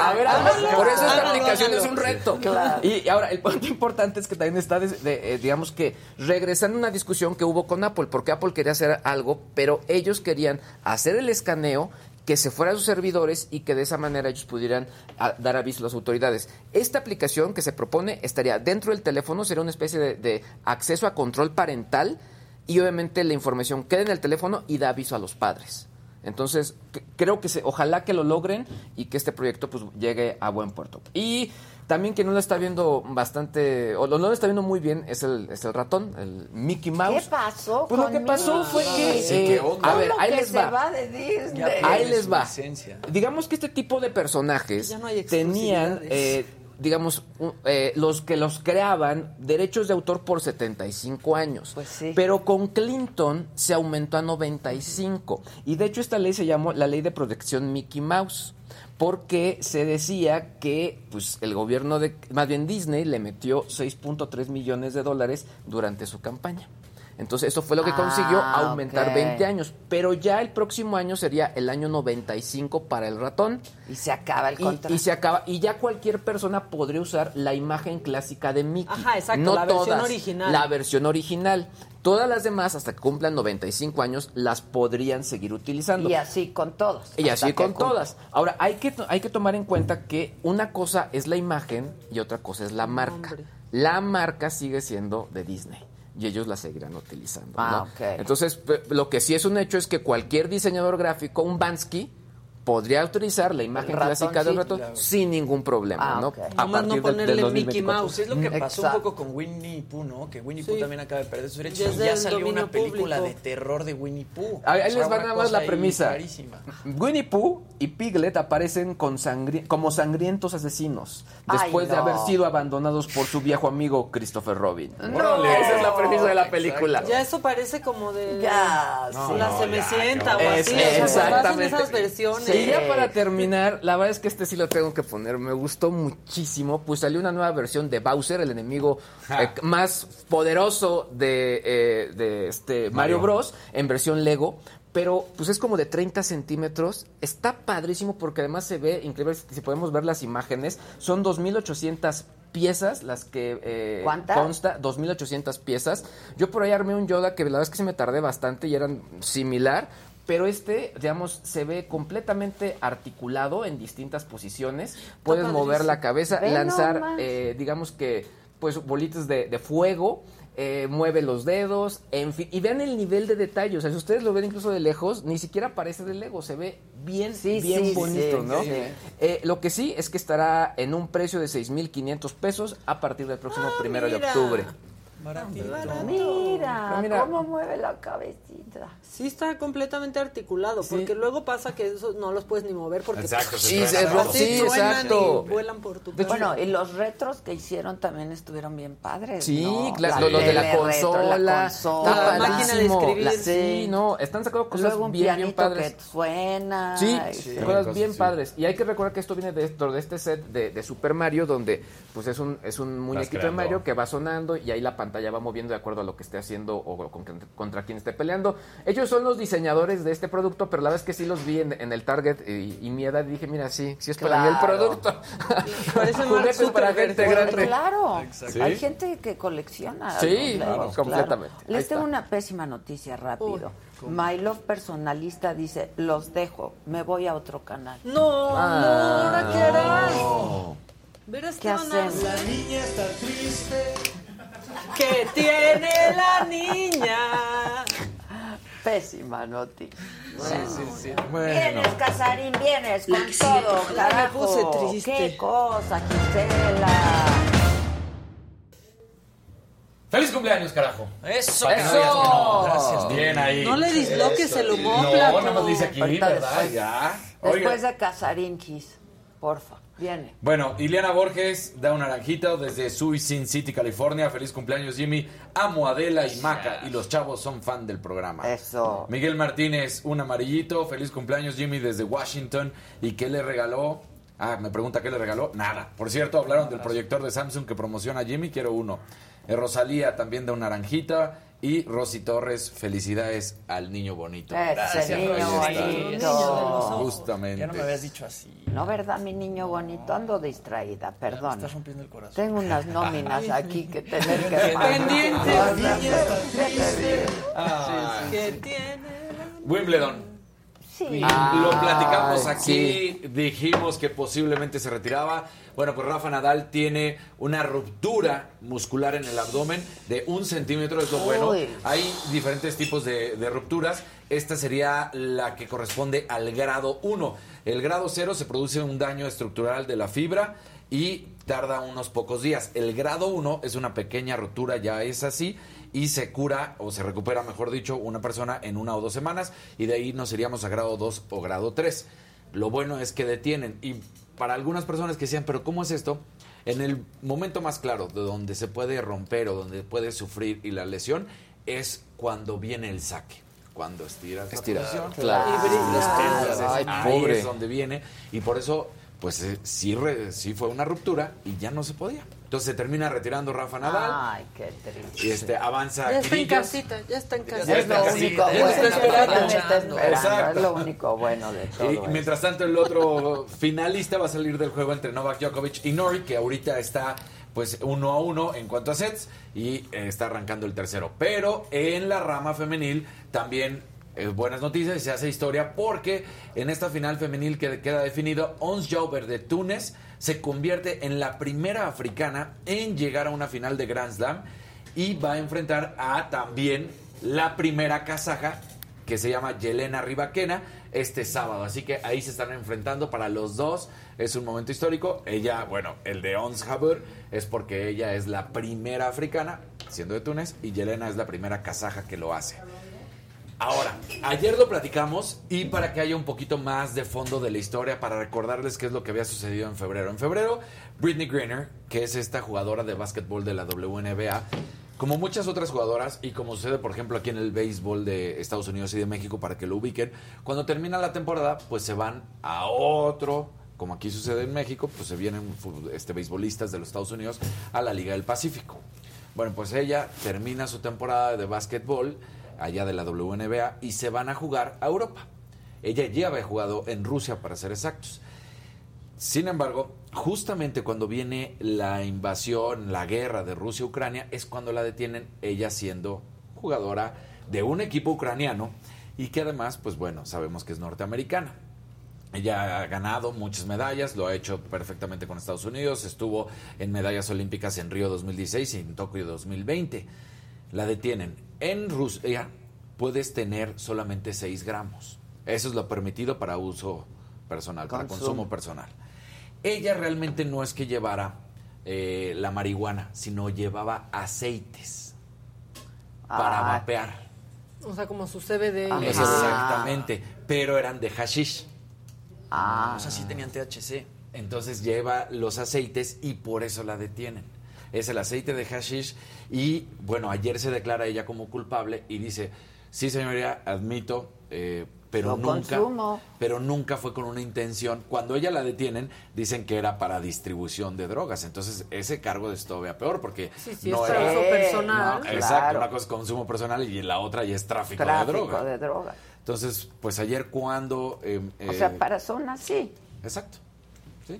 a ver, Por eso esta aplicación es un reto. Claro. Y ahora, el punto importante es que también está, de, eh, digamos que, regresando a una discusión que hubo con Apple, porque Apple quería hacer algo, pero ellos querían hacer el escaneo que se fuera a sus servidores y que de esa manera ellos pudieran ah, dar aviso a las autoridades. Esta aplicación que se propone estaría dentro del teléfono, sería una especie de, acceso a control parental y obviamente la información queda en el teléfono y da aviso a los padres. Entonces, creo que se, ojalá que lo logren y que este proyecto pues llegue a buen puerto. Y también que no lo está viendo bastante, o no lo está viendo muy bien, es el, es el ratón, el Mickey Mouse. ¿Qué pasó? Pues lo que pasó fue que, Sí, eh, ¿qué onda? a ver, ¿Cómo ahí que les se va. va de Disney? Ahí les va. esencia. Digamos que este tipo de personajes no tenían, eh, digamos, eh, los que los creaban derechos de autor por 75 años. Pues sí. Pero con Clinton se aumentó a 95. Y de hecho esta ley se llamó la Ley de Protección Mickey Mouse. Porque se decía que pues, el gobierno de, más bien Disney, le metió 6.3 millones de dólares durante su campaña. Entonces, eso fue lo que Ah, consiguió aumentar ok. 20 años. Pero ya el próximo año sería el año 95 para el ratón. Y se acaba el contrato. y se acaba. Y ya cualquier persona podría usar la imagen clásica de Mickey. Ajá, exacto, No la versión original. La versión original. Todas las demás, hasta que cumplan 95 años, las podrían seguir utilizando. Y así con todos. Y así con todas. Ahora, hay que, hay que tomar en cuenta que una cosa es la imagen y otra cosa es la marca. Hombre. La marca sigue siendo de Disney. Y ellos la seguirán utilizando. Ah. Entonces, lo que sí es un hecho es que cualquier diseñador gráfico, un Bansky, podría utilizar la imagen clásica del ratón sin ningún problema, Ah, ¿no? A Nomás no partir ponerle del Mickey 2024. Mouse. Es lo que pasó Exacto. un poco con Winnie Pooh, ¿no? Que Winnie Pooh Sí. también acaba de perder sus derechos. Ya salió una película público. de terror de Winnie Pooh. Ahí, ahí les va nada más la premisa. Winnie Pooh y Piglet aparecen con sangri- como sangrientos asesinos después Ay, de haber sido abandonados por su viejo amigo Christopher Robin. No. Esa es la premisa de la Exacto. película. Ya eso parece como de Ya, la Cenicienta o Es- así. exactamente. esas versiones. Y ya para terminar, la verdad es que este sí lo tengo que poner. Me gustó muchísimo. Pues salió una nueva versión de Bowser, el enemigo eh, más poderoso de, eh, de este Mario Mario. Bros. en versión Lego. Pero pues es como de 30 centímetros. Está padrísimo porque además se ve increíble. Si podemos ver las imágenes, son 2.800 piezas las que eh, ¿Cuántas? consta. 2.800 piezas. Yo por ahí armé un Yoda que la verdad es que se me tardé bastante y eran similar. Pero este, digamos, se ve completamente articulado en distintas posiciones. Puedes mover la cabeza, Ve lanzar, eh, digamos que, pues, bolitas de, de fuego. eh, mueve los dedos, en fin, y vean el nivel de detalle, o sea, si ustedes lo ven incluso de lejos, ni siquiera parece de Lego, se ve bien, Sí, bien sí, bonito, sí, ¿no? sí. Eh, lo que sí es que estará en un precio de 6.500 pesos a partir del próximo primero de octubre. Baratito. Mira, mira- cómo mueve la cabecita. Sí está completamente articulado, porque luego pasa que eso no los puedes ni mover porque Exacto, se Sí, se así sí, exacto. y vuelan por tu hecho, cara. Bueno, y los retros que hicieron también estuvieron bien padres. Sí, ¿no? claro, lo, lo de la consola, la consola, La máquina de escribir, La- sí. sí, no, están sacando cosas Luego un bien, bien padres. que suena. Sí, y- cosas cosas bien padres. Y hay que recordar que esto viene de, esto, de este set de, de Super Mario, donde pues es un, es un muñequito de. Mario que va sonando y ahí la pantalla pantalla va moviendo de acuerdo a lo que esté haciendo o con- contra quien esté peleando. Ellos son los diseñadores de este producto, pero la verdad es que sí los vi en, en el Target y, y mi edad dije, mira, sí, sí es para mí el Claro. producto. Parece Juguetes para gente grande. Claro, hay gente que colecciona. Sí, completamente. claro. Les tengo una pésima noticia rápido. My Love personalista dice, los dejo, me voy a otro canal. No, Ah. no, ¿ahora qué harás? No. Verás ¿Qué hacemos? La niña está triste. ¿Qué tiene la niña? Pésima noticia. Sí, sí, sí. Vienes, Casarín, vienes con todo, me carajo. puse triste. Qué cosa, Gisela. ¡Feliz cumpleaños, carajo! ¡Eso! Para que ¡Eso! que no. Gracias. Bien ahí. No le disloques Eso. el No, homóplato. nada más dice aquí, ¿verdad? después. Ya. Después Oiga. de Casarín, Gis, porfa, Bueno, Ileana Borges da un naranjito desde Sui Sin City, California. Feliz cumpleaños, Jimmy. Amo a Adela y Maca. Y los chavos son fan del programa. Eso. Miguel Martínez, un amarillito. Feliz cumpleaños, Jimmy, desde Washington. ¿Y qué le regaló? Ah, me pregunta qué le regaló. Nada. Por cierto, hablaron del proyector de Samsung que promociona a Jimmy. Quiero uno. Eh, Rosalía también da un naranjita. Y Rosy Torres, felicidades al niño bonito. Ese niño bonito. Justamente. Ya no me habías dicho así. No, ¿verdad, mi niño bonito? Ando distraída, perdón. estás rompiendo el corazón. Tengo unas nóminas aquí que tener que Pendientes. pagar. Ay. ¿Qué tiene? Wimbledon. Sí. Lo platicamos aquí, dijimos que posiblemente se retiraba. Bueno, pues Rafa Nadal tiene una ruptura muscular en el abdomen de un centímetro, es lo bueno. Uy. Hay diferentes tipos de, de rupturas. Esta sería la que corresponde al grado 1. El grado 0 se produce un daño estructural de la fibra y tarda unos pocos días. El grado 1 es una pequeña ruptura, ya es así, y se cura o se recupera, mejor dicho, una persona en una o dos semanas, y de ahí nos iríamos a grado 2 o grado 3. Lo bueno es que detienen, y para algunas personas que decían, pero ¿cómo es esto? En el momento más claro de donde se puede romper o donde puede sufrir y la lesión es cuando viene el saque. Cuando estiras la Estiras, posición. claro. Y Ay, ahí pobre. es donde viene. Y por eso, pues eh, sí, re- sí fue una ruptura y ya no se podía. Entonces se termina retirando Rafa Nadal. Ay, qué triste. Y este avanza Ya está en casita, ya está en Ya casita. Es lo está único casita, ya bueno. está esperando. Ya me está esperando, Exacto. Es lo único bueno de todo. Y esto. mientras tanto, el otro [laughs] finalista va a salir del juego entre Novak Djokovic y Nori, que ahorita está pues uno a uno en cuanto a sets y eh, está arrancando el tercero. Pero en la rama femenil también eh, buenas noticias y se hace historia porque en esta final femenil que queda definido, Ons Jauber de Túnez se convierte en la primera africana en llegar a una final de Grand Slam y va a enfrentar a también la primera kazaja que se llama Yelena Rivaquena este sábado. Así que ahí se están enfrentando para los dos. Es un momento histórico. Ella, bueno, el de Ons Jabeur es porque ella es la primera africana, siendo de Túnez, y Yelena es la primera kazaja que lo hace. Ahora, ayer lo platicamos y para que haya un poquito más de fondo de la historia, para recordarles qué es lo que había sucedido en febrero. En febrero, Britney Greener, que es esta jugadora de básquetbol de la WNBA, como muchas otras jugadoras y como sucede, por ejemplo, aquí en el béisbol de Estados Unidos y de México, para que lo ubiquen, cuando termina la temporada, pues se van a otro, como aquí sucede en México, pues se vienen este, beisbolistas de los Estados Unidos a la Liga del Pacífico. Bueno, pues ella termina su temporada de básquetbol allá de la WNBA y se van a jugar a Europa. Ella ya había jugado en Rusia, para ser exactos. Sin embargo, justamente cuando viene la invasión, la guerra de Rusia a Ucrania, es cuando la detienen ella siendo jugadora de un equipo ucraniano y que además, pues bueno, sabemos que es norteamericana. Ella ha ganado muchas medallas, lo ha hecho perfectamente con Estados Unidos, estuvo en medallas olímpicas en Río 2016 y en Tokio 2020. La detienen. En Rusia puedes tener solamente 6 gramos. Eso es lo permitido para uso personal, para Consumo. personal. Ella realmente no es que llevara eh, la marihuana, sino llevaba aceites para Ah. vapear. O sea, como su CBD. Ajá. Exactamente, pero eran de hashish. Ah. O sea, sí tenían THC. Entonces lleva los aceites y por eso la detienen. Es el aceite de hashish y bueno, ayer se declara ella como culpable y dice, sí señoría, admito, eh, pero Lo nunca, consumo. pero nunca fue con una intención. Cuando ella la detienen, dicen que era para distribución de drogas. Entonces, ese cargo es todavía peor porque Sí, sí, no es era. uso personal. No, Exacto, Claro. una cosa es consumo personal y la otra ya es tráfico, Tráfico de droga. de droga. Entonces, pues ayer cuando... eh, O eh, sea, para zonas sí. Exacto.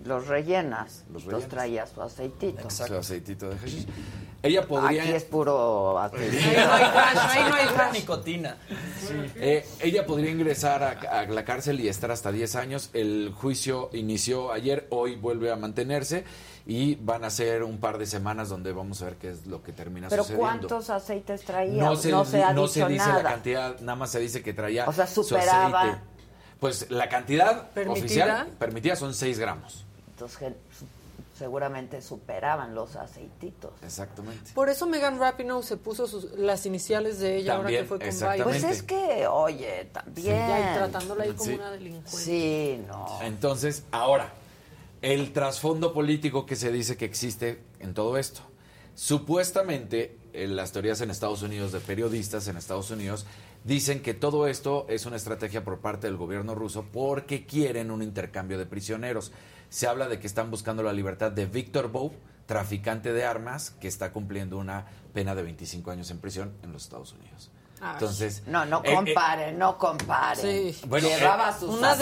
Los rellenas. Los Los rellenas. traía su aceitito. Su aceitito de hashish. Ella podría... Aquí es puro aceitito. Ahí no hay hash, ahí no hay [laughs] hash. nicotina. Eh, ella podría ingresar a, a la cárcel y estar hasta 10 años. El juicio inició ayer, hoy vuelve a mantenerse y van a ser un par de semanas donde vamos a ver qué es lo que termina Pero sucediendo. ¿cuántos aceites traía? No se, ha no dicho se dice nada. la cantidad, nada más se dice que traía O sea, su superaba. aceite. Pues la cantidad ¿Permitida? oficial permitida son 6 gramos. Entonces, seguramente superaban los aceititos. Exactamente. Por eso Megan Rapinoe se puso sus- las iniciales de ella ahora que fue con. Biden. Pues es que, oye, también. Ya, y tratándola ahí como Sí. una delincuente. Sí, no. Entonces, ahora, el trasfondo político que se dice que existe en todo esto. Supuestamente, en las teorías en Estados Unidos de periodistas en Estados Unidos dicen que todo esto es una estrategia por parte del gobierno ruso porque quieren un intercambio de prisioneros. Se habla de que están buscando la libertad de Víctor Bow, traficante de armas, que está cumpliendo una pena de 25 años en prisión en los Estados Unidos. Entonces, No, no eh, eh, comparen, no comparen. Sí. Bueno, Llevaba eh, sus una.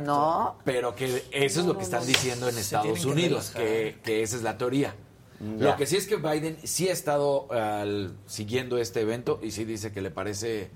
¿no? Pero que eso es lo que están diciendo en Estados Unidos, que, que esa es la teoría. Ya. Lo que sí es que Biden sí ha estado al- siguiendo este evento y sí dice que le parece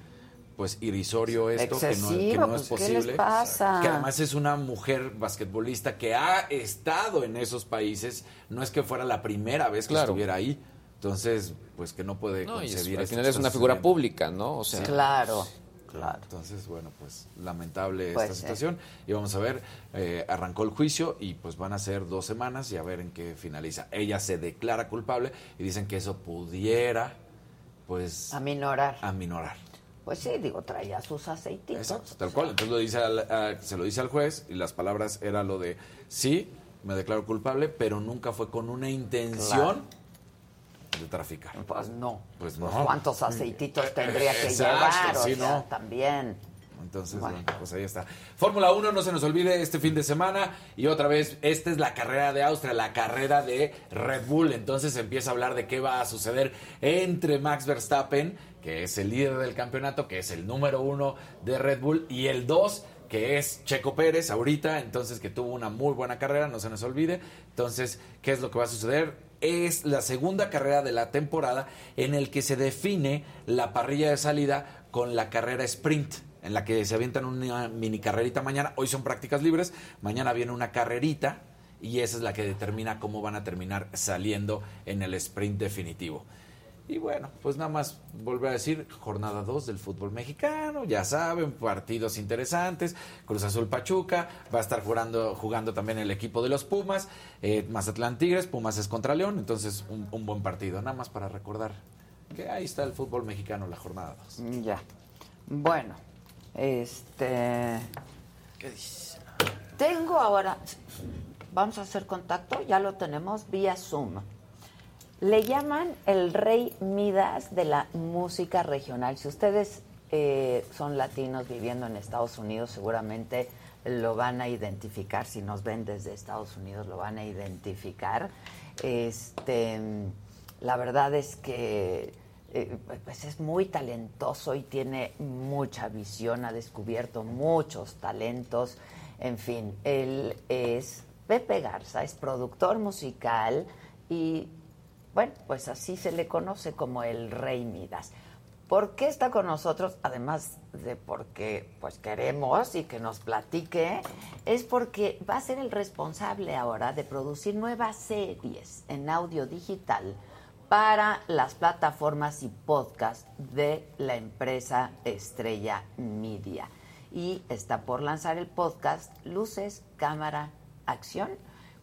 pues irrisorio esto, que no, que no es pues, ¿qué les posible. pasa? Que además es una mujer basquetbolista que ha estado en esos países, no es que fuera la primera vez que Claro. estuviera ahí. Entonces, pues que no puede No, es- concebir al final es una figura pública, ¿no? O sea, Claro, claro. Entonces, bueno, pues lamentable Pues, esta sí. situación. Y vamos a ver, eh, arrancó el juicio y pues van a ser dos semanas y a ver en qué finaliza. Ella se declara culpable y dicen que eso pudiera, pues, Aminorar. aminorar. Pues sí, digo, traía sus aceititos. Exacto, tal cual. Entonces lo dice al- a- se lo dice al juez y las palabras era lo de, sí, me declaro culpable, pero nunca fue con una intención de traficar. Pues no. Pues Pues no. ¿Cuántos aceititos tendría que Exacto, llevar? O sí, sea, no. también. Entonces, Bueno. bueno, pues ahí está. Fórmula 1, no se nos olvide este fin de semana. Y otra vez, esta es la carrera de Austria, la carrera de Red Bull. Entonces empieza a hablar de qué va a suceder entre Max Verstappen, que es el líder del campeonato, que es el número uno de Red Bull, y el dos, que es Checo Pérez ahorita, entonces que tuvo una muy buena carrera, no se nos olvide. Entonces, ¿qué es lo que va a suceder? Es la segunda carrera de la temporada en el que se define la parrilla de salida con la carrera sprint, en la que se avientan una mini carrerita mañana. Hoy son prácticas libres, mañana viene una carrerita y esa es la que determina cómo van a terminar saliendo en el sprint definitivo. Y bueno, pues nada más volver a decir, jornada 2 del fútbol mexicano, ya saben, partidos interesantes, Cruz Azul Pachuca, va a estar jugando, jugando también el equipo de los Pumas, eh, Mazatlán Tigres, Pumas es contra León, entonces un, un buen partido, nada más para recordar que ahí está el fútbol mexicano, la jornada 2. Ya. Bueno, este. ¿Qué dices? Tengo ahora. Vamos a hacer contacto, ya lo tenemos vía Zoom. Le llaman el rey Midas de la música regional. Si ustedes eh, son latinos viviendo en Estados Unidos, seguramente lo van a identificar. Si nos ven desde Estados Unidos, lo van a identificar. Este, la verdad es que eh, pues es muy talentoso y tiene mucha visión, ha descubierto muchos talentos. En fin, él es Pepe Garza, es productor musical y bueno, pues así se le conoce como el Rey Midas. ¿Por qué está con nosotros? Además de porque pues queremos y que nos platique, es porque va a ser el responsable ahora de producir nuevas series en audio digital para las plataformas y podcast de la empresa Estrella Media. Y está por lanzar el podcast Luces, Cámara, Acción,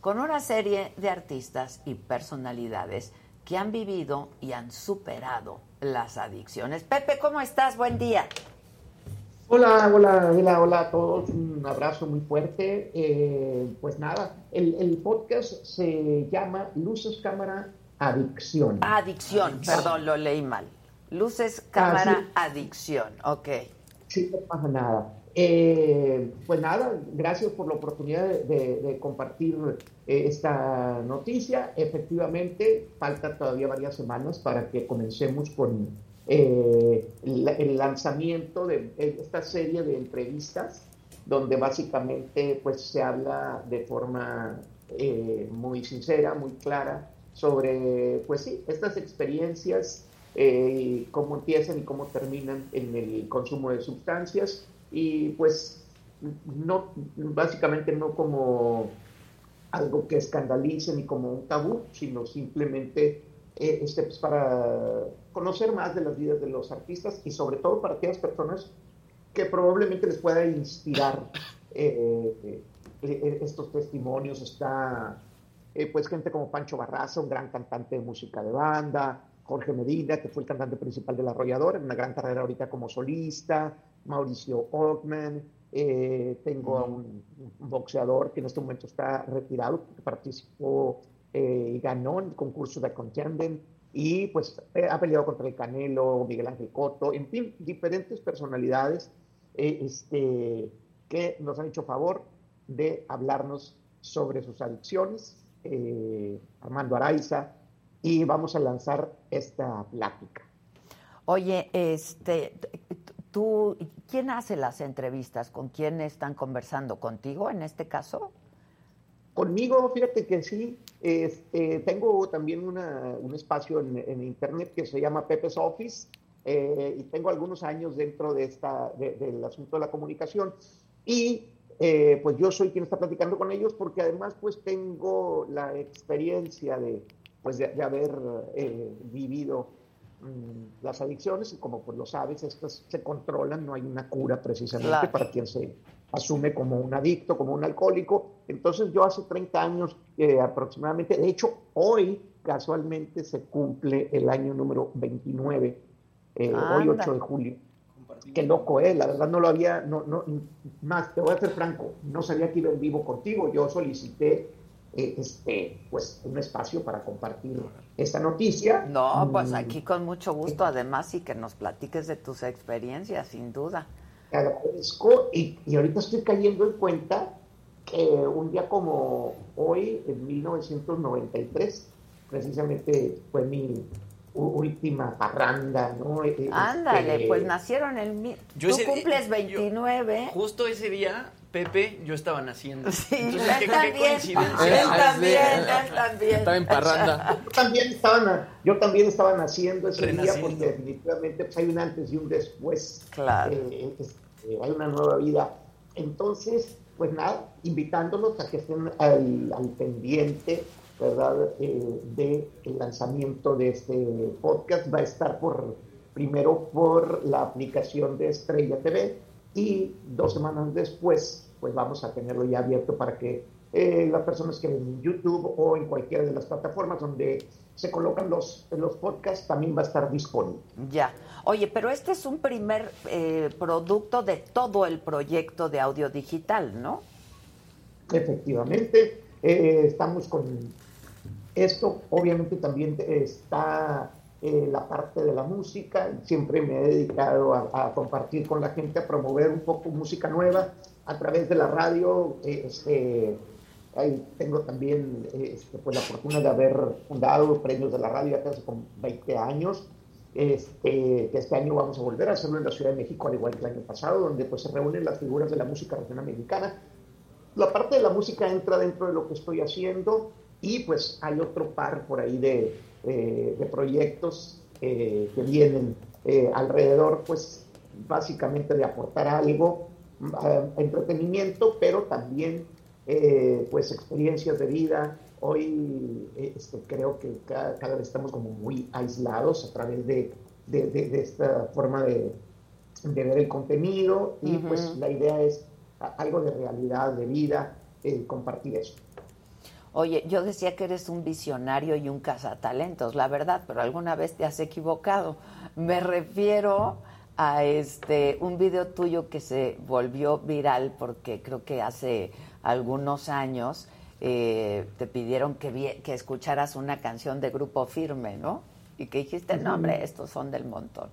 con una serie de artistas y personalidades que han vivido y han superado las adicciones. Pepe, ¿cómo estás? Buen día. Hola, hola, hola, hola a todos. Un abrazo muy fuerte. Eh, pues nada, el, el podcast se llama Luces, Cámara, Adicción. Adicción, perdón, lo leí mal. Luces, cámara, adicción. Ok. Sí, no pasa nada. Eh, pues nada, gracias por la oportunidad de, compartir eh, esta noticia. Efectivamente, falta todavía varias semanas para que comencemos con eh, la- el lanzamiento de esta serie de entrevistas, donde básicamente pues se habla de forma eh, muy sincera, muy clara sobre, pues sí, estas experiencias eh, cómo empiezan y cómo terminan en el consumo de sustancias y pues no básicamente no como algo que escandalice ni como un tabú, sino simplemente eh, este, pues, para conocer más de las vidas de los artistas y sobre todo para aquellas personas que probablemente les pueda inspirar eh, eh, eh, estos testimonios. Está eh, pues gente como Pancho Barraza, un gran cantante de música de banda, Jorge Medina, que fue el cantante principal de La Arrolladora, una gran carrera ahorita como solista, Mauricio Ockman, eh, tengo a un, boxeador que en este momento está retirado, que participó eh, y ganó en el concurso de Contenden, y pues eh, ha peleado contra el Canelo, Miguel Ángel Cotto, en fin, diferentes personalidades este, que nos han hecho favor de hablarnos sobre sus adicciones, Armando Araiza, y vamos a lanzar esta plática. Oye, este, tú, ¿quién hace las entrevistas? ¿Con quién están conversando? ¿Contigo en este caso? Conmigo, fíjate que sí, este, tengo también una- un espacio en, en internet que se llama Pepe's Office eh, y tengo algunos años dentro de esta, de- del asunto de la comunicación y eh, pues yo soy quien está platicando con ellos porque además pues tengo la experiencia de, pues de, de haber eh, vivido mm, las adicciones y como pues lo sabes, estas se controlan, no hay una cura precisamente Claro. para quien se asume como un adicto, como un alcohólico. Entonces yo hace 30 años eh, aproximadamente, de hecho hoy casualmente se cumple el año número 29, eh, hoy 8 de julio. Qué loco, ¿eh? La verdad no lo había, no, no, más, te voy a ser franco, no sabía que iba en vivo contigo. Yo solicité eh, este, pues, un espacio para compartir esta noticia. No, pues Mm, aquí con mucho gusto, además, y que nos platiques de tus experiencias, sin duda. te agradezco y, y ahorita estoy cayendo en cuenta que un día como hoy, en 1993, precisamente fue mi última parranda, ¿no? Eh, Ándale, este, pues nacieron el... mi- Yo Tú ese- cumples 29. Justo ese día, Pepe, yo estaba naciendo. Sí, Entonces, él qué, qué también. coincidencia. Él también, él también. Estaba en parranda. [laughs] Yo también estaba, yo también estaba naciendo ese día porque definitivamente pues, hay un antes y un después. Claro. Eh, este, hay una nueva vida. Entonces, pues nada, invitándolos a que estén al, al pendiente, ¿verdad? Eh, del lanzamiento de este podcast. Va a estar por primero por la aplicación de Estrella TV y dos semanas después, pues vamos a tenerlo ya abierto para que eh, las personas que ven en YouTube o en cualquiera de las plataformas donde se colocan los, los podcasts también va a estar disponible. Ya. Oye, pero este es un primer eh, producto de todo el proyecto de audio digital, ¿no? Efectivamente, eh, estamos con esto. Obviamente también está eh, la parte de la música. Siempre me he dedicado a, a compartir con la gente, a promover un poco música nueva a través de la radio. este, ahí tengo también este, pues, la fortuna de haber fundado Premios de la Radio hace como 20 años. Este, que este año vamos a volver a hacerlo en la Ciudad de México, al igual que el año pasado, donde pues se reúnen las figuras de la música regional mexicana la parte de la música entra dentro de lo que estoy haciendo y pues hay otro par por ahí de, eh, de proyectos eh, que vienen eh, alrededor, pues básicamente de aportar algo, eh, entretenimiento, pero también eh, pues experiencias de vida. Hoy eh, este, creo que cada, cada vez estamos como muy aislados a través de, de- de- de esta forma de, ver el contenido y pues la idea es algo de realidad, de vida, eh, compartir eso. Oye, yo decía que eres un visionario y un cazatalentos, la verdad, pero alguna vez te has equivocado. Me refiero a este un video tuyo que se volvió viral porque creo que hace algunos años eh, te pidieron que, vi- que escucharas una canción de Grupo Firme, ¿no? Y que dijiste, no, hombre, estos son del montón.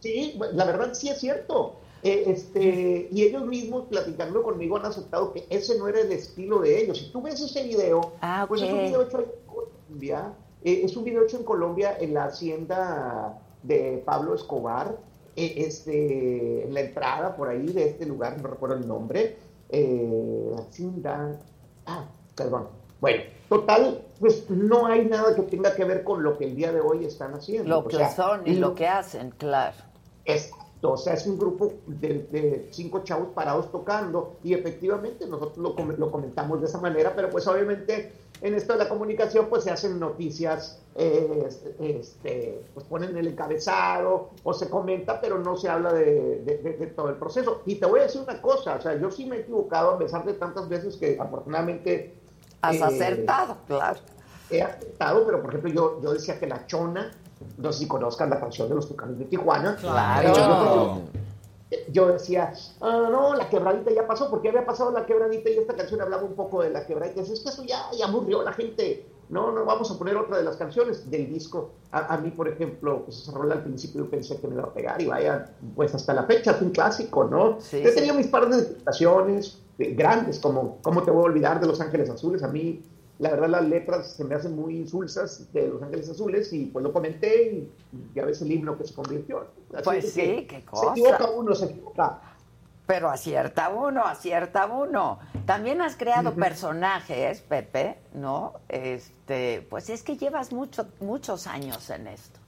Sí, la verdad sí es cierto. Eh, este, y ellos mismos platicando conmigo han aceptado que ese no era el estilo de ellos. Si tú ves ese video, Ah, pues es un video hecho en Colombia, eh, es un video hecho en Colombia en la hacienda de Pablo Escobar, eh, este, en la entrada por ahí de este lugar, no recuerdo el nombre, eh, la hacienda, ah, perdón. Bueno, total, pues no hay nada que tenga que ver con lo que el día de hoy están haciendo. Lo O que sea, son y lo que hacen, claro. Exacto, o sea, es un grupo de, de cinco chavos parados tocando y efectivamente nosotros lo, lo comentamos de esa manera, pero pues obviamente en esto de la comunicación pues se hacen noticias, eh, este, pues ponen el encabezado o se comenta, pero no se habla de, de- de- de todo el proceso. Y te voy a decir una cosa, o sea, yo sí me he equivocado a pesar de tantas veces que afortunadamente... Has eh, acertado, claro. he aceptado, pero por ejemplo yo, yo decía que La Chona, no sé si conozcan la canción de los Tucanes de Tijuana. Claro. Yo, yo decía, ah, no, la quebradita ya pasó, porque había pasado la quebradita y esta canción hablaba un poco de la quebradita. Es que eso ya, ya aburrió la gente. No, no, vamos a poner otra de las canciones del disco. A, a mí, por ejemplo, pues esa rola al principio yo pensé que me iba a pegar y vaya, pues hasta la fecha es un clásico, ¿no? Sí, sí. tenido mis par de presentaciones eh, grandes, como ¿Cómo te voy a olvidar de Los Ángeles Azules? A mí, la verdad, las letras se me hacen muy insulsas de Los Ángeles Azules y pues lo comenté y ya ves el himno que se convirtió. Así Pues sí, qué Se cosa. equivoca uno, se equivoca. Pero acierta uno, acierta uno. También has creado personajes, Pepe, ¿no? Este, pues es que llevas mucho, muchos años en esto.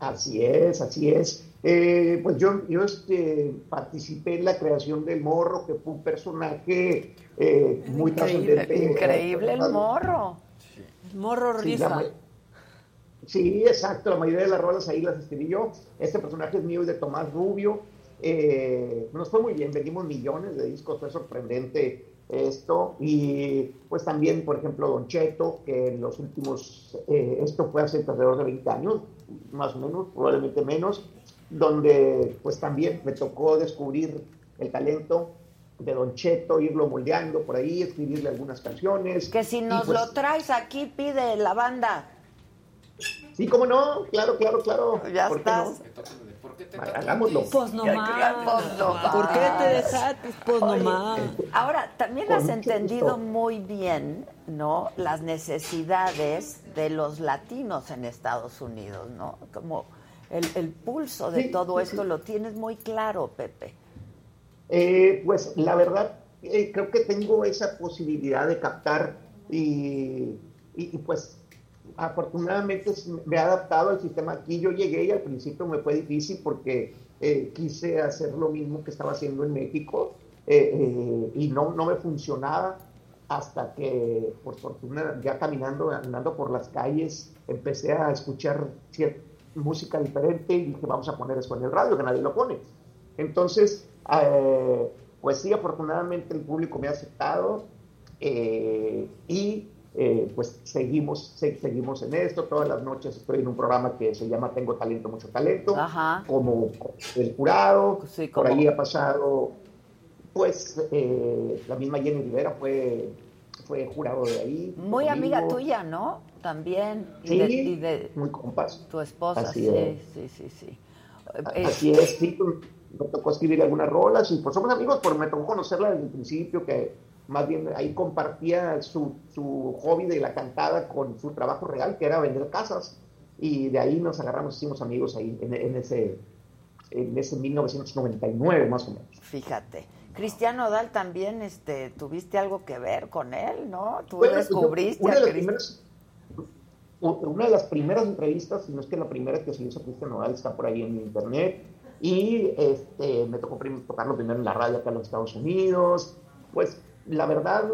Así es, así es. Eh, pues yo, yo este, participé en la creación del morro, que fue un personaje eh, muy Increíble, trascendente. increíble el morro. El morro rifa. Sí, exacto, la mayoría de las rolas ahí las escribí yo. Este personaje es mío y de Tomás Rubio. Eh, nos fue muy bien, vendimos millones de discos, fue sorprendente esto. Y pues también, por ejemplo, Don Cheto, que en los últimos, eh, esto fue hace alrededor de 20 años, más o menos, probablemente menos, donde pues también me tocó descubrir el talento de Don Cheto, irlo moldeando por ahí, escribirle algunas canciones. Que si nos pues, lo traes aquí, pide la banda. Sí, cómo no, claro, claro, claro. Ya ¿Por qué estás. no? Hagámoslo. Pues no más. No ¿Por qué te dejaste? Pues no más. Ahora, también Con has entendido gusto. muy bien, ¿no? Las necesidades de los latinos en Estados Unidos, ¿no? Como el, el pulso de Sí, todo esto lo tienes muy claro, Pepe. Eh, pues la verdad, eh, creo que tengo esa posibilidad de captar y, y- y, pues afortunadamente me he adaptado al sistema aquí. Yo llegué y al principio me fue difícil porque eh, quise hacer lo mismo que estaba haciendo en México y no, no me funcionaba hasta que, por fortuna, ya caminando, andando por las calles, empecé a escuchar cier- música diferente y dije, vamos a poner eso en el radio, que nadie lo pone. Entonces, eh, pues sí, afortunadamente el público me ha aceptado eh, y eh, pues seguimos, se- seguimos en esto. Todas las noches estoy en un programa que se llama Tengo Talento, Mucho Talento, Ajá. como el jurado. Sí, Por ahí ha pasado, pues eh, la misma Jenny Rivera fue, fue jurado de ahí. Muy conmigo. amiga tuya, ¿no? También. Y de, y de muy compas. tu esposa, Así sí, es. sí, sí, sí. Eh, Así es, sí, pues, me tocó escribir algunas rolas y pues somos amigos, pero me tocó conocerla desde el principio, que más bien ahí compartía su, su hobby de la cantada con su trabajo real, que era vender casas, y de ahí nos agarramos, hicimos amigos ahí en, en ese en ese 1999 más o menos. Fíjate. Cristiano Dal también, este, tuviste algo que ver con él, ¿no? Tú Bueno, pues, yo- descubriste a las primeras u- una de las primeras entrevistas, si no es que la primera que se hizo a Cristian Nodal está por ahí en internet, y este, me tocó tocarlo primero en la radio acá en los Estados Unidos, pues la verdad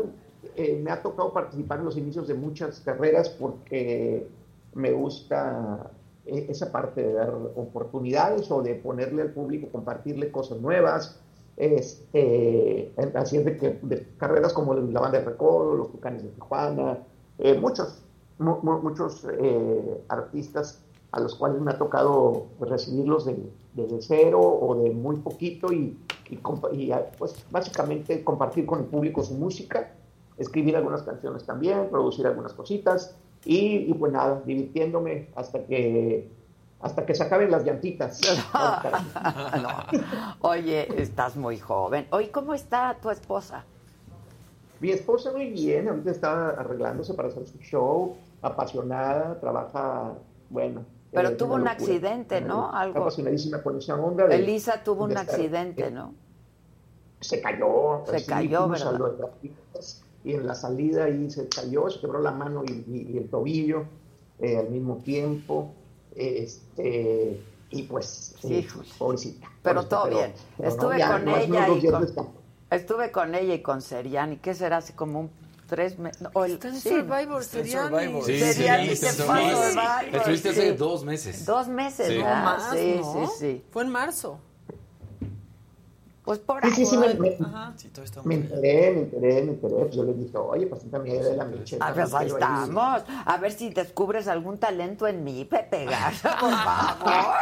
eh, me ha tocado participar en los inicios de muchas carreras porque me gusta eh, esa parte de dar oportunidades o de ponerle al público, compartirle cosas nuevas, este, así es de que carreras como la banda de Recodo, los Tucanes de Tijuana, eh, muchos, mu- mu- muchos eh, artistas a los cuales me ha tocado recibirlos de- desde cero o de muy poquito y, y y, ah, pues básicamente compartir con el público su música, escribir algunas canciones también, producir algunas cositas y, y pues nada, divirtiéndome hasta que hasta que se acaben las llantitas. [laughs] [laughs] No. Oye, estás muy joven. Oye, ¿cómo está tu esposa? Mi esposa muy bien, ahorita está arreglándose para hacer su show, apasionada, trabaja, bueno. Pero eh, tuvo un locura. accidente, ¿no? Algo. apasionadísima con esa onda de- Elisa tuvo un estar- accidente, ¿no? Se cayó. Se sí, cayó, ¿verdad? Y en la salida ahí se cayó, se quebró la mano y, y- y el tobillo eh, al mismo tiempo. Este, y pues, eh, pobrecita. Pero todo bien. pero no, Estuve ya, con ella y con, estuve con ella y con Seriani. ¿Qué será? Hace como un tres meses. Está en Survivor. Sí, Seriani sí, se sí, fue a sí. Survivor, Estuviste hace sí. dos meses. Dos meses, Sí. No más, sí, ¿no? sí, sí. Fue en marzo. Pues por Sí, sí, sí, me, me- Ajá. me enteré, me enteré, me enteré. Pues yo le dije, oye, preséntame ahí de la micheta. A ver, ahí estamos. A ver si descubres algún talento en mí, Pepe Garza, por favor.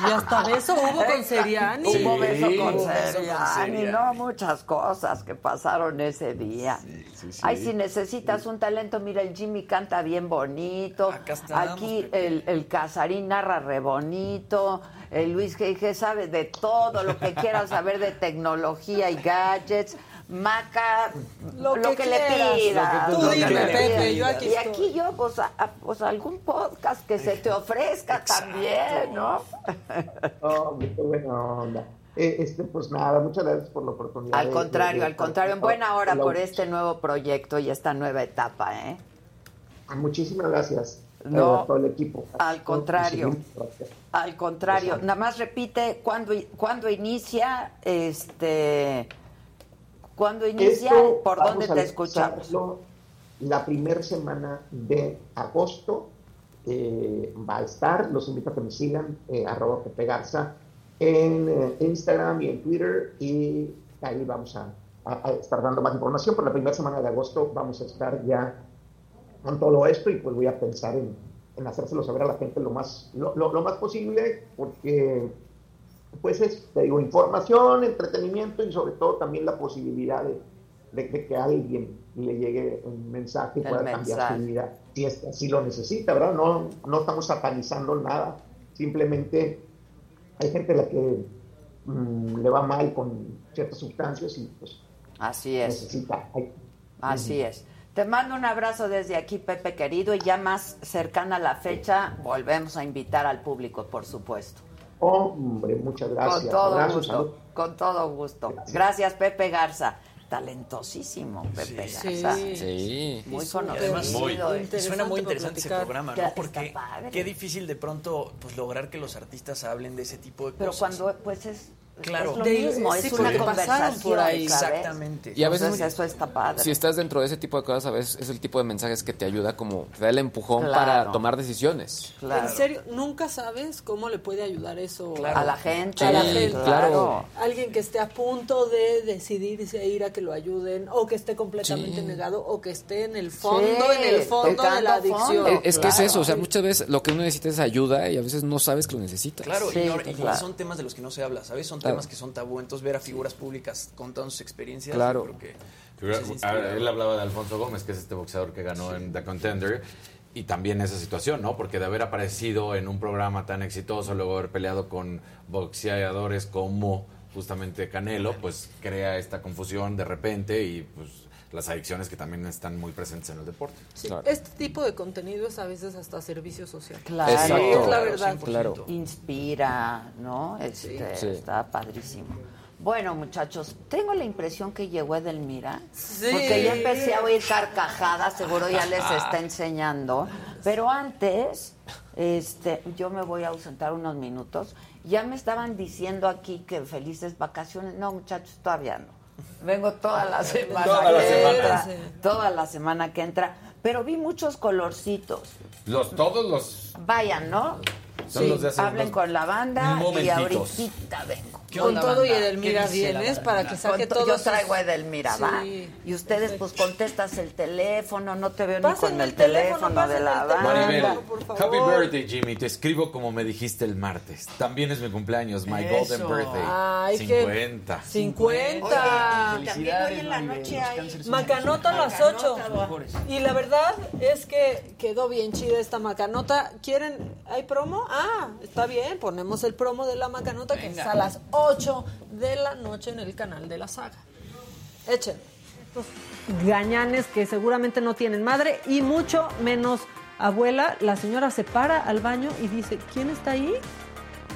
[laughs] Y hasta beso hubo con Seriani. Hubo beso con Hubo beso con Seriani, no, muchas cosas que pasaron ese día. Ay, si necesitas un talento, mira, el Jimmy canta bien bonito. estamos, Aquí el, el Casarín narra re bonito. El Luis G.G. sabe de todo lo que quieras saber de tecnología y gadgets. Maca, Lo lo, que que, le pidas. Tú dime, Pepe, yo aquí y estoy. aquí yo, pues, a- a- pues algún podcast que se te ofrezca también, ¿no? Oh, qué buena onda. Eh, este, pues nada, muchas gracias por la oportunidad. Al de- contrario, de- al contrario, en buena hora por este nuevo proyecto y esta nueva etapa, ¿eh? Muchísimas gracias No, todo el equipo. al contrario. Al contrario, nada más repite cuándo, cuándo inicia, este, cuándo inicia, Esto por dónde te escuchamos. La primera semana de agosto eh, va a estar. Los invito a que me sigan, eh, arroba Pepe Garza, en eh, Instagram y en Twitter. Y ahí vamos a, a- a estar dando más información. Por la primera semana de agosto vamos a estar ya con todo esto y pues voy a pensar en, en hacérselo saber a la gente lo más, lo, lo- lo más posible porque pues es, te digo, información, entretenimiento y sobre todo también la posibilidad de, de- de que a alguien le llegue un mensaje y pueda cambiar su vida si es así lo necesita, ¿verdad? No, no estamos satanizando nada, simplemente hay gente a la que mm, le va mal con ciertas sustancias y pues Así es. necesita. Así es. Te mando un abrazo desde aquí, Pepe querido, y ya más cercana a la fecha, volvemos a invitar al público, por supuesto. Hombre, muchas gracias. Con todo salud. gusto, con todo gusto. Gracias, Pepe Garza. Talentosísimo, Pepe Sí. Garza. Sí. Muy Y conocido. además, Muy y suena muy interesante ese programa, ¿no? Porque qué difícil de pronto pues lograr que los artistas hablen de ese tipo de Pero cosas. cuando, pues es, Claro. es lo De- mismo, sí, es una conversación. por ahí. ¿sabes? Exactamente. Y a veces Entonces, eso está padre. Si estás dentro de ese tipo de cosas, a veces es el tipo de mensajes que te ayuda como te da el empujón Claro. para tomar decisiones. En serio, nunca sabes cómo le puede ayudar eso A la gente. A la gente. claro. Alguien que esté a punto de decidirse a ir a que lo ayuden, o que esté completamente Sí. negado, o que esté en el fondo, Sí, en el fondo de la adicción. fondo. Es, es que es Claro. eso, o sea, muchas veces lo que uno necesita es ayuda y a veces no sabes que lo necesitas. Claro, Sí, y, no- y claro. son temas de los que no se habla, ¿sabes? Son Claro. Temas que son tabú. Entonces, ver a figuras públicas contando sus experiencias, Claro. yo creo que Figura- pues, él hablaba de Alfonso Gómez, que es este boxeador que ganó en The Contender, y también esa situación, ¿no? Porque de haber aparecido en un programa tan exitoso, luego haber peleado con boxeadores como justamente Canelo, pues crea esta confusión de repente y pues las adicciones que también están muy presentes en el deporte. Sí, Este tipo de contenido es a veces hasta servicio social. Claro, Exacto. Es la verdad. Claro. Inspira, ¿no? Este, Sí. Está padrísimo. Bueno, muchachos, tengo la impresión que llegó Edelmira, Sí. porque ya empecé a oír carcajadas, seguro ya les está enseñando, pero antes, este, yo me voy a ausentar unos minutos, ya me estaban diciendo aquí que felices vacaciones, no muchachos, todavía no, vengo toda la semana Toda la que semana. entra, toda la semana que entra, pero vi muchos colorcitos, Los, todos los... vayan, ¿no? Son los de hace Hablen unos con la banda y ahorita vengo. ¿Qué Con onda, todo y banda? Edelmira ¿Qué dice la vienes para que saque todo. Yo traigo a Edelmira, ¿va? Sí. Y ustedes, pues, contestas el teléfono, no te veo ni Pásenme con el el teléfono, teléfono de la banda. Maribel, happy birthday, Jimmy. Te escribo como me dijiste el martes. También es mi cumpleaños, my Eso. golden birthday. Ay, qué- 50. 50. Y también hoy en la noche hay Macanota a las 8. Y la verdad es que quedó bien chida esta macanota. ¿Quieren? ¿Hay promo? Ah, está bien. Ponemos el promo de la macanota que es a las 8 de la noche en el canal de la saga. Echen. Gañanes que seguramente no tienen madre y mucho menos abuela. La señora se para al baño y dice, ¿quién está ahí?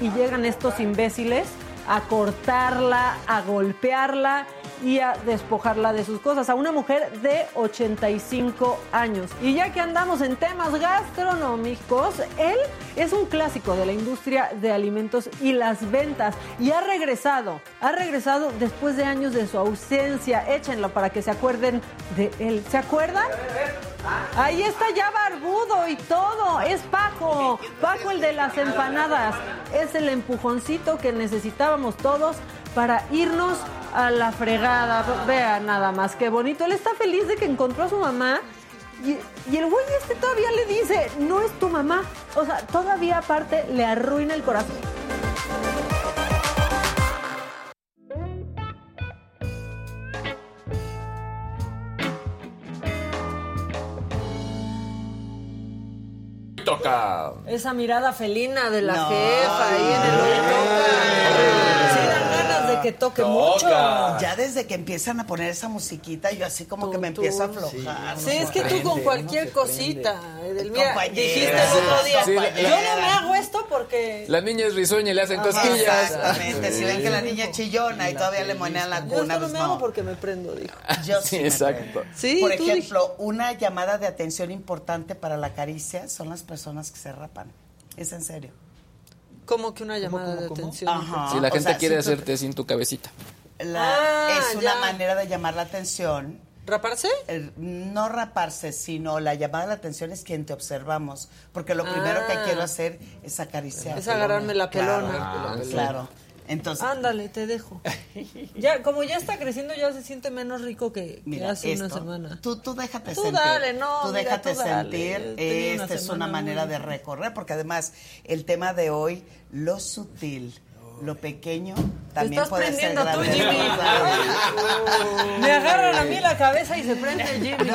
y llegan estos imbéciles a cortarla, a golpearla y a despojarla de sus cosas. A una mujer de 85 años. Y ya que andamos en temas gastronómicos, él es un clásico de la industria de alimentos y las ventas. Y ha regresado, ha regresado después de años de su ausencia. Échenlo para que se acuerden de él. ¿Se acuerdan? Ahí está ya barbudo y todo. Es Paco. Paco el de las empanadas. Es el empujoncito que necesitábamos todos para irnos a la fregada. Vea nada más qué bonito. Él está feliz de que encontró a su mamá. Y, y el güey este todavía le dice, no es tu mamá. O sea, todavía aparte le arruina el corazón. Toca. Esa mirada felina de la No. jefa ahí en el Sí dan ganas de que toque mucho. Ya desde que empiezan a poner esa musiquita, yo así como que me empiezo a aflojar. Sí, es que tú con cualquier cosita, Edelmira, Compañera. dijiste el otro día, Sí, la- yo no me hago esto porque... La niña es risueña y le hacen cosquillas. Exactamente, si ven que la niña es chillona y todavía le monean la Yo cuna, esto no pues me hago no. porque me prendo, dijo. Yo sí, Sí, me exacto. Sí, Por tú ejemplo, una llamada de atención importante para la caricia son las personas que se rapan. Es en serio. Como que una llamada de atención. Ajá. Si la O gente sea, quiere si tú- hacerte sin tu cabecita. La- Ah, es una ya. manera de llamar la atención. ¿Raparse? Eh, No raparse, sino la llamada de la atención es quien te observamos. Porque lo primero que Ah. quiero hacer es acariciar. Es agarrarme la Claro, pelona. Ah, claro. Entonces, Ándale, te dejo. [laughs] Ya, como ya está creciendo, ya se siente menos rico que, que Mira, hace una semana. Tú, tú déjate Tú sentir. dale, no, Tú mira, déjate tú dale. sentir. Esta es una manera muy- de recorrer, porque además el tema de hoy, lo sutil, lo pequeño, también estás puede ser prendiendo tú, grande. Jimmy. [laughs] Me agarran a mí la cabeza y se prende el Jimmy.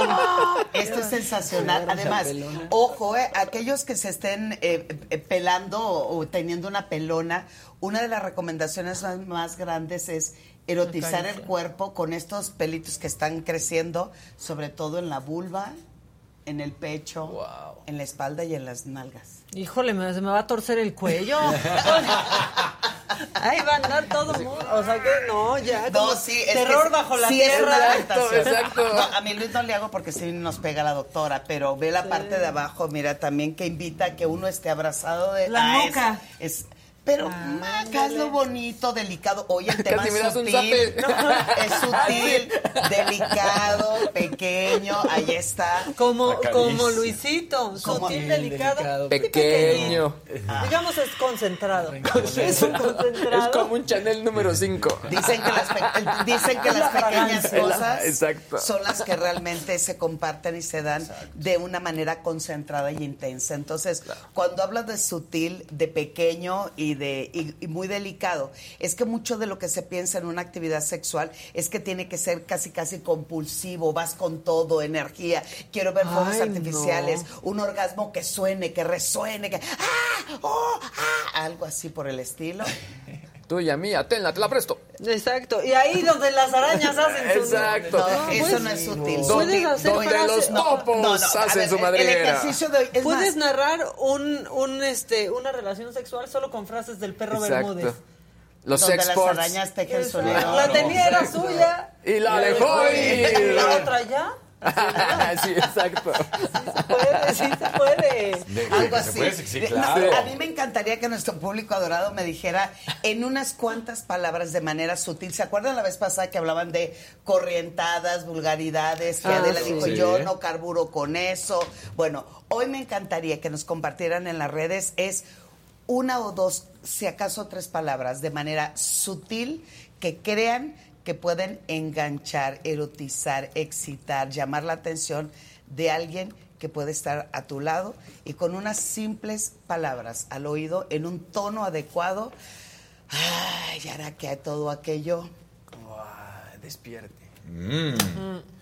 Esto es sensacional. Además, ojo, eh, aquellos que se estén eh, eh, pelando o teniendo una pelona, una de las recomendaciones más, más grandes es erotizar el cuerpo con estos pelitos que están creciendo, sobre todo en la vulva, en el pecho, en la espalda y en las nalgas. Híjole, me, se me va a torcer el cuello. [laughs] Ahí va a andar todo mundo. O sea que no, ya. No, sí, es terror que bajo la sí es tierra. No, a mí Luis no le hago porque sí nos pega la doctora, pero ve la parte de abajo, mira, también que invita a que uno esté abrazado de La Ah, es- nuca. Es, pero Maca, es lo bonito, delicado. Oye, el [laughs] tema Casi es sutil. Es [laughs] sutil, delicado, pequeño, ahí está. Como, como Luisito, Como- sutil, delicado. Pequeño. Digamos es concentrado. [laughs] Es un concentrado. Es como un Chanel número 5. Dicen que las, dicen que las pequeñas cosas Exacto. son las que realmente se comparten y se dan de una manera concentrada y intensa. Entonces, cuando hablas de sutil, de pequeño y de y, y muy delicado, es que mucho de lo que se piensa en una actividad sexual es que tiene que ser casi casi compulsivo, vas con todo, energía, quiero ver fuegos artificiales, no. un orgasmo que suene, que resuene, que ¡ah! ¡oh! ¡ah! algo así por el estilo. [laughs] Tuya, mía, tenla, te la presto. Exacto. Y ahí donde las arañas hacen su... Exacto. No, eso pues, no es sutil. Donde, Puedes hacer donde frases- los no, topos no, no, hacen ver, su madriguera. El ejercicio de hoy es Puedes más, narrar un, un, este, una relación sexual solo con frases del perro Bermúdez. Exacto. Los donde sex las arañas tejen su. La tenía era suya. Y la dejó y... la otra ya. [laughs] sí, exacto. Puede, sí se puede. De- Algo que se así. puede, sí, sí, De- claro. no, a mí me encantaría que nuestro público adorado me dijera en unas cuantas palabras de manera sutil. ¿Se acuerdan la vez pasada que hablaban de corrientadas, vulgaridades? Que Ah, Adela sí. dijo, Sí. yo no carburo con eso. Bueno, hoy me encantaría que nos compartieran en las redes es una o dos, si acaso tres palabras, de manera sutil, que crean que pueden enganchar, erotizar, excitar, llamar la atención de alguien que puede estar a tu lado y con unas simples palabras al oído, en un tono adecuado, ay, hará que todo aquello despierte. Mm.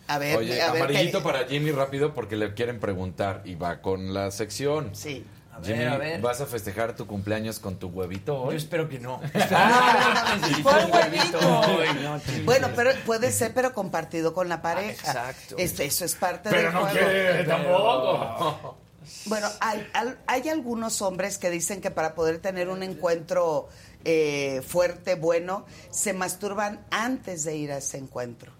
A ver, Oye, a ver amarillito para Jimmy rápido porque le quieren preguntar y va con la sección. Sí. A ver, Jimmy, a ver. ¿vas a festejar tu cumpleaños con tu huevito hoy? Yo espero que no. [laughs] ¿Cuál huevito? No. Bueno, pero puede ser, pero compartido con la pareja. exacto. Este, eso es parte Pero del no juego. quiere tampoco. Bueno, hay, al- hay algunos hombres que dicen que para poder tener un encuentro eh, fuerte, bueno, se masturban antes de ir a ese encuentro.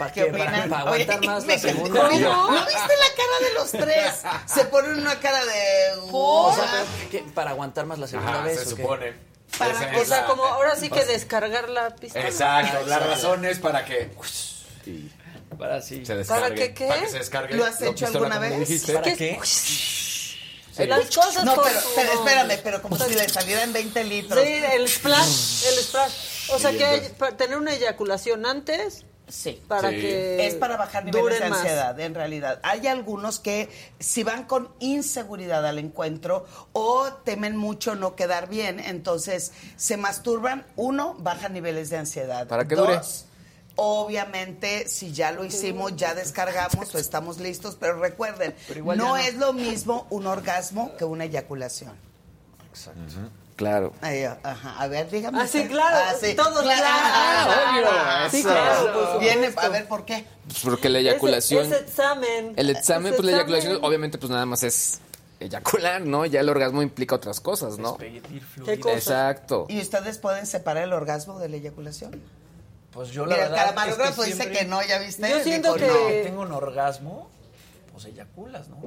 ¿Para ¿Qué? Para, aguantar más la segunda. ¿Cómo? ¿No viste la cara de los tres? Se ponen una cara de... O sea, ¿qué- para aguantar más la segunda Ajá, vez. se ¿o supone. Para- O sea, la- como ahora sí que o sea, descargar la pistola. Exacto, la razón es para que y Para sí. se. ¿Para qué qué? Para que se descargue. ¿Lo has hecho alguna vez? dijiste. ¿Para qué? Las cosas No, por pero, pero espérame, pero como si le salieran 20 litros. Sí, el splash, el splash. O sea que para tener una eyaculación antes Sí. para Sí. que Es para bajar niveles de más. ansiedad, en realidad. Hay algunos que si van con inseguridad al encuentro o temen mucho no quedar bien, entonces se masturban. Uno, baja niveles de ansiedad. Para que Dos, dure. Obviamente, si ya lo hicimos, ya descargamos o estamos listos, pero recuerden, no no. es lo mismo un orgasmo que una eyaculación. Claro. Ay, ajá. A ver, dígame. Ah, sí, usted. claro, todos, claro. Ah, obvio. Sí, Eso. claro. Viene, a ver, ¿por qué? Pues porque la eyaculación. Ese, ese examen. el examen, pues la eyaculación, obviamente, pues nada más es eyacular, ¿no? Ya el orgasmo implica otras cosas, ¿no? Despedir ¿Qué fluido. cosa? Exacto. ¿Y ustedes pueden separar el orgasmo de la eyaculación? Pues yo la Mira, el verdad camarógrafo es que dice siempre- que no, ¿ya viste? Yo siento que- no. que tengo un orgasmo, pues eyaculas, ¿no?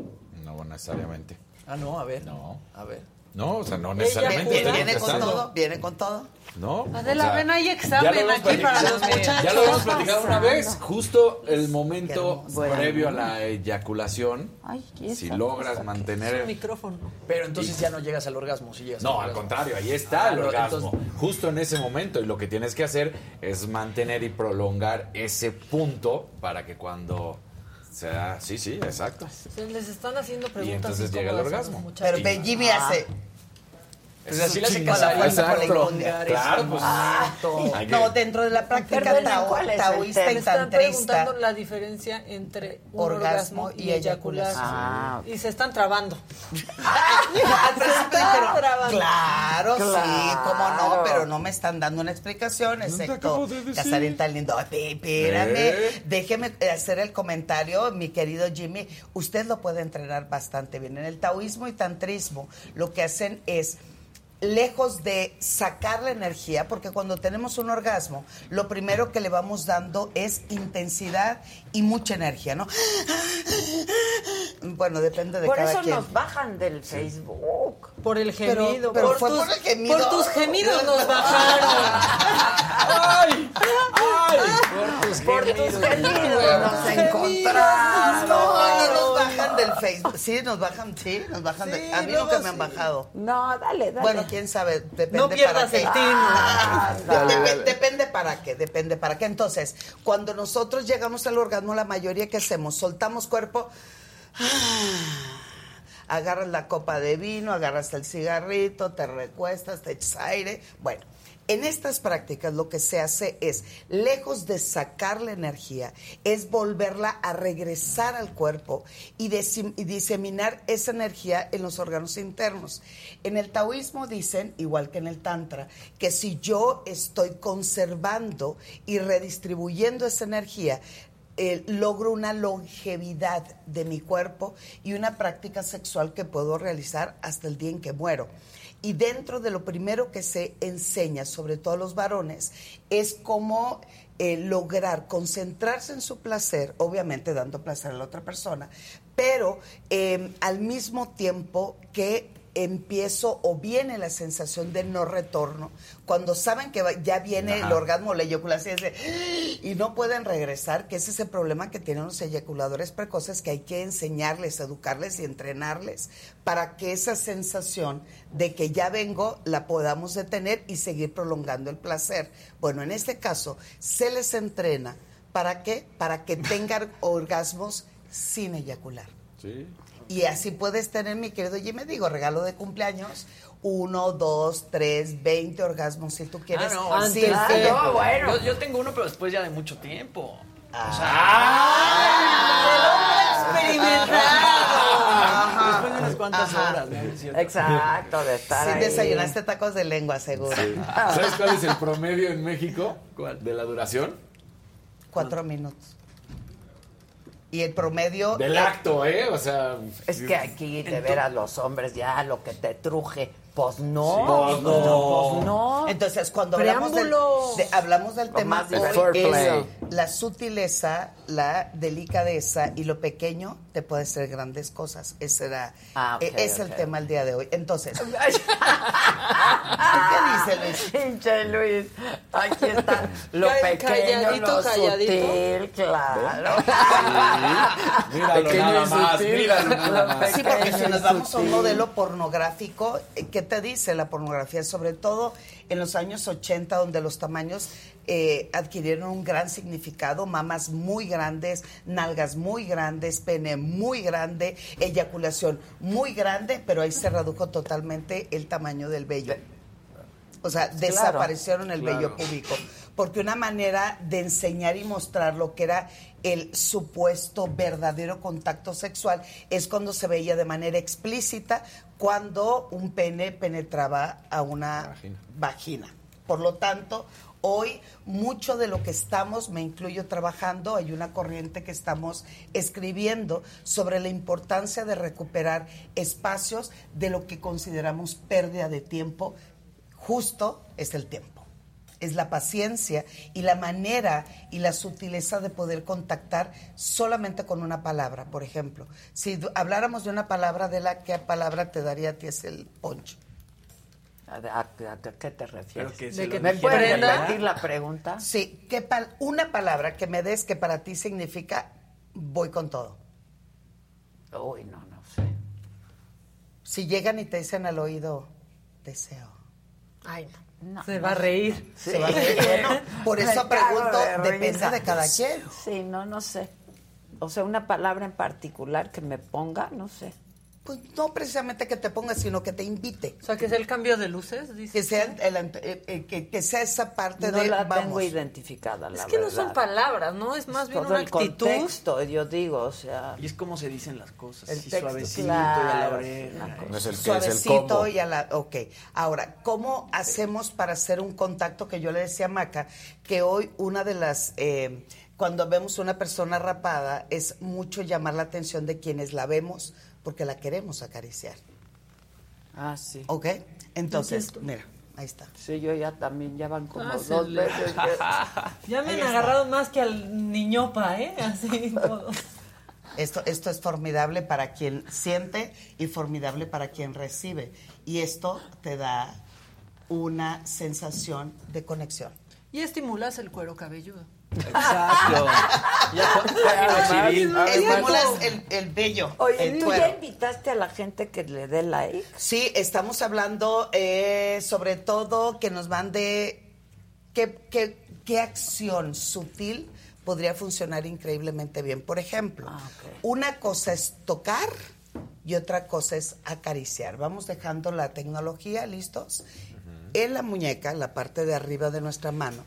No necesariamente. Ah, no, a ver. No. A ver. No, o sea, no necesariamente. Viene con todo, viene con todo. No. Adela, o sea, ven, hay examen aquí para los muchachos. Ya lo hemos ¿Qué platicado una vez, justo el momento Bueno. previo a la eyaculación, Ay, ¿qué si logras mantener... Un micrófono. Pero entonces ya no llegas al orgasmo, si llegas No, al al orgasmo. contrario, ahí está el Ah, orgasmo. entonces- Justo en ese momento. Y lo que tienes que hacer es mantener y prolongar ese punto para que cuando sea. Sí, sí, exacto. Se les están haciendo preguntas. entonces llega el orgasmo. Pero ve, Jimmy hace. Pues así. Casarín Exacto. para prolongar Claro, pues, que- No, dentro de la práctica tao- ¿cuál es el taoísta y Me están tantrista. preguntando la diferencia entre un Orgasmo orgasmo, y y eyaculación. Ah. Y se están trabando. Al principio dijeron, trabando. claro, sí, cómo no, pero no me están dando una explicación, excepto Casarín tan lindo. Espérame, ¿Eh? déjeme hacer el comentario, mi querido Jimmy. Usted lo puede entrenar bastante bien. En el taoísmo y tantrismo, lo que hacen es lejos de sacar la energía, porque cuando tenemos un orgasmo, lo primero que le vamos dando es intensidad y mucha energía, ¿no? Bueno, depende de Por cada eso quien. nos bajan del Facebook. Por el gemido. pero por, fue tus, por el gemido. por tus gemidos nos bajaron. ¡Ay! ¡Ay! Por tus Por tus gemidos. gemidos nos encontraron. No, no nos bajan del Facebook. Sí, nos bajan, sí, nos bajan Sí, del... A mí luego nunca me han bajado. No, dale, dale. Bueno, quién sabe, depende No pierdas para qué. el tino. Ah, Dale, dep- dale. Depende para qué, depende para qué. Entonces, cuando nosotros llegamos al orgasmo, la mayoría que hacemos, soltamos cuerpo, ah, agarras la copa de vino, agarras el cigarrito, te recuestas, te echas aire. Bueno, en estas prácticas lo que se hace es, lejos de sacar la energía, es volverla a regresar al cuerpo y, diseminar esa energía en los órganos internos. En el taoísmo dicen, igual que en el tantra, que si yo estoy conservando y redistribuyendo esa energía, eh, logro una longevidad de mi cuerpo y una práctica sexual que puedo realizar hasta el día en que muero. Y dentro de lo primero que se enseña, sobre todo a los varones, es cómo eh, lograr concentrarse en su placer, obviamente dando placer a la otra persona, pero eh, al mismo tiempo que empiezo o viene la sensación de no retorno, cuando saben que ya viene el orgasmo, la eyaculación, de- y no pueden regresar, que ese es el problema que tienen los eyaculadores precoces, que hay que enseñarles, educarles y entrenarles para que esa sensación de que ya vengo la podamos detener y seguir prolongando el placer. Bueno, en este caso, se les entrena. ¿Para qué? Para que [laughs] tengan orgasmos sin eyacular. Sí. Y así puedes tener, mi querido Jimmy, digo, regalo de cumpleaños, uno, dos, tres, veinte orgasmos si tú quieres. Ah, no, antes de- eyacular. Yo, yo tengo uno, pero después ya de mucho tiempo. Ajá. Después de unas cuantas Ajá. horas, ¿no? Exacto, de estar Sí, ahí. desayunaste tacos de lengua, seguro. ¿Sabes cuál es el promedio en México? De la duración. Cuatro minutos. Y el promedio... Del acto, ¿eh? O sea. Es que aquí, de veras, los hombres ya lo que te truje, pues no. Sí. Pues no. Pues no. Entonces, cuando hablamos del, de- hablamos del tema más es la sutileza, la delicadeza y lo pequeño te puede ser grandes cosas. Ese era, Ah, eh, es el tema el día de hoy. Entonces, [laughs] ¿Qué dice Luis? Pinche Luis. Aquí está [laughs] lo pequeño, calladito, lo calladito. sutil, claro. [laughs] Míralo Pequeño nada más, sutil. míralo nada más. Sí, porque si nos vamos a un modelo pornográfico, eh, ¿qué te dice la pornografía? Sobre todo en los años 80, donde los tamaños eh, adquirieron un gran significado, mamas muy grandes, nalgas muy grandes, pene muy grande, eyaculación muy grande, pero ahí se redujo totalmente el tamaño del vello. O sea, Claro, desaparecieron el vello púbico. Porque una manera de enseñar y mostrar lo que era el supuesto verdadero contacto sexual es cuando se veía de manera explícita cuando un pene penetraba a una vagina. Por lo tanto, hoy mucho de lo que estamos, me incluyo trabajando, hay una corriente que estamos escribiendo sobre la importancia de recuperar espacios de lo que consideramos pérdida de tiempo justo es el tiempo. Es la paciencia y la manera y la sutileza de poder contactar solamente con una palabra. Por ejemplo, si habláramos de una palabra, de la ¿qué palabra te daría a ti es el poncho? ¿A, a- a qué te refieres? Que se ¿De lo que ¿Me puedes repetir la pregunta? Sí, ¿qué pal- una palabra que me des que para ti significa voy con todo. Uy, no, no sé. Si llegan y te dicen al oído, deseo. Ay, no. Se va a reír. Se va a reír. Bueno, por [laughs] eso pregunto, de depende de cada quien. Sí, no, no sé. O sea, una palabra en particular que me ponga, no sé. Pues no precisamente que te ponga, sino que te invite. O sea, que sea el cambio de luces, Que sea, el- el- eh, que, que sea esa parte No de la vamos. tengo identificada, la Es que no son palabras, ¿no? Es más bien Todo una el actitud. contexto, yo digo, o sea... Y es como se dicen las cosas. El texto, suavecito claro, y a la es oreja. No es el que es el Suavecito combo. y a la... Ok. Ahora, ¿cómo hacemos para hacer un contacto que yo le decía a Maca? Que hoy una de las... eh, cuando vemos una persona rapada es mucho llamar la atención de quienes la vemos porque la queremos acariciar. Ah, sí. ¿Ok? Entonces, mira, ahí está. Sí, yo ya también, ya van como Ah, dos veces. que- [laughs] Ya me Ahí han está. agarrado más que al niñopa, ¿eh? Así [laughs] todos. Esto, esto es formidable para quien siente y formidable para quien recibe. Y esto te da una sensación de conexión. Y estimulas el cuero cabelludo. Exacto. [laughs] Ya. Estimulas el, el vello, Oye, el ¿tú ya invitaste a la gente que le dé like? Sí, estamos hablando eh, sobre todo que nos mande qué, qué, qué acción sutil podría funcionar increíblemente bien. Por ejemplo, una cosa es tocar y otra cosa es acariciar. Vamos dejando la tecnología, ¿listos? En la muñeca, en la parte de arriba de nuestra mano.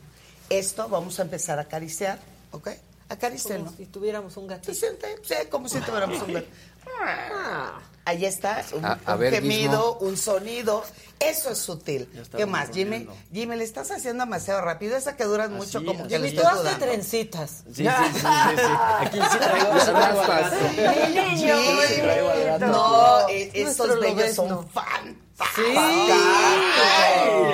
Esto vamos a empezar a acariciar, ¿ok? Acariciarlo. Como si tuviéramos un gatito. Se siente, sí, como si tuviéramos un gato. [laughs] Ahí está, un, A- a un ver, gemido, un sonido. Eso es sutil. ¿Qué más, Jimmy? rompiendo. Jimmy, le estás haciendo demasiado rápido. Esa que duras mucho como que le Jimmy, estoy tú hazte sudando. trencitas. Sí, sí, sí, sí, sí. Aquí sí traigo, [laughs] sí. Mi niño. No, Nuestro esos bellos son fan. Sí.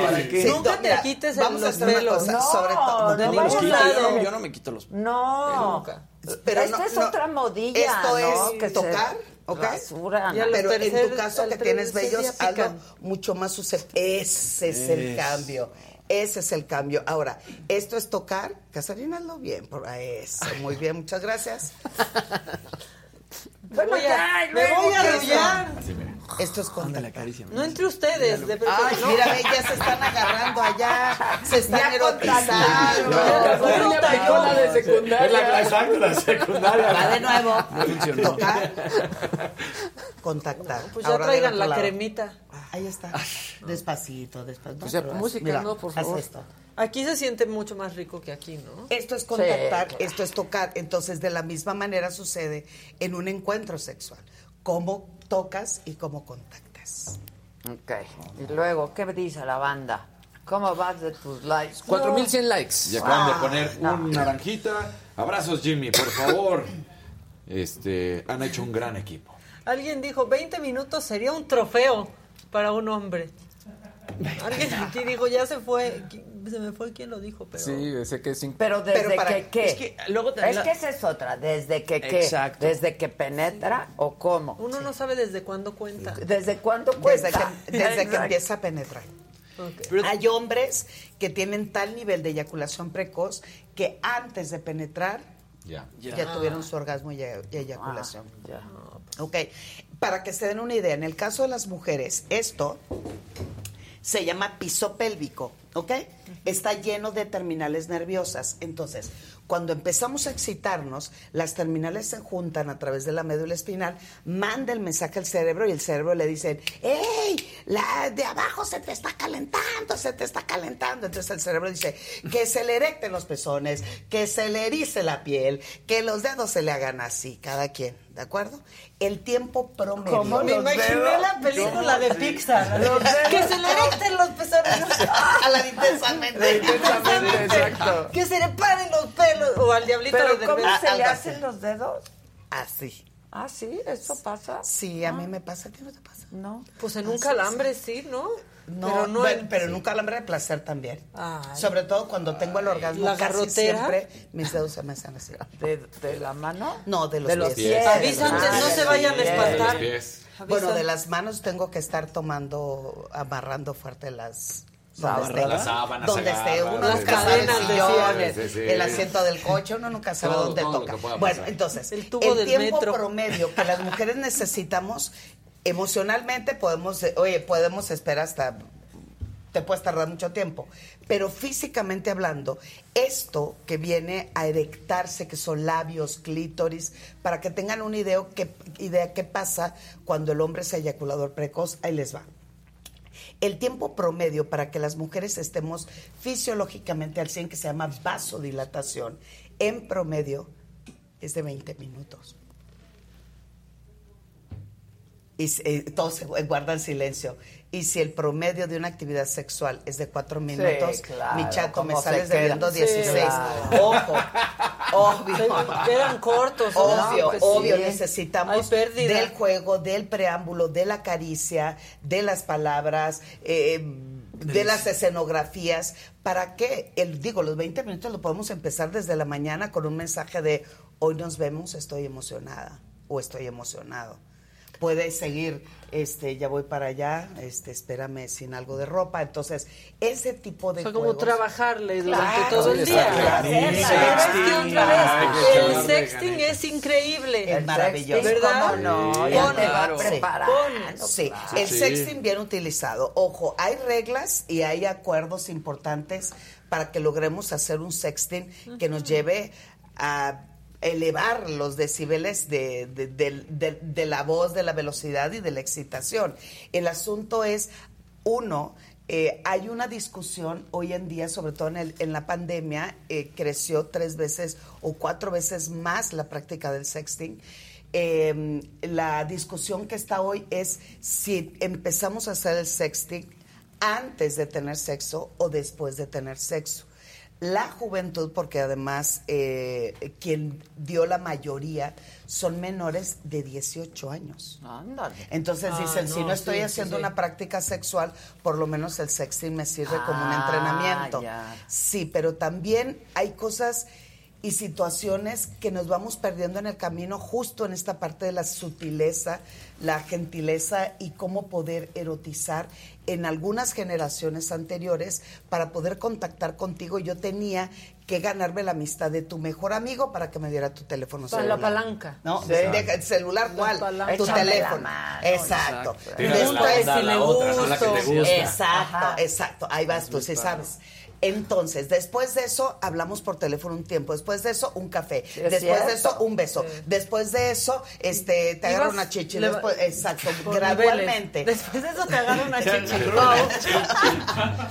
¿Para qué? Sí, Nunca no, te mira, quites el- vamos a los hacer una pelos. cosa, No, sobre todo. de no, ningún Los vamos a- quito, yo, lado. no, yo no me quito los No. Nunca. Pero Esta no- es no. otra modilla, Esto ¿no? es Que tocar ¿ok? Pero en tu caso que tienes vellos, pican. mucho más susceptible. Ese es el cambio. Ese es el cambio. Ahora, esto es tocar. Casarina, hazlo bien. Por eso, muy bien, muchas gracias. [laughs] Bueno, ya, me voy a arrullar. Esto es contactar. No entre ustedes. De Ay, no. mira, ve, ya se están agarrando allá, [laughs] se están erotizando. Bueno, ya aplicó la de secundaria. Es la, exacto, la secundaria. Va de nuevo. No funcionó. Tocar. Contactar. Pues ya Ahora traigan la lado. cremita. Ahí está. Despacito, despacito. Pues pero haz- música, mira, ¿no? Por haz favor. esto. Aquí se siente mucho más rico que aquí, ¿no? Esto es contactar, claro. esto es tocar. Entonces, de la misma manera sucede en un encuentro sexual. Cómo tocas y cómo contactas. Ok. Y luego, ¿qué dice la banda? ¿Cómo vas de tus likes? 4100 likes. Y acaban de Ah, poner no. un naranjita. Abrazos, Jimmy, por favor. Este, han hecho un gran equipo. Alguien dijo, 20 minutos sería un trofeo para un hombre. Alguien [laughs] aquí dijo, ya se fue. Se me fue quién lo dijo, pero... Sí, sé que es cinco. Pero desde Pero para- que qué. es que luego Es la- que esa es otra. ¿Desde que qué? Exacto. ¿Desde que penetra o cómo? Uno no sabe desde cuándo cuenta. ¿Desde cuándo Desde que, [laughs] desde que empieza a penetrar. Hay hombres que tienen tal nivel de eyaculación precoz que antes de penetrar Ya. ya, tuvieron su orgasmo y, y eyaculación. Ah, ya. Ok, para que se den una idea, en el caso de las mujeres, esto se llama piso pélvico, ¿ok? Está lleno de terminales nerviosas. Entonces, cuando empezamos a excitarnos, las terminales se juntan a través de la médula espinal, manda el mensaje al cerebro y el cerebro le dice, ¡Ey! La de abajo se te está calentando, se te está calentando. Entonces el cerebro dice, que se le erecten los pezones, que se le erice la piel, que los dedos se le hagan así, cada quien, ¿de acuerdo? El tiempo promedio. ¿Cómo Me imaginé dedos? la película de Pixar. Que se le erecten los pezones. [laughs] a la intensamente. Intensamente, exacto. Que se le paren los pelos. O al diablito ¿Pero de cómo Derbez. se le hacen los dedos? Así. Ah, sí, eso pasa. Sí, a mí me pasa, ¿a ti no te pasa? No. Pues en un calambre sí, ¿no? No, pero no bueno, en- pero en un calambre de placer también. Ay. Sobre todo cuando tengo el orgasmo ¿La casi garrotera? siempre mis dedos se me hacen así. ¿De, de la mano? No, de los de los pies. pies. Avisa antes, Ah, no de se vayan a espantar. pies. Bueno, de las manos tengo que estar tomando, amarrando fuerte las. Donde donde esté uno Las nunca sabe cadenas, Sí, sí, sí. el asiento del coche, uno nunca sabe Todo, dónde todo toca. que Bueno, entonces, El tubo del tiempo metro. promedio que las mujeres necesitamos emocionalmente podemos, oye, podemos esperar hasta te puedes tardar mucho tiempo, pero físicamente hablando, esto que viene a erectarse, que son labios, clítoris, para que tengan una idea qué, idea qué pasa cuando el hombre es eyaculador precoz, ahí les va. El tiempo promedio para que las mujeres estemos fisiológicamente al 100, que se llama vasodilatación, en promedio es de 20 minutos. Y eh, todos guardan silencio. Y si el promedio de una actividad sexual es de cuatro minutos, claro, mi chato me ¿cómo se sales debiendo Sí, 16. claro. Ojo, [laughs] obvio. Eran cortos. Obvio, Pues obvio, sí. necesitamos del juego, del preámbulo, de la caricia, de las palabras, eh, de las escenografías. ¿Para qué? El, digo, los 20 minutos lo podemos empezar desde la mañana con un mensaje de hoy nos vemos, estoy emocionada o estoy emocionado. Puede seguir, este, ya voy para allá, este, espérame sin algo de ropa. Entonces, ese tipo de O sea, como trabajarle durante Claro, todo el día. claro. Sexting. el sexting es increíble. Es maravilloso. ¿Verdad? ¿Cómo no? Sí. Ya Pon- te va preparando. Sí, claro. el sexting bien utilizado. Ojo, hay reglas y hay acuerdos importantes para que logremos hacer un sexting que nos lleve a elevar los decibeles de, de- de- de- la voz, de la velocidad y de la excitación. El asunto es, uno, eh, hay una discusión hoy en día, sobre todo en, el- en la pandemia, eh, creció tres veces o cuatro veces más la práctica del sexting. Eh, la discusión que está hoy es si empezamos a hacer el sexting antes de tener sexo o después de tener sexo. La juventud, porque además eh, quien dio la mayoría son menores de 18 años. Ándale. Entonces Ah, dicen, si no, estoy sí, haciendo sí. una práctica sexual, por lo menos el sexting me sirve como un Ah, entrenamiento. ya. Sí, pero también hay cosas y situaciones que nos vamos perdiendo en el camino justo en esta parte de la sutileza, la gentileza y cómo poder erotizar en algunas generaciones anteriores para poder contactar contigo. Yo tenía que ganarme la amistad de tu mejor amigo para que me diera tu teléfono Para celular. la palanca. No, Sí. deja- celular La cuál? palanca. Tu Échame teléfono. mano. Exacto. Exacto. Tienes la Después, si la le gusta. Exacto, Ajá. exacto. Ahí vas tú, sí sabes. Entonces, después de eso, hablamos por teléfono un tiempo. Después de eso, un café. es después cierto. de eso, un beso. Después de eso, este, te agarro una chichi. le- Después, exacto, gradualmente. niveles. Después de eso te agarro una [laughs] chichi.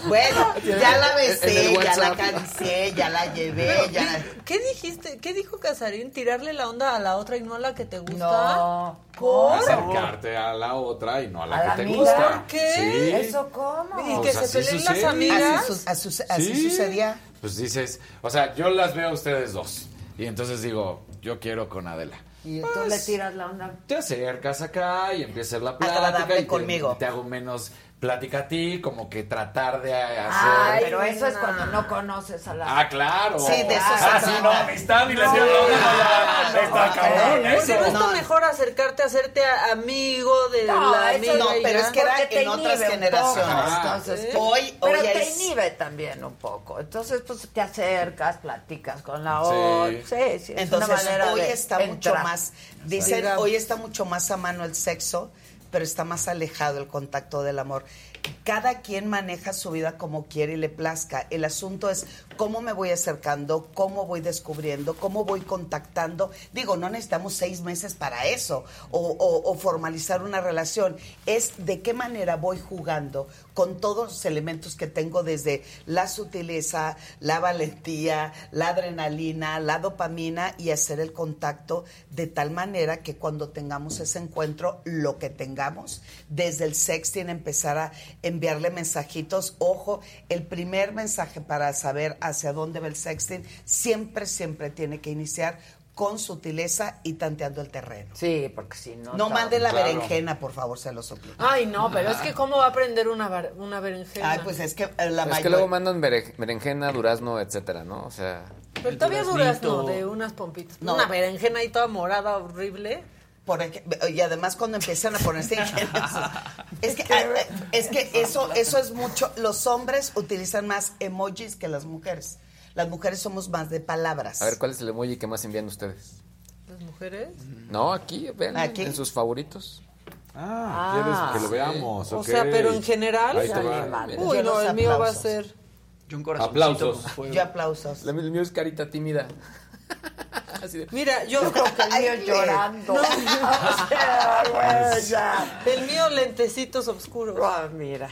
Bueno, [laughs] ya la besé, ya la acaricié, ya la llevé, Pero, ya la... ¿Qué dijiste? ¿Qué dijo Casarín? ¿Tirarle la onda a la otra y no a la que te gusta? No. ¿Por? Acercarte a la otra y no a la ¿A que la te amiga? gusta. ¿Por qué? Sí. ¿Eso cómo? Y Pues que se peleen las amigas. Así, su- así- así Sí. sucedía. Pues dices, o sea, yo las veo a ustedes dos. Y entonces digo, yo quiero con Adela. Y tú Pues, le tiras la onda. Te acercas acá y empieza la plática Agradable y te, conmigo. te hago menos plática a ti, como que tratar de hacer... Ay, pero eso es cuando no conoces a la... Ah, claro. Sí, de eso ah, se sí, no, amistad y le dio la Está cabrón eso. mejor acercarte a hacerte amigo de No, la amiga. no, pero es que era en otras generaciones. poco, entonces, ¿Eh? Hoy, pero hoy te es- inhibe también un poco. Entonces, pues te acercas, platicas con la Sí. otra. Sí, sí, es Entonces, una manera hoy de está mucho más, dicen, hoy está mucho más a mano el sexo, pero está más alejado el contacto del amor. Cada quien maneja su vida como quiere y le plazca. El asunto es cómo me voy acercando, cómo voy descubriendo, cómo voy contactando. Digo, no necesitamos seis meses para eso o, formalizar una relación. Es de qué manera voy jugando con todos los elementos que tengo desde la sutileza, la valentía, la adrenalina, la dopamina y hacer el contacto de tal manera que cuando tengamos ese encuentro, lo que tengamos, desde el sexting empezar a enviarle mensajitos. Ojo, el primer mensaje para saber hacia dónde va el sexting siempre, siempre tiene que iniciar con sutileza y tanteando el terreno. Sí, porque si no... No mande la Claro. berenjena, por favor, se lo suplico. Ay, no, pero es que ¿cómo va a aprender una, una berenjena? Ay, pues es que eh, la Es mayor... que luego mandan bere- berenjena, durazno, etcétera, ¿no? O sea, Pero todavía durazno de unas pompitas. No. Una berenjena ahí toda morada, horrible. Por y además cuando empiezan a ponerse ingeniosos. [laughs] es que, ah, es que eso, eso es mucho. Los hombres utilizan más emojis que las mujeres. Las mujeres somos más de palabras. a ver, ¿cuál es el emoji que más envían ustedes? Las mujeres. No, aquí, vean, Aquí. en sus favoritos. Ah, ¿quieres que lo veamos? O sea, pero en general. Ahí te Ya va. le vale. Uy, no, el mío va a ser. Yo un corazoncito Aplausos. Yo aplausos. La- El mío es carita tímida. [laughs] Mira, yo Creo que el mío Ay, llorando. No. [laughs] O sea, güey, ya. El mío lentecitos oscuros. Ah, mira.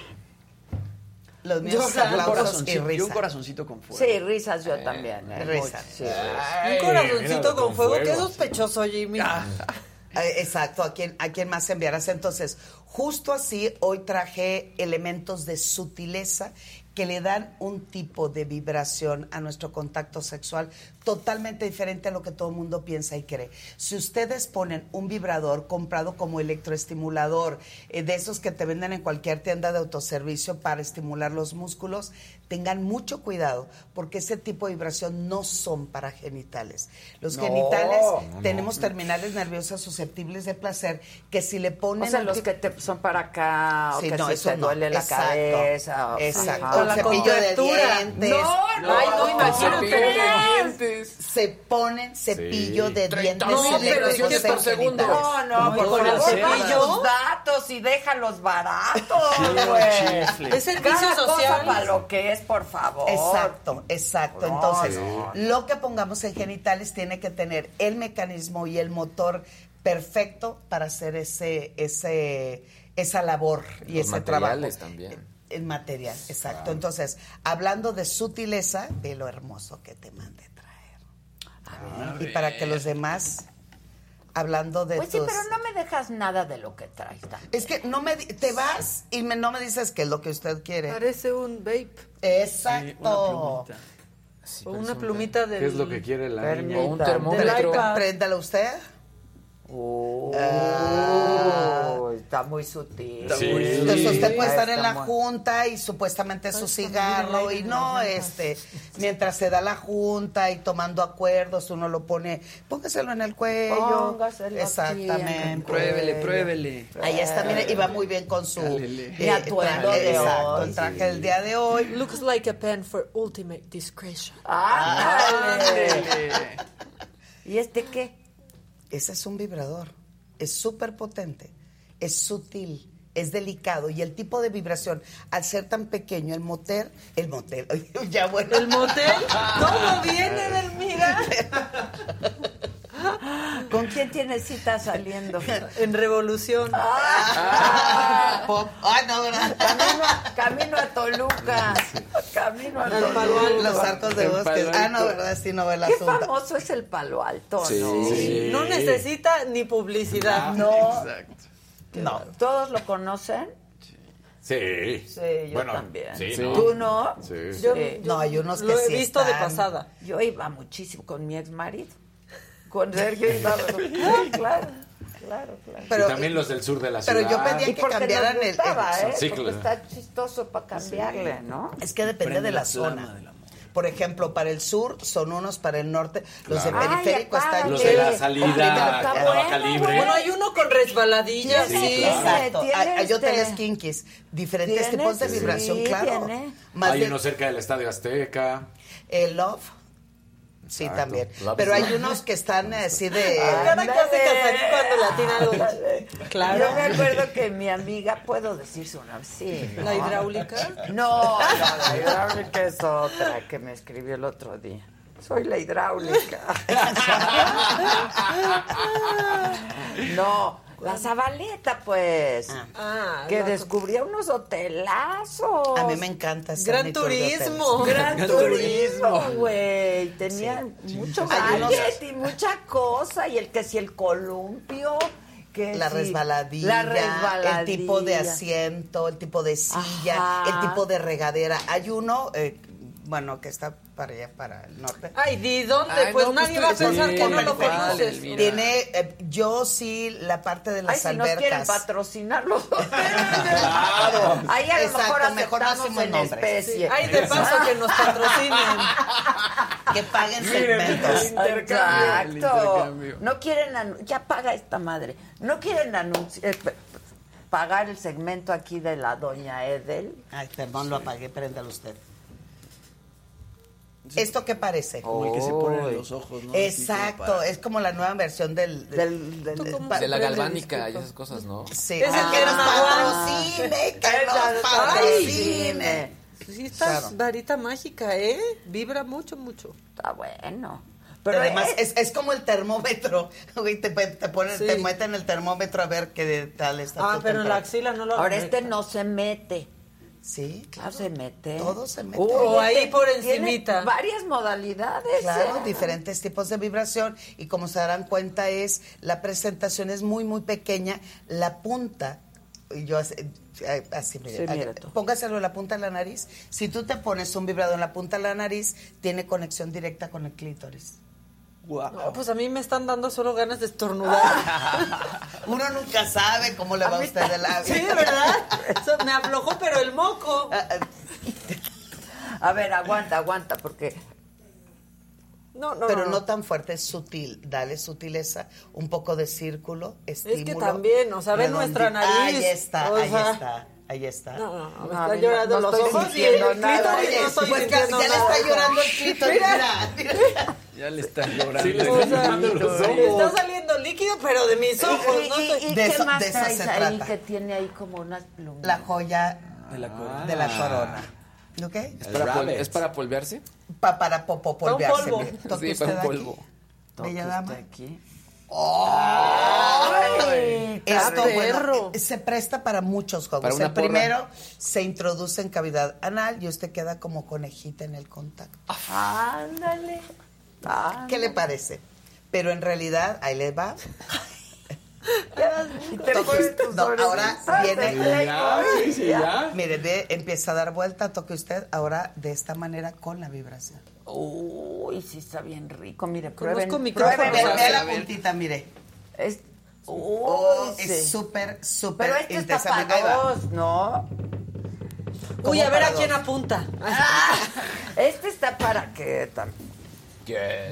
Los míos Yo- un, aplausos y corazoncito, yo un corazoncito con fuego. Sí, risas yo también. eh, risas. sí. Un corazoncito con, con fuego. fuego, Qué sí. sospechoso, Jimmy. Eh, Exacto, ¿a quién, ¿a quién más enviarás? Entonces, justo así, hoy traje elementos de sutileza que le dan un tipo de vibración a nuestro contacto sexual totalmente diferente a lo que todo el mundo piensa y cree. Si ustedes ponen un vibrador comprado como electroestimulador, eh, de esos que te venden en cualquier tienda de autoservicio para estimular los músculos, tengan mucho cuidado, porque ese tipo de vibración no son para genitales. Los No, genitales no, tenemos terminales nerviosas susceptibles de placer que si le ponen O sea, los que te son para acá, o Sí, que no, si eso te no. duele la Exacto. cabeza. o- Exacto. Ajá. Con la cepillo de dientes. No, no, Ay, no, imagínate. Se ponen cepillo Sí. de dientes No, pero eléctricos es por segundo. No, no, por favor, cepillo. datos y déjalos baratos, Sí, güey. chifle. Es servicio social. para lo que es, por favor. Exacto, exacto. No, Entonces, no. lo que pongamos en genitales tiene que tener el mecanismo y el motor perfecto para hacer ese, ese, esa labor y Los ese trabajo. materiales también. El material, exacto. Entonces, hablando de sutileza, ve lo hermoso que te mande traer. y para que los demás, hablando de Pues sí, tus- pero no me dejas nada de lo que traes. también. Es que no me di- te vas y me- no me dices qué es lo que usted quiere. Parece un vape. Exacto. O una plumita del... ¿Qué es lo que quiere la Permita. niña? O un termómetro. Préndalo usted. Uy, Ah. está muy sutil. Entonces usted puede estar en la junta y supuestamente su cigarro y no, este, mientras se da la junta y tomando acuerdos, uno lo pone, póngaselo en el cuello. Póngaselo aquí Exactamente. Pruébele, pruébele. Ahí está, mire, y va muy bien con su. Mi atuendo traje, de exacto, hoy, el traje sí. del día de hoy. Looks like a pen for ultimate discretion. ¡Ándale! ¿Y este qué? Ese es un vibrador. Es súper potente, es sutil, es delicado y el tipo de vibración, al ser tan pequeño, el motel, el motel, [laughs] ya bueno. ¿El motel? ¿Cómo [laughs] viene del mira? [laughs] ¿Con quién tienes cita saliendo? En Revolución. Ah, camino, a, camino a Toluca. Camino a Toluca. Palo Alto. Los arcos de bosques. Ah, no. ¿verdad? Sí, no ve el Qué asunto. famoso es el Palo Alto, Sí. ¿no? Sí. No necesita ni publicidad. No, Exacto. No. ¿todos lo conocen? Sí. Sí, yo Bueno, también. sí. ¿no? ¿Tú no? Sí. Yo- Sí. No, hay unos que Lo he sí visto de pasada. Yo iba muchísimo con mi ex marido. Con Sergio iba. [laughs] Sí, claro, claro, claro. Pero- y también los del sur de la ciudad. Pero yo pedía Y que cambiaran nos el- gustaba, el- ¿eh? sí, porque claro. está chistoso para cambiarle, ¿no? Es que depende Prende de la, la zona. Por ejemplo, para el sur son unos, para el norte, los de Claro. periférico Ay, están Los de la salida está a Baja bueno, Libre. Bueno, hay uno con resbaladillas, Tiene- sí. tiene- Exacto. Hay, hay este- hoteles kinkis, diferentes tipos de sí, vibración, claro. tiene. Más Hay de- uno cerca del Estadio Azteca. el love. Sí, Exacto. también. Love Pero hay unos que están así de... Hace Casarín cuando la oído. Claro. Yo me acuerdo que mi amiga, puedo decir su nombre, sí. ¿no? ¿La hidráulica? No, no, la hidráulica es otra que me escribió el otro día. Soy la hidráulica. [laughs] No, la Zabaleta, pues. Ah, que la- descubrió unos hotelazos. A mí me encanta ese Gran turismo. Gran Gran turismo, güey. Tenían mucho Hay unos- gadget y mucha cosa. Y el que si el columpio. Que La si- resbaladilla, La resbaladilla. el tipo de asiento, el tipo de silla, Ajá. el tipo de regadera. Hay uno, eh, bueno, que está para allá, para el norte. Ay, ¿de dónde? Ay, pues no, pues nadie va a sí, pensar que no lo conoces. Tiene, eh, yo sí, la parte de Ay, las si nos quieren albercas. patrocinar los [laughs] [laughs] Claro. Ahí a lo Exacto, mejor mejor no en nombres. especie. Ay, de paso que nos patrocinen. [laughs] que paguen segmentos. el intercambio, el Exacto. No quieren ya paga esta madre. No quieren anunciar pagar el segmento aquí de la doña Edel. Ay, perdón, lo apagué, préndalo usted. ¿Esto qué parece? Como el que se pone en los ojos, ¿no? Exacto, es como la nueva versión del... Del, del- ¿Tú del- cómo pa- De la galvánica y esas cosas, ¿no? Sí, Es el Ah, que nos patrocine, que nos patrocine. Sí, estás Claro. varita mágica, ¿eh? Vibra mucho, mucho. Está bueno. Pero Pero además es- es, como el termómetro, [laughs] güey, te, te ponen, Sí. te meten el termómetro a ver qué tal está Ah, tu pero en la axila no lo ahora este no se mete. Sí, claro. se mete. Todo se mete. O ahí por encimita. Varias modalidades. Claro, ¿eh? diferentes tipos de vibración y como se darán cuenta es, la presentación es muy, muy pequeña, la punta, yo así, eh, así, mire, Sí, mira póngaselo en la punta de la nariz, si tú te pones un vibrador en la punta de la nariz, tiene conexión directa con el clítoris. No, pues a mí me están dando solo ganas de estornudar. [laughs] Uno nunca sabe cómo le va a usted el labio. [laughs] sí, ¿verdad? Eso me aflojó, pero el moco. [laughs] A ver, aguanta, aguanta, porque No, no, Pero no. no tan fuerte, es sutil. Dale sutileza, un poco de círculo, estímulo. que también, o sea, ve nuestra nariz, Ahí está, ahí sea. está, ahí está. No, no, no, me está llorando no los ojos y el nada. clítoris Oye, no estoy pues ya le está llorando el clítoris, mira. mira. Ya le está llorando. Sí, le sea, llorando los me está ojos. saliendo líquido, pero de mis ojos. ¿Y, no y- y De qué eso- más de traes se ahí trata. que tiene ahí como unas plumas? La joya De la corona. de la corona. ¿Ok? ¿Es para. ¿Es para polvearse? Pa- para popo Para un polvearse. polvo. Sí, para un polvo. Bella dama. aquí. Ay, Esto, bueno, se presta para muchos juegos. Para el porra. primero se introduce en cavidad anal y usted queda como conejita en el contacto. Ándale. ándale. ¿Qué le parece? Pero en realidad, ahí le va. [laughs] No, ahora viene- Playboy. Ya, sí, sí, ya. Mire, ve, empieza a dar vuelta, toque usted ahora de esta manera con la vibración. Uy, sí está bien rico. Mire, Conozco prueben. micrófonos Ve, prueben. ve la puntita, mire. Es- Oh, sí. es súper, súper Pero este está para dos, ¿no? Uy, a ver a quién apunta. Este está para que también.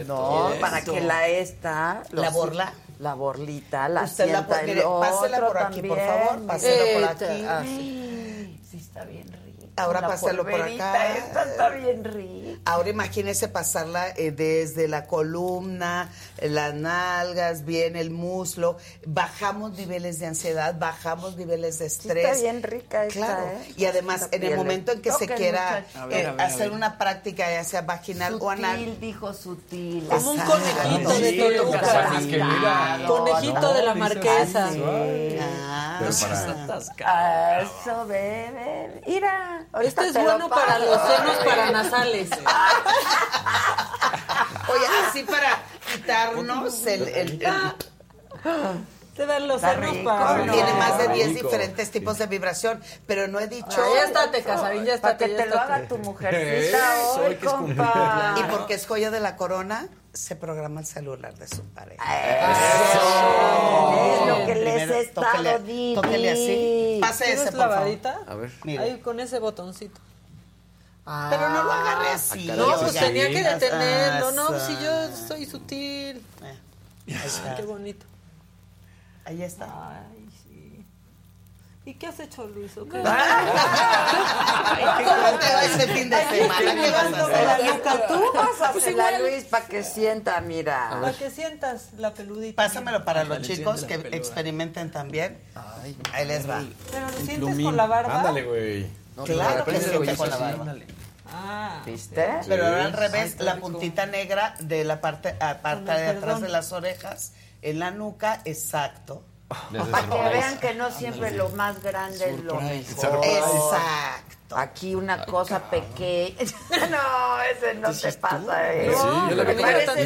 No, para que la esta. ¿La borla? La borlita, la Usted la sienta el mire, otro pásela por aquí, por también. favor, pásela por aquí. ah, sí. Sí, está bien rica. Ahora La pásalo por acá. Esta está bien rica. Ahora imagínese pasarla eh, desde la columna, las nalgas, bien el muslo. Bajamos niveles de ansiedad, bajamos niveles de Sí, estrés. está bien rica esta, Claro. ¿eh? Y además, Esta en el momento en que se quiera muchachos. A ver, eh, a ver, a hacer una práctica, ya sea vaginal o anal, Sutil, dijo sutil. Como un conejito de Toluca. Conejito No, de la marquesa. así. Pero para- Ah, Eso, bebé. Mira. ahorita Este es bueno para los senos paranasales. [laughs] Oye, así para quitarnos el... el- el- Te dan los Está rico, para... ¿no? tiene más de 10 rico. diferentes tipos de vibración, pero no he dicho... Ah, ya estate, Casarín, ya Para estate. que ya te lo haga tu mujercita Eso, hoy, que compa. Y porque es joya de la corona, se programa el celular de su pareja. Es lo que les Primero, he estado tóquele- diciendo. tóquele así. Pase ¿Quieres ese, por la favor. varita? A ver. Mire. Ahí con ese botoncito. Pero no lo agarre así. No, pues tenía que detenerlo. No, Ah, si yo soy sutil. Eh, está. Qué bonito. Ahí está. Ay, sí. ¿Y qué has hecho, Luis? ¿O qué? [laughs] ¿Cómo te va ese fin de semana? ¿Qué vas a hacer? Tú vas a Pues hacer la. Luis para que sienta, mira. Para que sientas la peludita. Pásamelo para los chicos que experimenten también. Ahí les va. Pero lo sientes con la barba. Ándale, güey. No, Claro que hizo con la barba. ándale. Ah. ¿Viste? Pero ahora al revés, Ay, la puntita negra de la parte, el de atrás de las orejas, en la nuca, exacto. Para que vean que no siempre lo más grande es lo mejor. Exacto. Aquí una cosa pequeña. [laughs] no, ese no te pasa. eh. Sí, yo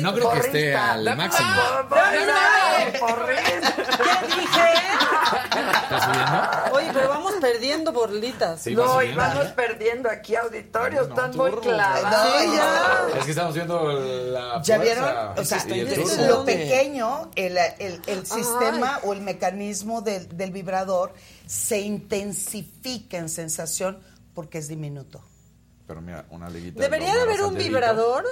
no creo que esté al No, máximo. no, porrista. ¿Qué dije? ¿Estás subiendo? Oye, pero vamos perdiendo borlitas. Sí, No, y vamos perdiendo aquí auditorio, están muy No, clavados. ya. Es que estamos viendo la ¿Ya vieron? O sea, lo pequeño, el, el- el sistema o el mecanismo del, del vibrador se intensifica en sensación porque es diminuto. Pero mira, una liguita. Debería de haber un vibrador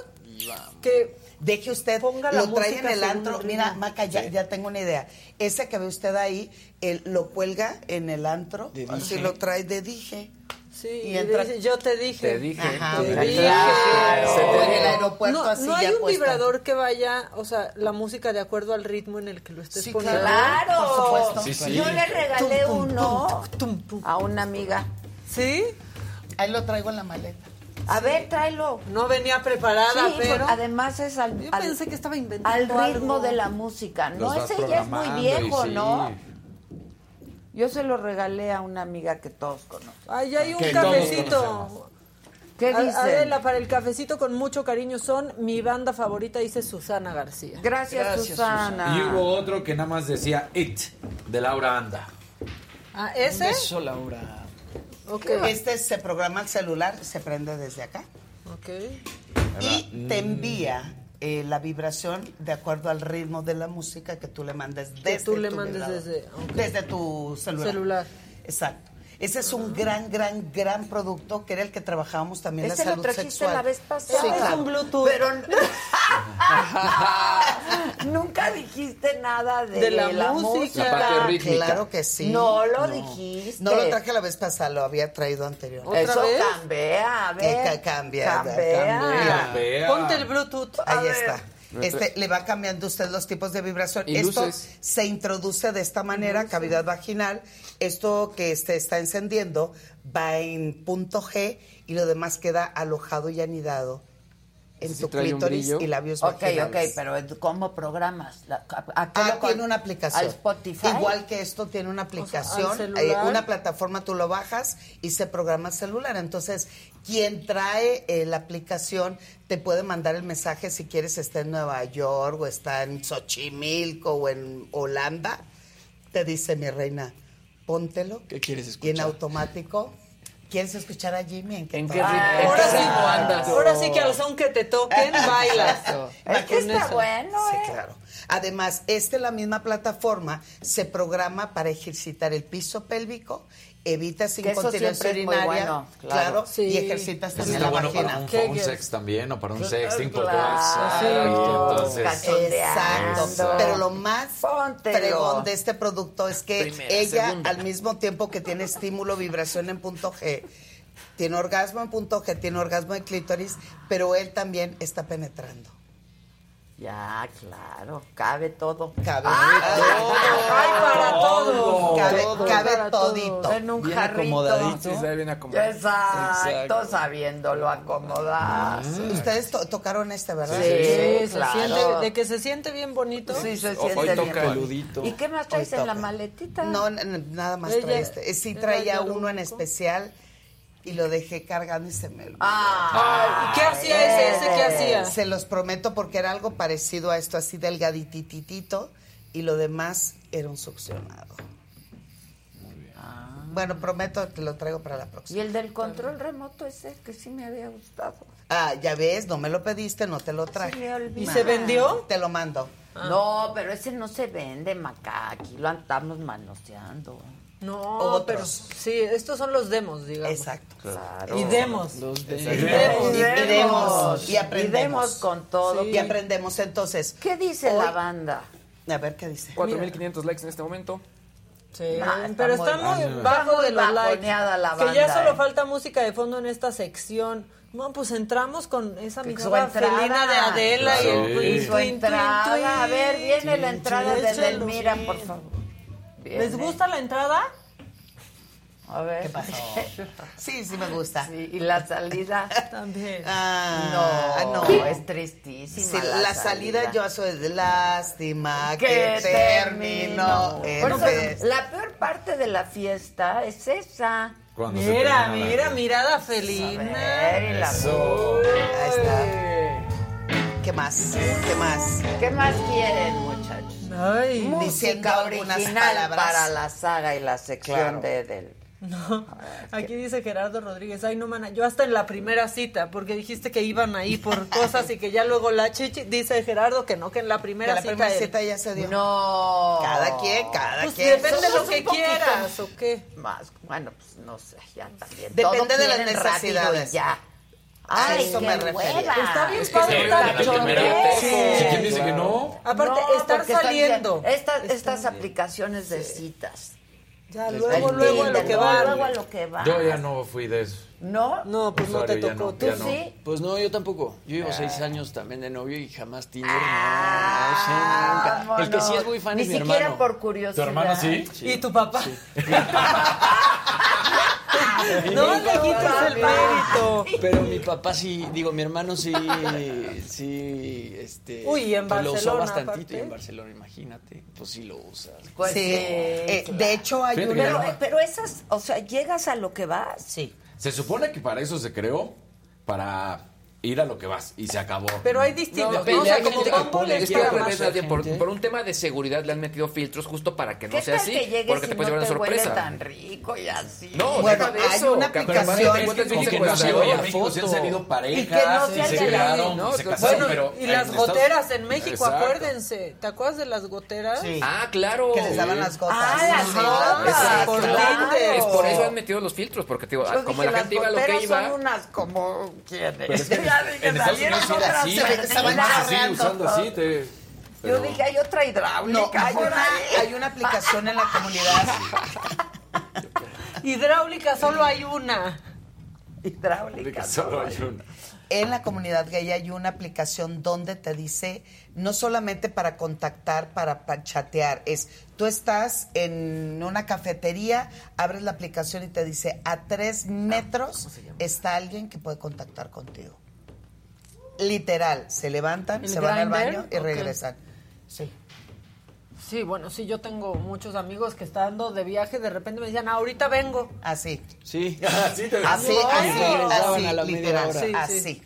que Deje usted, Ponga la lo trae en el antro. Mira. Maca, ya, ya tengo una idea. Ese que ve usted ahí, él lo cuelga en el antro, dije. lo trae de dije. Sí, Y entra- dice, yo te dije. Te dije. Ajá, Te claro. dije. O en el aeropuerto no, así no hay ya un puesta. vibrador que vaya, o sea, la música de acuerdo al ritmo en el que lo estés Sí, poniendo. Claro. Por supuesto. Sí, sí. Yo le regalé Tum, pum, uno Tum, tum. a una amiga. ¿Sí? Ahí lo traigo en la maleta. A ver, tráelo. No venía preparada, Sí, pero además es al, yo al- pensé que estaba inventando al ritmo algo. de la música. No, Los ese ya es muy viejo, sí. ¿no? Yo se lo regalé a una amiga que todos conocen. Ay, hay un Que cafecito. ¿Qué A- dicen? Adela, para el cafecito con mucho cariño son mi banda favorita, dice Susana García. Gracias, Gracias, Susana. Y hubo otro que nada más decía It, de Laura Anda. Ah, Un ¿ese? beso, Laura. Ok. Este se programa el celular, se prende desde acá. Ok. Y te envía eh, la vibración de acuerdo al ritmo de la música que tú le mandes desde tú le tu mandes desde- tu celular. Celular. Exacto. Ese es un gran, gran, gran producto que era el que trabajábamos también Ese la lo salud trajiste sexual. la vez pasada. Sí, Es claro. un Bluetooth. Pero [laughs] nunca dijiste nada de, De la la, música. La parte. Claro que sí. No lo dijiste. No lo traje la vez pasada, lo había traído anterior. ¿Otra Eso vez? cambia, a Que ver. ca- cambia, Cambia. cambia. Ponte el Bluetooth. Ahí está. Este, le va cambiando usted los tipos de vibración. Y Esto luces. se introduce de esta manera, cavidad vaginal. Esto que este está encendiendo va en punto G y lo demás queda alojado y anidado en Sí tu clítoris y labios Ok, ok, vaginales. pero ¿cómo programas? La- ¿A, Ah, lo- tiene una aplicación. ¿Al Spotify? Igual que esto tiene una aplicación, al celular. eh, una plataforma tú lo bajas y se programa el celular. Entonces, quien trae eh, la aplicación te puede mandar el mensaje si quieres está en Nueva York o está en Xochimilco o en Holanda. Te dice mi reina, póntelo. ¿Qué quieres Y en escuchar? automático, ¿quieres escuchar a Jimmy? ¿En qué, ¿En qué ritmo? Ah, ¿En Ahora sí, andas? ahora sí que al son que te toquen, bailas. Es que está eso. bueno, Sí, ¿eh? claro. Además, esta la misma plataforma se programa para ejercitar el piso pélvico, evitas incontinencia urinaria, bueno, claro, claro. y ejercitas también está la bueno vagina. para un phone sex también o para un sexting porque Claro. Exacto. Pero lo más Póntelo. fregón de este producto es que Primera, ella, segunda. al mismo tiempo que tiene estímulo, vibración en punto G, tiene orgasmo en punto G, tiene orgasmo de clítoris, pero él también está penetrando. Ya, claro, cabe todo. Cabe todo. Ay, para todo. Cabe, Todo. cabe Para todo. todito. En un Bien jarrito. acomodadito. Sí, bien acomodado. Exacto, Exacto. sabiéndolo acomodar. Ustedes to- tocaron este, ¿verdad? Sí, se claro. siente, de que se siente bien bonito. Sí, se Hoy siente toca bien. eludito. ¿Y qué más traes Hoy en la maletita? No, nada más Ella- trae este. Eh, Sí traía uno en especial y lo dejé cargando y se me olvidó. Ah, ¿Y qué hacía ese? ¿Ese qué hacía? Se los prometo porque era algo parecido a esto, así delgadititito y lo demás era un succionado. Bueno, prometo que lo traigo para la próxima. Y el del control remoto ese que sí me había gustado. Ah, ya ves, no me lo pediste, no te lo traje. Se me olvidó. ¿Y se vendió? Te lo mando. No, pero ese no se vende, Maca. Aquí lo andamos manoseando. No, Otros. pero sí, estos son los demos, digamos. Exacto. Claro. Y demos. Los Y de... demos. Y demos. Y Y aprendemos. demos con todo. Y aprendemos entonces. ¿Qué dice Hoy- la banda? A ver qué dice. 4.500 likes en este momento. Sí, Ah, está pero muy está muy bajo. de los likes. que ya solo eh. falta música de fondo en esta sección. Bueno, pues entramos con esa entrada. felina de Adela y el twin, Y su entrada. A ver, viene la entrada de Delmira, sí. por favor. ¿Les gusta la entrada? A ver. ¿Qué pasó? [laughs] Sí, sí me gusta. Sí, y la salida. [laughs] También. Ah, no, no. es tristísima. Sí, la, salida, yo soy de lástima que, que Por eso, vez- la peor parte de la fiesta es esa. Cuando se Mira, la- mira, mirada A felina. ver, y la- Eso. Ahí está. ¿Qué más? ¿Qué más? ¿Qué más quieren? Ay, Diciendo algunas original palabras. para la saga y la sección Claro. de Del. No, [laughs] aquí dice Gerardo Rodríguez, ay no mana, yo hasta en la primera cita, porque dijiste que iban ahí por [laughs] cosas y que ya luego la chichi, dice Gerardo que no, que en la Que primera la cita primera cita ya se dio. No. Cada quien, cada Pues quien. depende de lo que quieras, ¿o qué? Más, bueno, pues no sé, ya también. Depende Todo de las necesidades. ya. A Ay, eso me hueva. Está bien Es que padre estar. Sí, ¿quién dice que no? Aparte, No, estar saliendo. Estas, Está estas aplicaciones de citas. Ya, luego, luego a lo que va. Luego a lo que va. Yo ya no fui de eso. ¿No? No, pues no te tocó. no, Tú no. sí. Pues no, yo tampoco. Yo llevo seis años también de novio y jamás Tinder. Ah, no, no sé, nunca. El que sí es muy fan Ni es mi siquiera hermano. por curiosidad. ¿Tu hermano sí? ¿Y tu papá? [laughs] [laughs] no le quites el mérito. Pero mi papá sí, digo, mi hermano sí, sí, este... Uy, y en pues lo usó Barcelona, bastantito aparte. y en Barcelona, imagínate, pues sí lo usas. Pues sí. sí, Eh, claro. De hecho, hay Fíjate que una. Pero, eh, pero esas, o sea, llegas a lo que vas. Sí. Se supone que para eso se creó, para ir a lo que vas, y se acabó. Pero hay distintos. No, ¿no? O sea, hay como gente que pone- es que Nadia, por, gente. por un tema de seguridad le han metido filtros justo para que no ¿Qué sea así. que llegues porque y te puede no llevar una sorpresa. tan rico y así? No, Bueno, hay eso. una aplicación- que gente no se oye, México se han foto. salido parejas, Y que no se quedaron, ¿no? se casaron, Bueno, pero y las goteras en México, acuérdense. ¿Te acuerdas de las goteras? Ah, claro. Que les daban las gotas. Ah, las gotas. Es por eso han metido los filtros, porque te digo, Yo como la gente iba a lo que iba. son unas como así, se usando te... Yo dije, hay otra No, hidráulica. hay una, ahí. hay una aplicación en la comunidad. [laughs] Hidráulica solo hay una. Hidráulica. Solo hay una. En la comunidad gay hay una aplicación donde te dice, no solamente para contactar, para, pa- chatear, es tú estás en una cafetería, abres la aplicación y te dice, a tres metros está alguien que puede contactar contigo. Literal, se levantan, ¿El se van al baño y regresan. Sí. Sí, bueno, sí, yo tengo muchos amigos que estando de viaje de repente me decían, ahorita vengo. Así. Sí. [laughs] Así te Así, así, así, a la media literal, sí. así.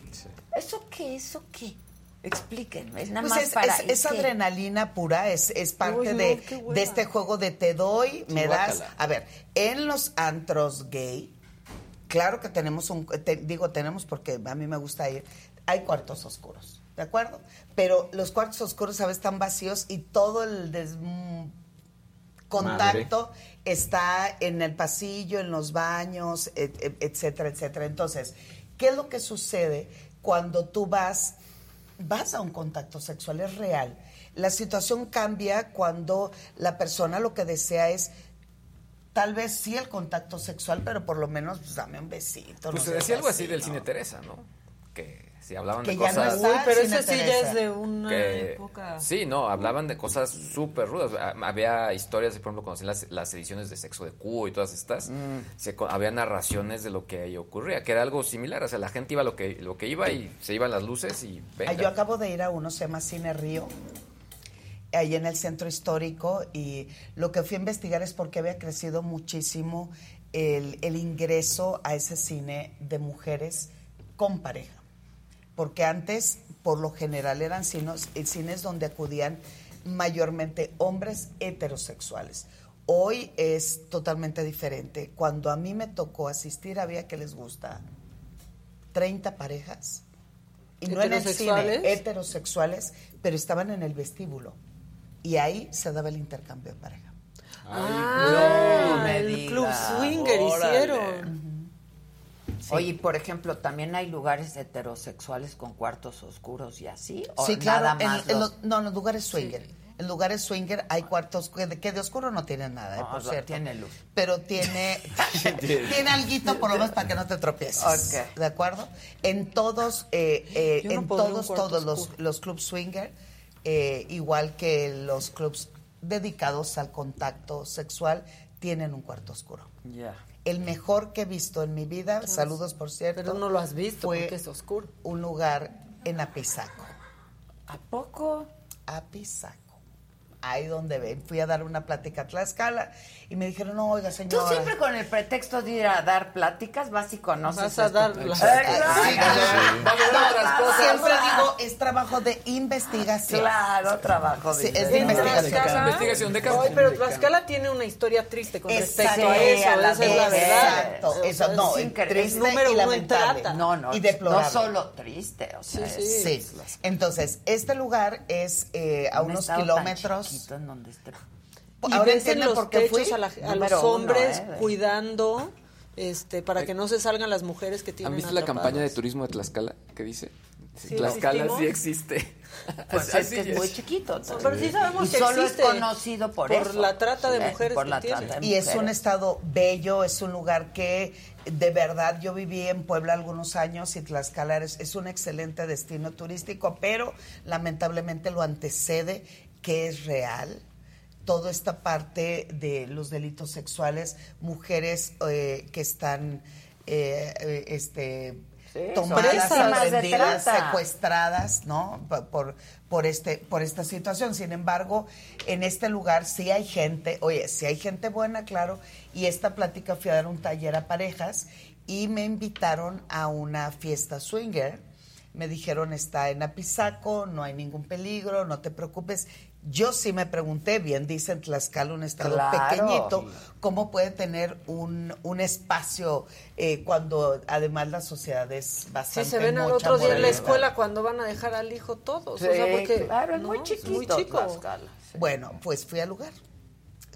¿Eso qué? ¿Eso qué? Explíquenme. Es nada Pues más es, para... es- es adrenalina pura, es, es parte Uy, no, de, de este juego de te doy, me das. A ver, en los antros gay, claro que tenemos un, te- digo tenemos porque a mí me gusta ir, hay cuartos oscuros. ¿de acuerdo? Pero los cuartos oscuros a veces están vacíos y todo el des- mm, contacto está en el pasillo, en los baños, et- et- etcétera, etcétera. Entonces, ¿qué es lo que sucede cuando tú vas, vas a un contacto sexual? Es real. La situación cambia cuando la persona lo que desea es tal vez sí el contacto sexual, pero por lo menos pues, dame un besito. Pues no se decía algo así así, del ¿no? cine Teresa, ¿no? Que si hablaban Que de ya no cosas... Uy, pero ese sí ya es de una que- época. Sí, no, hablaban de cosas súper rudas. Ah, Había historias, por ejemplo, cuando hacían las, las ediciones de Sexo de Cubo y todas estas, se co- había narraciones de lo que ahí ocurría, que era algo similar. O sea, la gente iba lo que, lo que iba y se iban las luces y venga. Ah, yo acabo de ir a uno, se llama Cine Río, ahí en el centro histórico, y lo que fui a investigar es porque había crecido muchísimo el, el ingreso a ese cine de mujeres con pareja. Porque antes, por lo general, eran cines, eh, cines donde acudían mayormente hombres heterosexuales. Hoy es totalmente diferente. Cuando a mí me tocó asistir, había que les gusta 30 parejas. Y no en el cine, ¿Heterosexuales? pero estaban en el vestíbulo. Y ahí se daba el intercambio de pareja. Ah, no el club swinger Órale. hicieron. Oye, por ejemplo, también hay lugares heterosexuales con cuartos oscuros y así. ¿O Sí, claro. nada en- más en los- los- no, en los lugares swinger. En lugares swinger hay cuartos que de, que de oscuro no tienen nada, eh, No, por no, cierto. tiene luz. Pero tiene [laughs] tiene alguito por lo menos para que no te tropieces. Ok. ¿De acuerdo? En todos, eh, eh, no en todos, todos los, oscuro. los clubs swinger, eh, igual que los clubs dedicados al contacto sexual, tienen un cuarto oscuro. Ya. El mejor que he visto en mi vida, saludos por cierto. Pero no lo has visto fue porque es oscuro. un lugar en Apizaco. ¿A poco? Apizaco. Ahí donde ven. Fui a dar una plática a Tlaxcala y me dijeron, no, oiga, Tú señora. siempre con el pretexto de ir a dar pláticas vas y conoces Vas a dar cosas. Siempre digo, es trabajo de investigación. Claro, trabajo de Sí, es de investigación. Investigación de campo. Pero Tlaxcala tiene una historia triste con respecto a eso, esa es la verdad. Exacto, O eso, sea, no, es triste número y lamentable. No, no, Y deplorable. no solo triste, o sea, Sí, es- Sí. Entonces, este lugar es eh, a un unos kilómetros. en donde Ahora en los por qué techos fui. a, la- a Número los uno, hombres ¿eh? cuidando este para que no se salgan las mujeres que tienen ¿Han visto la campaña de atrapadas. turismo de Tlaxcala? ¿Qué dice? Sí, Tlaxcala sí existe. [laughs] Pues es que es muy chiquito. Pero sí sabemos y que solo existe es conocido por, por eso. la trata de Sí, mujeres Por que la tiene. trata de Y es un mujeres. estado bello, es un lugar que de verdad yo viví en Puebla algunos años y Tlaxcala es, es un excelente destino turístico, pero lamentablemente lo antecede que es real. Toda esta parte de los delitos sexuales, mujeres eh, que están eh, eh, este, Sí, tomadas, aprendidas, secuestradas, ¿no? Por- Por, por, este, por esta situación. Sin embargo, en este lugar sí hay gente, oye, sí hay gente buena, claro, y esta plática fui a dar un taller a parejas y me invitaron a una fiesta swinger. Me dijeron, está en Apizaco, no hay ningún peligro, no te preocupes. Yo sí me pregunté, bien dicen Tlaxcala, un estado Claro. pequeñito, ¿cómo puede tener un, un espacio eh, cuando además la sociedad es Sí, bastante se ven al otro día en la escuela cuando van a dejar al hijo todos. Sí, o sea, porque claro, es muy ¿no? chiquito. muy chico. Tlaxcala, sí. Bueno, pues fui al lugar.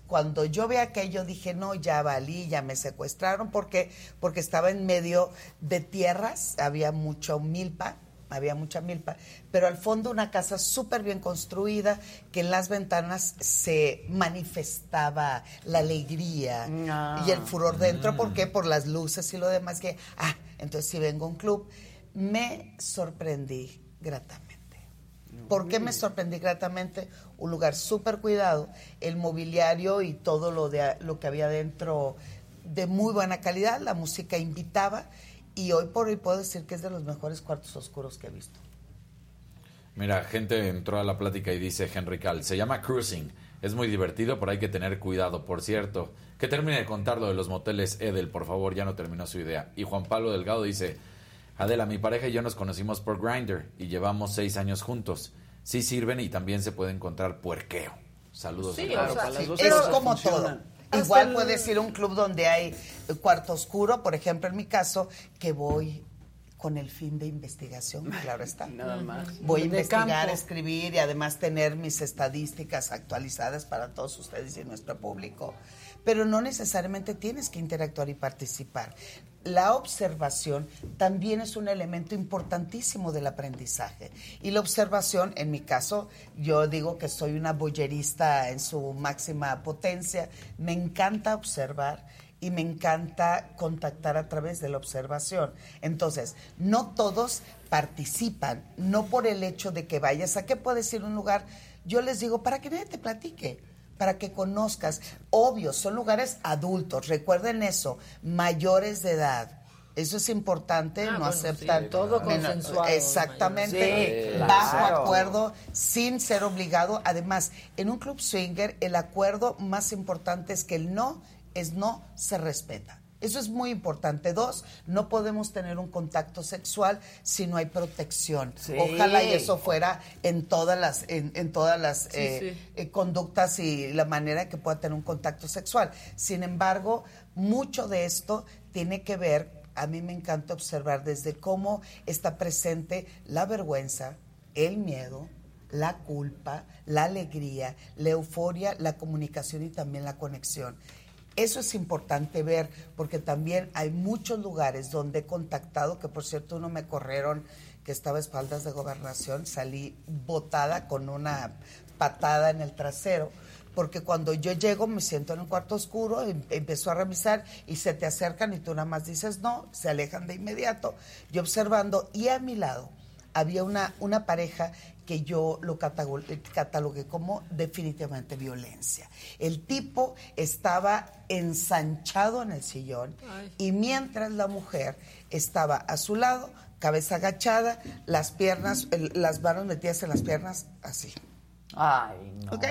Cuando yo vi aquello dije, no, ya valí, ya me secuestraron, porque porque estaba en medio de tierras, había mucho milpa, había mucha milpa, pero al fondo una casa súper bien construida, que en las ventanas se manifestaba la alegría Ah. y el furor dentro, ¿por qué? Por las luces y lo demás, que, ah, entonces si vengo a un club, me sorprendí gratamente. ¿Por qué me sorprendí gratamente? Un lugar súper cuidado, el mobiliario y todo lo, de, lo que había dentro de muy buena calidad, la música invitaba y hoy por hoy puedo decir que es de los mejores cuartos oscuros que he visto. Mira, gente entró a la plática y dice Henry Cal, se llama cruising. Es muy divertido, pero hay que tener cuidado. Por cierto, que termine de contar lo de los moteles Edel, por favor, ya no terminó su idea. Y Juan Pablo Delgado dice, Adela, mi pareja y yo nos conocimos por Grindr y llevamos seis años juntos. Sí sirven y también se puede encontrar puerqueo. Saludos. Sí, a claro, todos. para las dos es cosas como funcionan. todo. Igual puedes ir a un club donde hay cuarto oscuro, por ejemplo, en mi caso, que voy con el fin de investigación, claro está. [laughs] Nada más. Voy a De investigar, campo. escribir y además tener mis estadísticas actualizadas para todos ustedes y nuestro público. Pero no necesariamente tienes que interactuar y participar. La observación también es un elemento importantísimo del aprendizaje. Y la observación, en mi caso, yo digo que soy una boyerista en su máxima potencia. Me encanta observar y me encanta contactar a través de la observación. Entonces, no todos participan, no por el hecho de que vayas a qué puedes ir un lugar. Yo les digo, para que nadie te platique, para que conozcas. Obvio, son lugares adultos, recuerden eso, mayores de edad. Eso es importante, Ah, no bueno, aceptar sí, todo consensuado, Exactamente, Sí, bajo claro. acuerdo, sin ser obligado. Además, en un club swinger, el acuerdo más importante es que el no es no, se respeta. Eso es muy importante. Dos, no podemos tener un contacto sexual si no hay protección. Sí. Ojalá y eso fuera en todas las, en, en todas las Sí, eh, sí. eh, conductas y la manera que pueda tener un contacto sexual. Sin embargo, mucho de esto tiene que ver, a mí me encanta observar desde cómo está presente la vergüenza, el miedo, la culpa, la alegría, la euforia, la comunicación y también la conexión. Eso es importante ver porque también hay muchos lugares donde he contactado, que por cierto uno me corrieron que estaba a espaldas de gobernación, salí botada con una patada en el trasero, porque cuando yo llego me siento en un cuarto oscuro, em- a revisar y se te acercan y tú nada más dices no, se alejan de inmediato. Yo observando y a mi lado había una, una pareja que yo lo catago- catalogué como definitivamente violencia. El tipo estaba ensanchado en el sillón Ay. y mientras la mujer estaba a su lado, cabeza agachada, las piernas, el- las manos metidas en las piernas, así. Ay, no. Ok.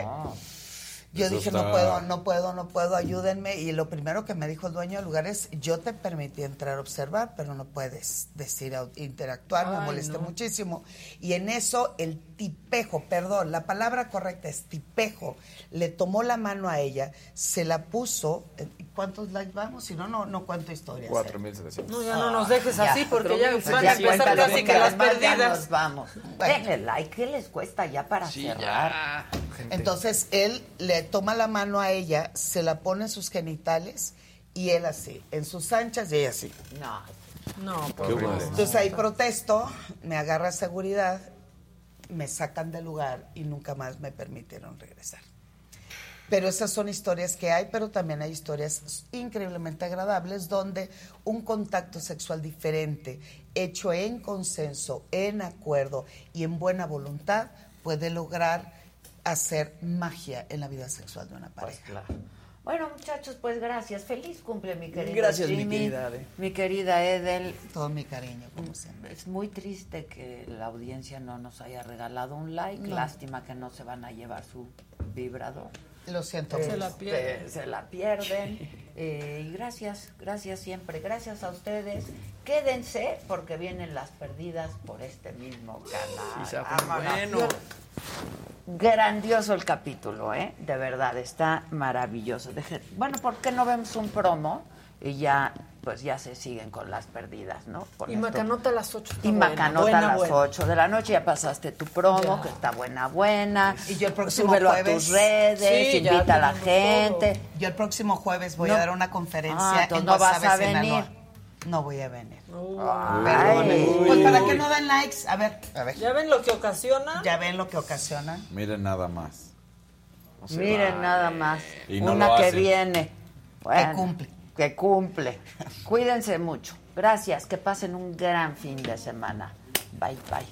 Yo Eso dije, está- no puedo, no puedo, no puedo, ayúdenme. Y lo primero que me dijo el dueño del lugar es, yo te permití entrar a observar, pero no puedes decir, interactuar, me no. muchísimo. Y en eso el tipejo, perdón, la palabra correcta es tipejo, le tomó la mano a ella, se la puso, eh, ¿cuántos likes vamos? Si no, no, no cuento historias. ¿eh? 4700. No, ya no nos dejes Ya. así porque ya Pues van ya a empezar cuéntalo, casi porque que las además ya perdidas. nos vamos. Denle like, ¿qué les cuesta ya para Sí, cerrar? ya. Entonces él le toma la mano a ella, se la pone en sus genitales y él así, en sus anchas y ella así. No. No, Qué por. Entonces ahí protesto, me agarra seguridad, me sacan del lugar y nunca más me permitieron regresar. Pero esas son historias que hay, pero también hay historias increíblemente agradables donde un contacto sexual diferente, hecho en consenso, en acuerdo y en buena voluntad, puede lograr hacer magia en la vida sexual de una pareja. Pues claro. Bueno, muchachos, pues gracias. Feliz cumple, mi querida Gracias, mi Jimmy, querida Ade. Mi querida Edel. Todo mi cariño, como siempre. Es muy triste que la audiencia no nos haya regalado un like. No. Lástima que no se van a llevar su vibrador. Lo siento. Se la pierden. Se la pierden. [laughs] Eh, y gracias, gracias siempre. Gracias a ustedes. Quédense porque vienen las perdidas por este mismo canal. Sí, bueno. Grandioso el capítulo, ¿eh? De verdad, está maravilloso. Deje- Bueno, ¿por qué no vemos un promo? Y ya, pues ya se siguen con las perdidas, ¿no? Por Y esto. Macanota a las 8. Y Macanota a las 8 de la noche, ya pasaste tu promo, Ya. que está buena, buena. Y yo el próximo Súbelo jueves- a tus redes, Sí, invita a la gente. Yo el próximo jueves voy No. a dar una conferencia Ah, entonces en no vas a venir. No voy a venir. Ay. Perdonen. Pues para que no den likes, a ver, a ver. ¿Ya ven lo que ocasiona? Ya ven lo que ocasiona. Miren nada más. Miren nada más. Y no Una lo que hacen. viene. Bueno, Que cumple. Que cumple. Cuídense mucho. Gracias. Que pasen un gran fin de semana. Bye, bye.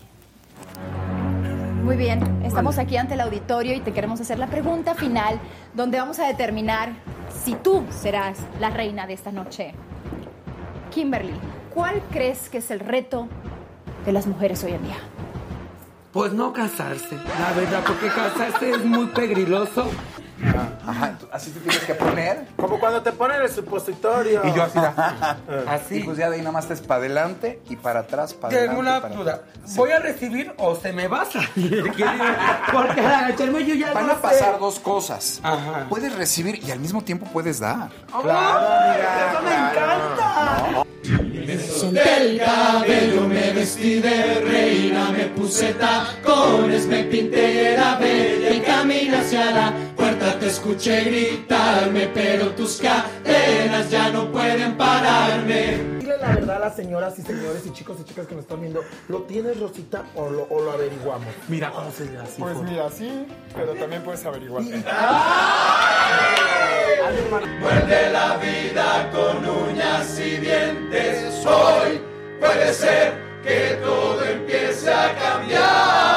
Muy bien, estamos aquí ante el auditorio y te queremos hacer la pregunta final, donde vamos a determinar si tú serás la reina de esta noche. Kimberly, ¿cuál crees que es el reto de las mujeres hoy en día? Pues no casarse, la verdad, porque casarse es muy peligroso. Ajá, así te tienes que poner. Como cuando te ponen el supositorio. Y yo así, da- Así. Y pues ya de ahí nada más es para adelante y para atrás, para adelante. Tengo una para duda. atrás. Sí. ¿Voy a recibir o se me va a salir? [laughs] Porque al agacharme yo ya Van no a pasar sé. dos cosas. Puedes recibir y al mismo tiempo puedes dar. Claro, amiga, ¡Eso me claro. encanta! ¿No? Solté el cabello, me vestí de reina, me puse tacones, me pinté y era bella y camino hacia la puerta te escuché gritarme, pero tus cadenas ya no pueden pararme. La verdad a las señoras y señores y chicos y chicas que nos están viendo, ¿lo tienes Rosita o lo, o lo averiguamos? Mira cómo se ve así. Pues mira, sí, pero también puedes averiguar. Muerde la vida con uñas y dientes. Hoy puede ser que todo empiece a cambiar.